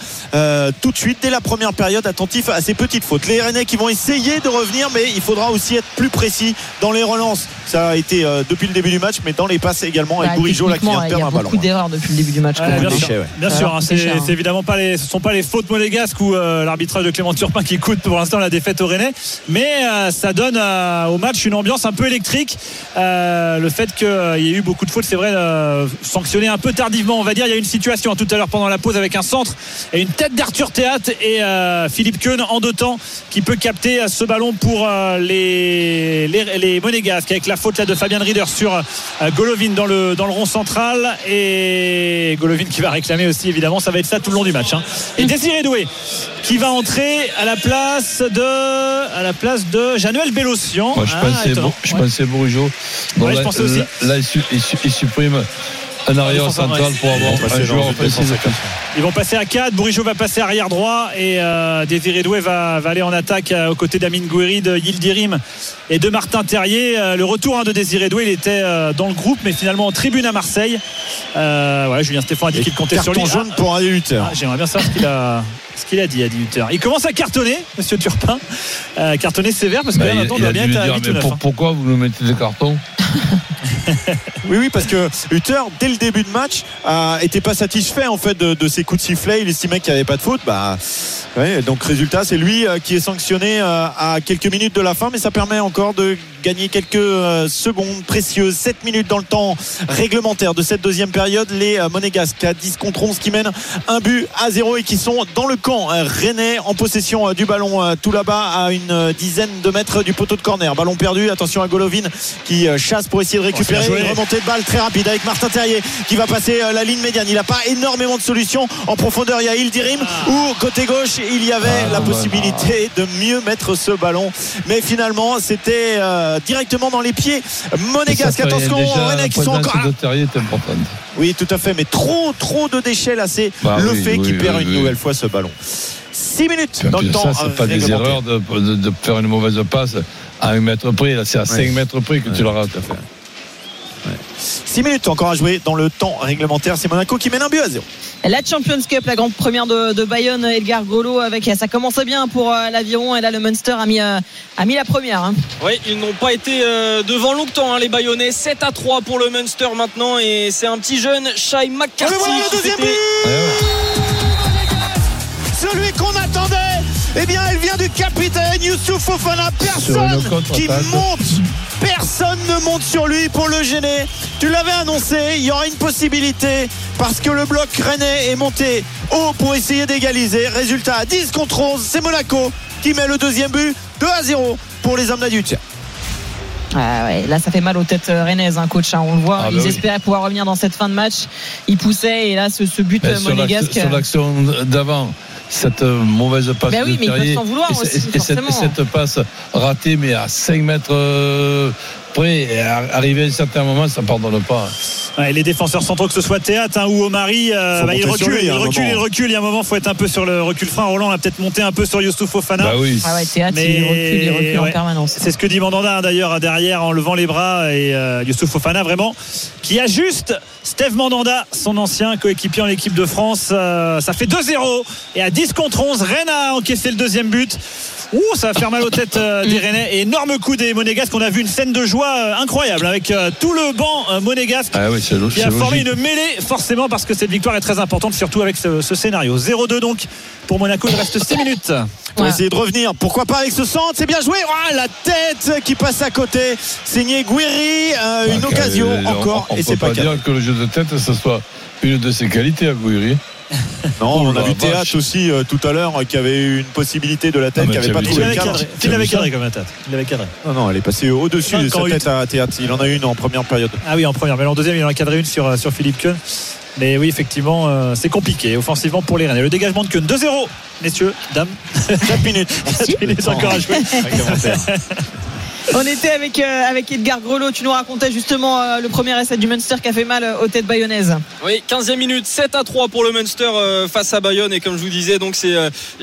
tout de suite dès la première période attentif à ces petites fautes. Les Rennais qui vont essayer de revenir, mais il faudra aussi être plus précis dans les relances. Ça a été euh, depuis le début du match, mais dans les passes également avec Bah, Bourigeau là qui vient de Il y a un ballon. beaucoup d'erreurs depuis le début du match. Ouais, quand même. bien sûr, ouais. bien sûr, hein, c'est hein. évidemment pas les, ce sont pas les fautes monégasques ou euh, l'arbitrage de Clément Turpin qui coûte pour l'instant la défaite au Rennais, mais euh, ça donne euh, au match une ambiance un peu électrique. Euh, le fait qu'il y ait eu beaucoup de fautes, c'est vrai, euh, sanctionné un peu tardivement, on va dire. Il y a eu une situation hein, tout à l'heure pendant la pause avec un centre et une tête d'Arthur Théat et euh, Philippe Keun en deux temps qui peut capter ce ballon pour euh, les, les, les monégasques avec la faute là de Fabien Rieder sur euh, Golovin dans le, dans le rond central et Golovin qui va réclamer aussi évidemment ça va être ça tout le long du match hein. et Désiré Doué qui va entrer à la place de à la place de Januel Bélocian Moi, je Ah, pensais, je Ouais. pensais Bourigeau. Bon, Ouais, je là, pensais aussi. Là, il supprime un arrière central pour avoir un dans joueur offensif. Ils vont passer à 4. Bourigeau va passer arrière droit et euh, Désiré Doué va, va aller en attaque euh, aux côtés d'Amine Gouiri, de Yildirim et de Martin Terrier. Euh, le retour hein, de Désiré Doué, il était euh, dans le groupe, mais finalement en tribune à Marseille. Euh, ouais, Julien Stéphane a dit qu'il comptait sur Carton lui. jaune Ah, pour Adi Hutter. ah, J'aimerais bien savoir ce qu'il a. Ce qu'il a dit à 18 heures. Il commence à cartonner, monsieur Turpin. Euh, cartonner sévère parce que Bah, là il, maintenant il doit bien être à dire, 8 ou mais 9. pour- hein. pourquoi vous nous mettez des cartons? Oui, oui, parce que Hutter, dès le début de match, euh, était pas satisfait en fait de, de ses coups de sifflet. Il estimait qu'il n'y avait pas de faute. Bah, ouais, donc résultat, c'est lui euh, qui est sanctionné euh, à quelques minutes de la fin, mais ça permet encore de gagner quelques euh, secondes précieuses. 7 minutes dans le temps réglementaire de cette deuxième période. Les euh, Monégasques à 10 contre 11 qui mènent un but à 0 et qui sont dans le camp euh, rennais en possession du ballon tout là-bas à une dizaine de mètres du poteau de corner. Ballon perdu. Attention à Golovin qui chasse pour essayer de récupérer. joué. Une remontée de balle très rapide avec Martin Terrier qui va passer la ligne médiane. Il n'a pas énormément de solutions. En profondeur, il y a Ildirim où côté gauche, il y avait Ah, la possibilité de mieux mettre ce ballon. Mais finalement, c'était euh, directement dans les pieds monégasques. Ça Attention, la qui sont encore là. de Terrier est importante. Oui, tout à fait. Mais trop, trop de déchets là. C'est Bah le oui, fait oui, qu'il perd oui, une oui. nouvelle fois ce ballon. 6 minutes dans le de temps. ça, c'est pas des erreurs de, de- de faire une mauvaise passe à un mètre près. Là, c'est à 5 mètres près que tu la rates. 6 minutes encore à jouer dans le temps réglementaire. C'est Monaco qui mène un but à 0. La Champions Cup, la grande première de, de Bayonne, Edgar Golo avec ça commençait bien pour euh, l'aviron et là le Munster a mis euh, a mis la première. hein. Oui, ils n'ont pas été euh, devant longtemps, hein, les Bayonnais. 7 à 3 pour le Munster maintenant. Et c'est un petit jeune, Shai McCarthy. Voilà, le deuxième s'était- Celui qu'on attendait, eh bien, elle vient du capitaine Youssouf Fofana. Personne qui monte. Personne ne monte sur lui pour le gêner. Tu l'avais annoncé, il y aura une possibilité parce que le bloc rennais est monté haut pour essayer d'égaliser. Résultat 10 contre 11, c'est Monaco qui met le deuxième but 2 à 0 pour les hommes d'adultes. Ah ouais, là ça fait mal aux têtes euh, rennaises, hein, coach. hein, on le voit. Ah bah Ils oui. espéraient pouvoir revenir dans cette fin de match. Ils poussaient et là ce, ce but Mais euh, monégasque. sur l'action d'avant, cette euh, mauvaise passe Ben oui, de mais ils peuvent s'en vouloir et, aussi, et- et cette, forcément. et cette passe ratée, mais à 5 mètres près, et à- arrivé à un certain moment, ça ne pardonne pas. Ouais, les défenseurs centraux, que ce soit Théâtre hein, ou Omari, euh, bah, ils à un reculent, moment. ils reculent. Il y a un moment, faut être un peu sur le recul frein. Roland a peut-être monté un peu sur Youssouf Fofana. Bah oui. Ah ouais, théâtre, Mais- il recule, il recule ouais. en permanence. C'est ce que dit Mandanda hein, d'ailleurs derrière en levant les bras et euh, Youssouf Fofana vraiment qui ajuste Steve Mandanda, son ancien coéquipier en équipe de France. Euh, ça fait 2-0 et à 10 contre 11, Rennes a encaissé le deuxième but. Ouh, ça va faire mal aux têtes euh, des Rennais. Et énorme coup des Monégasques. On a vu une scène de joie euh, incroyable avec euh, tout le banc euh, monégasque Ah oui, c'est lo- qui c'est a formé logique. une mêlée, forcément, parce que cette victoire est très importante, surtout avec ce, ce scénario. 0-2 donc pour Monaco. Il reste 6 minutes. Pour Ouais. essayer de revenir. Pourquoi pas avec ce centre? C'est bien joué. Ah, la tête qui passe à côté. Signé Guiri. euh, une Ah, occasion encore. On, et peut c'est pas, pas dire que le jeu de tête, ce soit une de ses qualités à Gouiri. Non, on a Oh vu la Théâtre aussi euh, tout à l'heure euh, qui avait eu une possibilité de la tête, qui avait tu pas trouvé le cadre. il l'avait cadré comme un tête. Il l'avait cadré. Non, non, elle est passée au-dessus de sa tête à Théâtre. Il en a une en première période. Ah oui, en première, mais en deuxième, il en a cadré une sur, euh, sur Philippe Keun. Mais oui, effectivement, euh, c'est compliqué offensivement pour les Rennais. Le dégagement de Keun, 2-0, messieurs, dames. 4 minutes. 4 minutes encore à jouer. On était avec, euh, avec Edgar Grelot. Tu nous racontais justement euh, le premier essai du Munster qui a fait mal euh, aux têtes bayonnaises. Oui, 15e minute, 7 à 3 pour le Munster face à Bayonne. Et comme je vous disais, c'est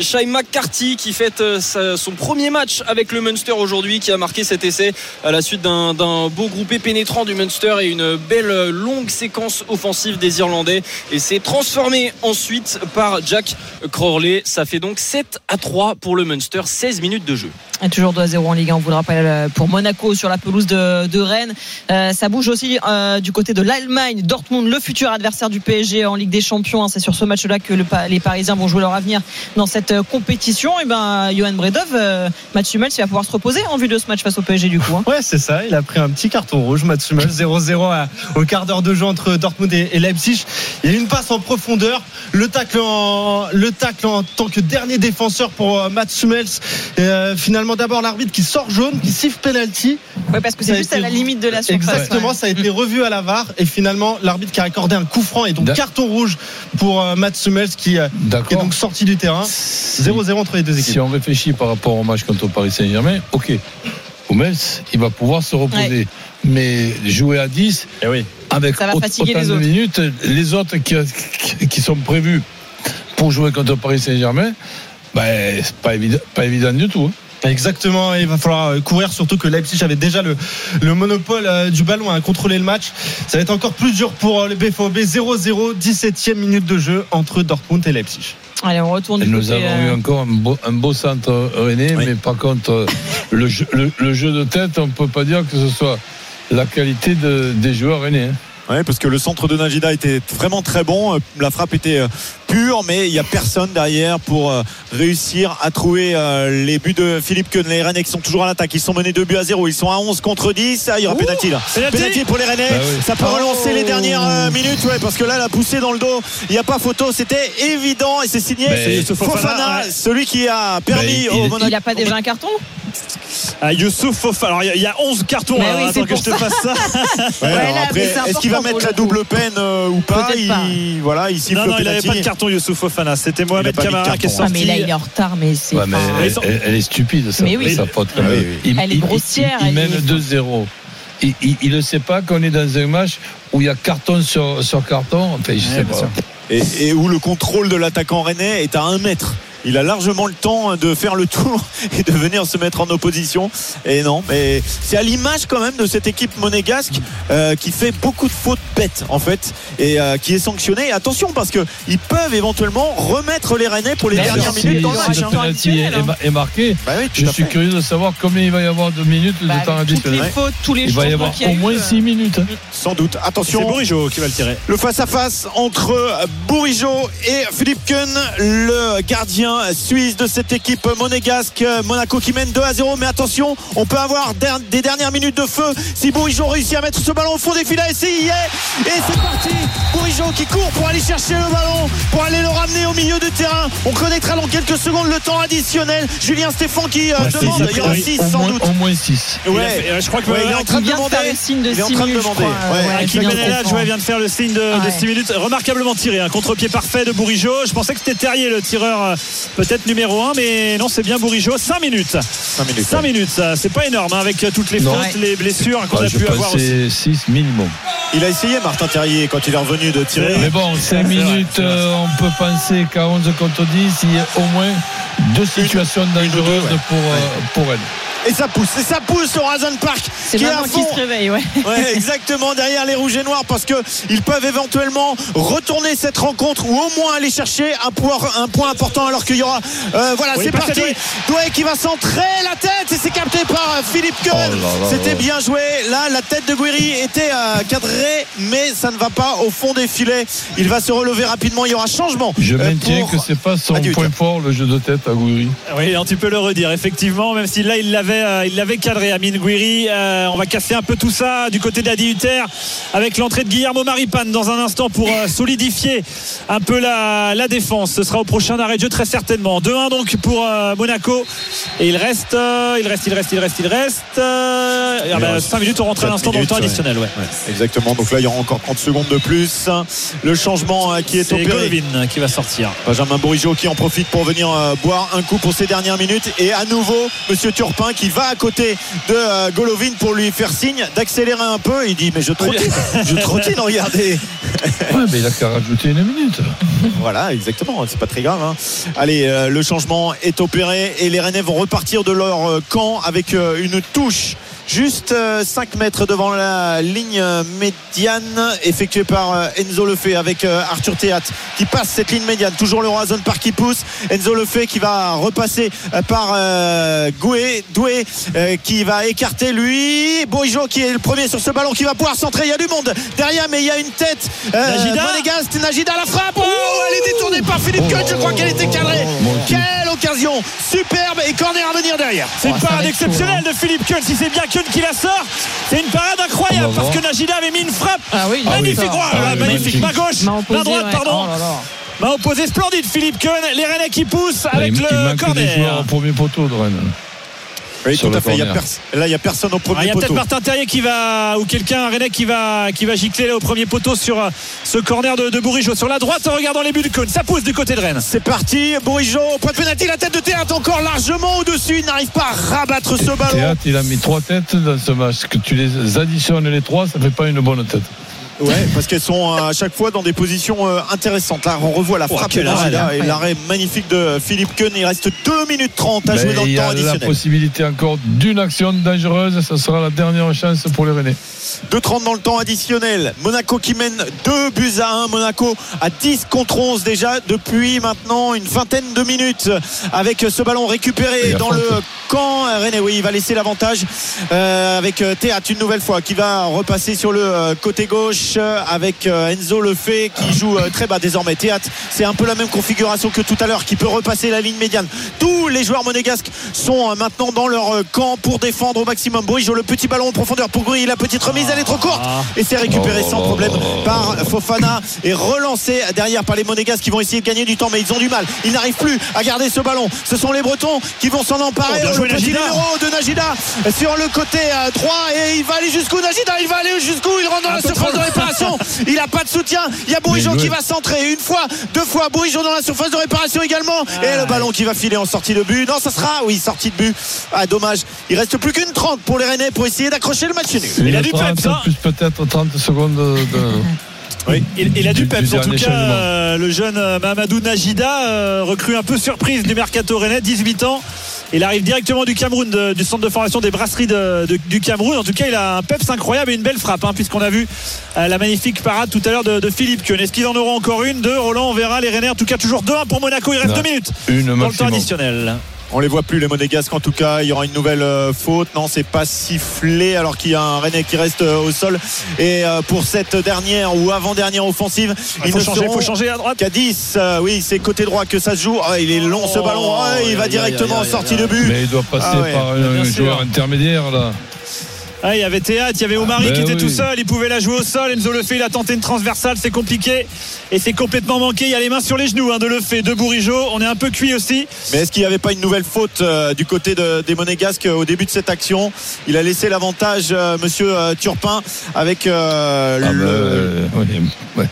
Shai McCarthy qui fête sa- son premier match avec le Munster aujourd'hui, qui a marqué cet essai à la suite d'un beau groupé pénétrant du Munster et une belle longue séquence offensive des Irlandais. Et c'est transformé ensuite par Jack Crowley. Ça fait donc 7 à 3 pour le Munster, 16 minutes de jeu. Et toujours 2 à 0 en Ligue 1, on vous le rappelle, euh, pour Monaco sur la pelouse de, Rennes. Euh, ça bouge aussi euh, du côté de l'Allemagne. Dortmund, le futur adversaire du PSG en Ligue des Champions. hein. C'est sur ce match-là que les Parisiens vont jouer leur avenir dans cette compétition. Et ben, Johan Bredov, euh, Mats il va pouvoir se reposer en vue de ce match face au PSG du coup. hein. Ouais, c'est ça. Il a pris un petit carton rouge. Mats Hummels 0-0 à- au quart d'heure de jeu entre Dortmund et, Leipzig. Il y a une passe en profondeur. Le tacle en, en tant que dernier défenseur pour Mats Hummels. Euh, finalement, d'abord l'arbitre qui sort jaune, qui siffle penalty. Ouais, parce que c'est juste à la limite de la surface. Exactement, ouais. ça a été revu à la VAR et finalement l'arbitre qui a accordé un coup franc et donc carton rouge pour euh, Hummels qui, euh, qui est donc sorti du terrain. 0-0 entre les deux équipes. Si on réfléchit par rapport au match contre Paris Saint-Germain, ok. Hummels, il va pouvoir se reposer. Mais jouer à 10, Eh oui. avec Ça va autant les de minutes, les autres qui, qui- qui sont prévus pour jouer contre Paris Saint-Germain, ben, c'est pas évident, pas évident du tout. Hein. Exactement, il va falloir euh, courir, surtout que Leipzig avait déjà le, le monopole euh, du ballon à contrôler le match. Ça va être encore plus dur pour le BVB 0-0, 17e minute de jeu entre Dortmund et Leipzig. Allez, on retourne Et du nous côté. avons eu euh, encore un beau, un beau centre René, Oui. mais par contre, le jeu, le, le jeu de tête, on ne peut pas dire que ce soit la qualité de- des joueurs René. hein. Ouais, parce que le centre de Najida était vraiment très bon. La frappe était pure, mais il n'y a personne derrière pour euh, réussir à trouver euh, les buts de Philippe Keun. Les Rennais qui sont toujours à l'attaque. Ils sont menés 2 buts à 0. Ils sont à 11 contre 10. Ah, il y aura pénalty là. Pénalty pour les Rennais. Bah oui. Ça peut relancer les dernières euh, minutes. Ouais, parce que là, la poussée dans le dos, il n'y a pas photo. C'était évident et c'est signé Mais- Youssouf Fofana, Fofana, ouais. celui qui a permis il- au il- Monaco. Il a pas déjà un carton Ah, Youssouf Fofana. Alors, il y a- il y, a 11 cartons. Oui, attends que je te fasse ça. Ouais, Ouais, est-ce qu'il va mettre la double peine euh, ou pas? Il, Voilà, il siffle Non, il n'avait penalty. pas de carton, Youssouf Fofana. C'était Mohamed Camara qui est carton. Ah, sorti. mais là, il est en retard, mais c'est. Ouais, mais elle, elle- elle est stupide, ça, Mais oui. sa faute. Ah oui, oui. Il- Elle est il- grossière, Il, il elle mène est- 2-0. Il- Il ne sait pas qu'on est dans un match où il y a carton sur, sur carton. Enfin, je sais Ouais, bien pas. et, et où le contrôle de l'attaquant rennais est à un mètre. Il a largement le temps de faire le tour et de venir se mettre en opposition. Et non, mais c'est à l'image quand même de cette équipe monégasque euh, qui fait beaucoup de fautes bêtes en fait et euh, qui est sanctionnée. Et attention parce que ils peuvent éventuellement remettre les Rennais pour les Bien dernières sûr, minutes si- dans le si match. le hein. additionnel, est, est marqué. Bah oui, Je à suis fait. curieux de savoir combien il va y avoir de minutes de bah, temps toutes les additionnel. fautes, tous les Il va y avoir y au moins euh, 6 minutes. hein. Sans doute. C'est Attention. Bourigeau qui va le tirer. Le face-à-face entre Bourigeau et Philippe Keun, le gardien suisse de cette équipe monégasque. Monaco qui mène 2 à 0. Mais attention, on peut avoir des dernières minutes de feu si Bourigeau réussit à mettre ce ballon au fond des filets. Et c'est y est. Et c'est parti. Bourigeau qui court pour aller chercher le ballon, pour aller le ramener au milieu du terrain. On connaîtra dans quelques secondes le temps additionnel. Julien Stéphane qui euh, Ouais, demande. Il y aura oui, 6 au sans moins- doute. Au moins 6. Il a Ouais. euh, je crois que Ouais, il est en train de demander. faire le signe de Il est en 6 train de demander. Ouais, euh, vient de faire le signe de, Ouais. 6 minutes. Remarquablement tiré. Un contre-pied parfait de Bourigeau. Je pensais que c'était Terrier le tireur euh, peut-être numéro 1, mais non, c'est bien Bourigeau. 5 minutes. 5 minutes. 5 minutes, ça, c'est pas énorme hein, avec euh, toutes les fautes, les blessures qu'on a pu avoir aussi. pensais 6 minimum. Il a essayé Martin Terrier quand il est revenu de tirer. Mais bon, 5 c'est vrai, minutes, c'est vrai. euh, on peut penser qu'à 11 contre 10, il y a au moins deux situations dangereuses ouais. pour, euh, pour elle. Et ça pousse, et ça pousse au Razon Park. C'est qui est à qui se réveille, ouais. Ouais, exactement derrière les rouges et noirs parce que ils peuvent éventuellement retourner cette rencontre ou au moins aller chercher un point, un point important alors qu'il y aura. euh, voilà, Oui, c'est parti. Doué. Qui va centrer la tête et c'est capté par euh, Philippe Cohen. Oh C'était bien joué. Là, la tête de Guiri était euh, cadrée, mais ça ne va pas au fond des filets. Il va se relever rapidement. Il y aura changement. Je euh, maintiens pour- que c'est pas son Adieu, point fort, le jeu de tête à Gouiri. Oui, alors tu peux le redire, effectivement, même si là il l'avait, euh, il l'avait cadré, Amine Gouiri. Euh, on va casser un peu tout ça du côté d'Adi Hutter avec l'entrée de Guillermo Maripane dans un instant pour euh, solidifier un peu la, la défense. Ce sera au prochain arrêt de jeu très certainement. 2-1 donc pour euh, Monaco. Et il reste, euh, il reste, il reste, il reste, il reste. euh, ah bah, 5 minutes, on rentre à l'instant dans le temps additionnel. Ouais. Ouais, exactement. Donc là, il y aura encore 30 secondes de plus. Le changement euh, qui est, C'est opéré. Golovin qui va sortir. Benjamin Bourigeau qui en profite pour venir euh, boire un coup pour ces dernières minutes et à nouveau Monsieur Turpin qui va à côté de euh, Golovin pour lui faire signe d'accélérer un peu il dit mais je trottine je trottine regardez Ouais, mais il a qu'à rajouter une minute. voilà exactement c'est pas très grave hein. allez euh, le changement est opéré et les Rennais vont repartir de leur euh, camp avec euh, une touche Juste euh, 5 mètres devant la ligne euh, médiane effectuée par euh, Enzo Lefebvre avec euh, Arthur Théat qui passe cette ligne médiane. Toujours le Roazhon Park qui pousse. Enzo Lefebvre qui va repasser euh, par euh, Goué. Doué euh, qui va écarter lui. Boijo qui est le premier sur ce ballon qui va pouvoir centrer. Il y a du monde derrière mais il y a une tête. Euh. Najida la frappe. Oh, elle est détournée par Philippe Cohen. Je crois qu'elle était cadrée. Quelle occasion superbe et corner à venir derrière. C'est parade être chaud, exceptionnelle de Philippe Kuhn. Si c'est bien Qui la sort, c'est une parade incroyable parce que Najida avait mis une frappe. Ah oui, magnifique. Oh, Ah oui, magnifique. Main gauche, opposée, droite, ouais. pardon. Oh là là. Main opposée splendide Philippe Kuhn. Les Rennais qui poussent avec il, il le manque des joueurs corner. au premier poteau de Rennes. Oui, Sur tout à fait. Il y a Là, il n'y a personne au Ah, Il premier y a peut-être. Martin Terrier qui va ou quelqu'un un Rennais qui va qui va gicler là au premier poteau sur euh, ce corner de, de Bourigeau sur la droite en regardant les buts de Kuhn. Ça pousse du côté de Rennes. C'est parti, Bourigeau, point de pénalty, la tête de théâtre encore largement au-dessus, il n'arrive pas à rabattre ce ballon. Théâtre, il a mis trois têtes dans ce match. Que tu les additionnes les trois, ça fait pas une bonne tête. Ouais, parce qu'elles sont euh, à chaque fois dans des positions euh, intéressantes. Là, on revoit la Oh, frappe de et l'arrêt magnifique de Philippe Keun. Il reste 2 minutes 30 à jouer dans il le y temps a la additionnel. possibilité encore d'une action dangereuse. Ça sera la dernière chance pour les Rennais. 2-30 dans le temps additionnel. Monaco qui mène 2 buts à 1. Monaco à 10 contre 11 déjà depuis maintenant une vingtaine de minutes avec ce ballon récupéré dans le camp. René, oui, il va laisser l'avantage euh, avec euh, Théâtre une nouvelle fois qui va repasser sur le euh, côté gauche euh, avec euh, Enzo Lefebvre qui joue euh, très bas désormais. Théâtre, c'est un peu la même configuration que tout à l'heure qui peut repasser la ligne médiane. Tous les joueurs monégasques sont maintenant dans leur camp pour défendre au maximum. Bourigeau, le petit ballon en profondeur pour Goury, la petite remise, elle est trop courte et c'est récupéré sans problème par Fofana et relancé derrière par les Monégasques qui vont essayer de gagner du temps mais ils ont du mal. Ils n'arrivent plus à garder ce ballon. Ce sont les Bretons qui vont s'en emparer. Oh, le petit numéro de Najida sur le côté droit et il va aller jusqu'où Najida? Il va aller jusqu'où? Il rentre dans Un la surface de réparation il a pas de soutien. Il y a Bourigeau Bien qui va centrer une fois deux fois. Bourigeau dans la surface de réparation également. Et le ballon qui va filer en sortie de but. Non ça sera oui sortie de but. Ah dommage. Il reste plus qu'une 30 pour les Rennais pour essayer d'accrocher le match nul. Il a du 30, peps, hein. plus peut-être 30 secondes de. Oui, il, il a du Du- peps du en tout cas. euh, le jeune euh, Mamadou Najida, euh, recrue un peu surprise du mercato rennais, 18 ans. Il arrive directement du Cameroun, de- du centre de formation des brasseries de- de- du Cameroun. En tout cas, il a un peps incroyable et une belle frappe, hein, puisqu'on a vu euh, la magnifique parade tout à l'heure de, Philippe Keun. Est-ce qu'ils en auront encore une Deux, Roland, on verra. Les Rennais, en tout cas, toujours 2-1 pour Monaco. Il reste Non. 2 minutes Une dans le temps additionnel. On les voit plus les Monégasques en tout cas. Il y aura une nouvelle euh, faute. Non, c'est pas sifflé alors qu'il y a un Rennais qui reste euh, au sol. Et euh, pour cette dernière ou avant-dernière offensive, Il faut ne changer, faut changer à droite. qu'à 10. Euh, oui, c'est côté droit que ça se joue. Ah, il est long ce Oh, ballon. Ah, il va directement en sortie de but. Mais il doit passer Ah ouais, par un joueur intermédiaire là. Ah, il y avait Théâtre, il y avait Omari Ben qui était oui. tout seul, il pouvait la jouer au sol. Enzo Lefebvre, il a tenté une transversale, c'est compliqué. Et c'est complètement manqué. Il y a les mains sur les genoux hein, de Lefebvre, de Bourigeau. On est un peu cuit aussi. Mais est-ce qu'il n'y avait pas une nouvelle faute euh, du côté de- des Monégasques euh, au début de cette action? Il a laissé l'avantage, euh, monsieur euh, Turpin, avec euh, Ah, le. oui, ouais.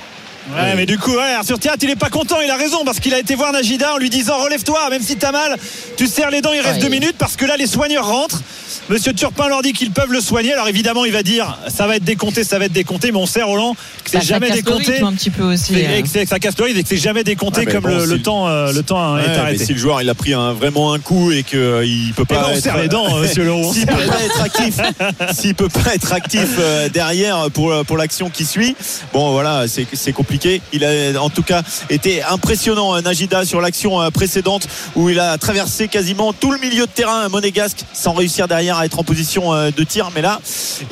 Ouais, mais du coup, ouais, Arthur Théâtre, il est pas content, il a raison, parce qu'il a été voir Najida en lui disant relève-toi, même si t'as mal, tu serres les dents, il reste Ouais. deux minutes, parce que là, les soigneurs rentrent. Monsieur Turpin leur dit qu'ils peuvent le soigner. Alors évidemment, il va dire ça va être décompté, ça va être décompté, mais on sait Roland que c'est jamais décompté. un petit peu aussi, hein. et que c'est- ça casse le et que c'est jamais décompté comme bon, le, temps, euh, le temps Ouais, est mais arrêté. si le joueur il a pris un- vraiment un coup et qu'il peut Eh pas ben, on être- serre les dents, monsieur Leroux. s'il peut pas être actif s'il peut pas être actif euh, derrière pour pour l'action qui suit bon voilà c'est c'est il a en tout cas été impressionnant euh, Najida sur l'action euh, précédente où il a traversé quasiment tout le milieu de terrain euh, monégasque sans réussir derrière à être en position euh, de tir. Mais là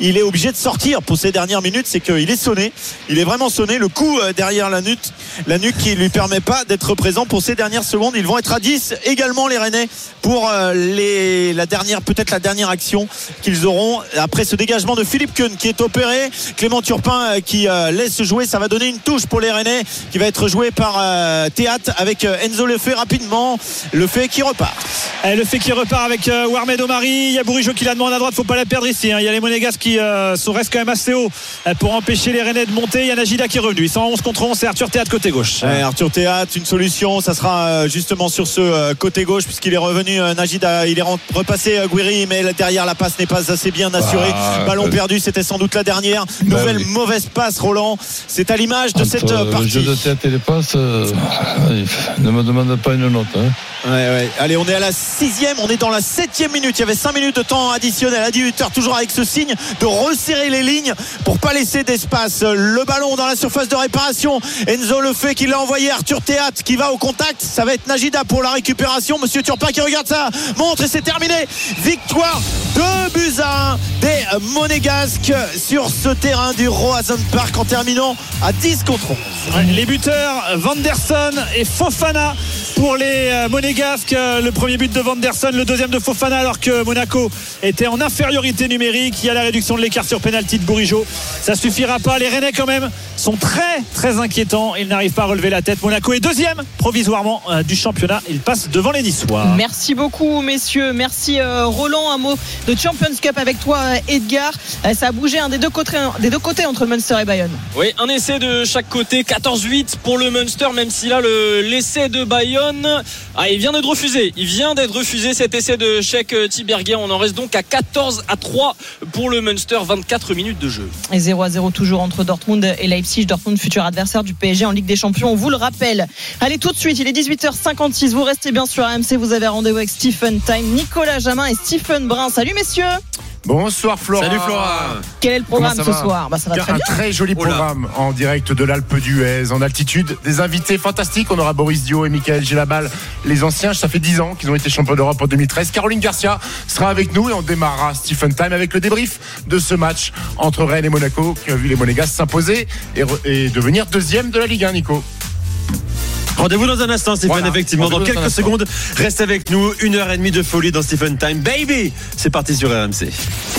il est obligé de sortir pour ces dernières minutes. C'est qu'il est sonné. Il est vraiment sonné. Le coup derrière la nuque la nuque qui lui permet pas d'être présent pour ces dernières secondes. Ils vont être à 10 également les Rennais pour la dernière peut-être la dernière action qu'ils auront après ce dégagement de Philippe Keun qui est opéré. Clément Turpin qui laisse jouer. Ça va donner une touche les Rennais qui va être joué par euh, Théâtre avec euh, Enzo Lefebvre rapidement Lefebvre qui repart Eh, le fait qu'il repart avec euh, Warmed Omari, il y a Bourigeau qui la demande à droite, faut pas la perdre ici. hein. Il y a les Monégasques qui euh, sont restent quand même assez haut euh, pour empêcher les Rennais de monter. Il y a Najida qui est revenu. 111 contre 11, c'est Arthur Théâtre côté gauche. Ouais, Arthur Théâtre, une solution, ça sera euh, justement sur ce euh, côté gauche puisqu'il est revenu euh, Najida, il est repassé euh, Guiri, mais derrière la passe n'est pas assez bien assurée. Ah, Ballon euh, perdu, c'était sans doute la dernière. Nouvelle oui. mauvaise passe, Roland. C'est à l'image de cette Euh, le jeu de tête et les passes, euh, ne me demande pas une note. hein. Ouais, ouais. Allez, on est à la sixième, on est dans la septième minute. Il y avait cinq minutes de temps additionnel à 18h, toujours avec ce signe de resserrer les lignes pour pas laisser d'espace. Le ballon dans la surface de réparation. Enzo le fait qu'il l'a envoyé. Arthur Théâtre qui va au contact. Ça va être Najida pour la récupération. Monsieur Turpin qui regarde ça. Montre et c'est terminé. Victoire de buts à 1 des Monégasques sur ce terrain du Roazhon Park en terminant à 10 contre 11. Ouais, les buteurs Vanderson et Fofana pour les euh, Monégasques. Euh, Le premier but de Vanderson, le deuxième de Fofana alors que Monaco était en infériorité numérique. Il y a la réduction de l'écart sur pénalty de Bourigeau. Ça suffira pas. Les Rennais quand même sont très très inquiétants. Ils n'arrivent pas à relever la tête. Monaco est deuxième provisoirement euh, du championnat. Il passe devant les Niçois. Merci beaucoup, messieurs. Merci, Roland. Un mot de Champions Cup avec toi, Edgar. Ça a bougé un des, deux côtés, des deux côtés entre Munster et Bayonne. Oui, un essai de chaque côté, 14-8 pour le Munster, même si là, le- l'essai de Bayonne, ah, il vient d'être refusé. Il vient d'être refusé cet essai de Cheikh Tiberguer. On en reste donc à 14 à 3 pour le Munster, 24 minutes de jeu. Et 0 à 0 toujours entre Dortmund et Leipzig. Dortmund, futur adversaire du PSG en Ligue des Champions. On vous le rappelle. Allez, tout de suite, il est 18h56. Vous restez bien sur AMC. Vous avez rendez-vous avec Stephen Time, Nicolas Jamin et Stephen Brun. Salut, messieurs. Bonsoir Flora. Salut Flora. Quel est le programme ce soir bah, Ça va très Un bien. très joli Oula. programme en direct de l'Alpe d'Huez, en altitude. Des invités fantastiques. On aura Boris Dio et Michael Gélabal, les anciens. Ça fait 10 ans qu'ils ont été champions d'Europe en 2013. Caroline Garcia sera avec nous et on démarrera Stephen Time avec le débrief de ce match entre Rennes et Monaco qui a vu les Monégas s'imposer et, et devenir deuxième de la Ligue 1, Nico. Rendez-vous dans un instant, Stephen, Voilà. effectivement. Dans quelques secondes, reste avec nous. Une heure et demie de folie dans Stephen Time. Baby C'est parti sur RMC.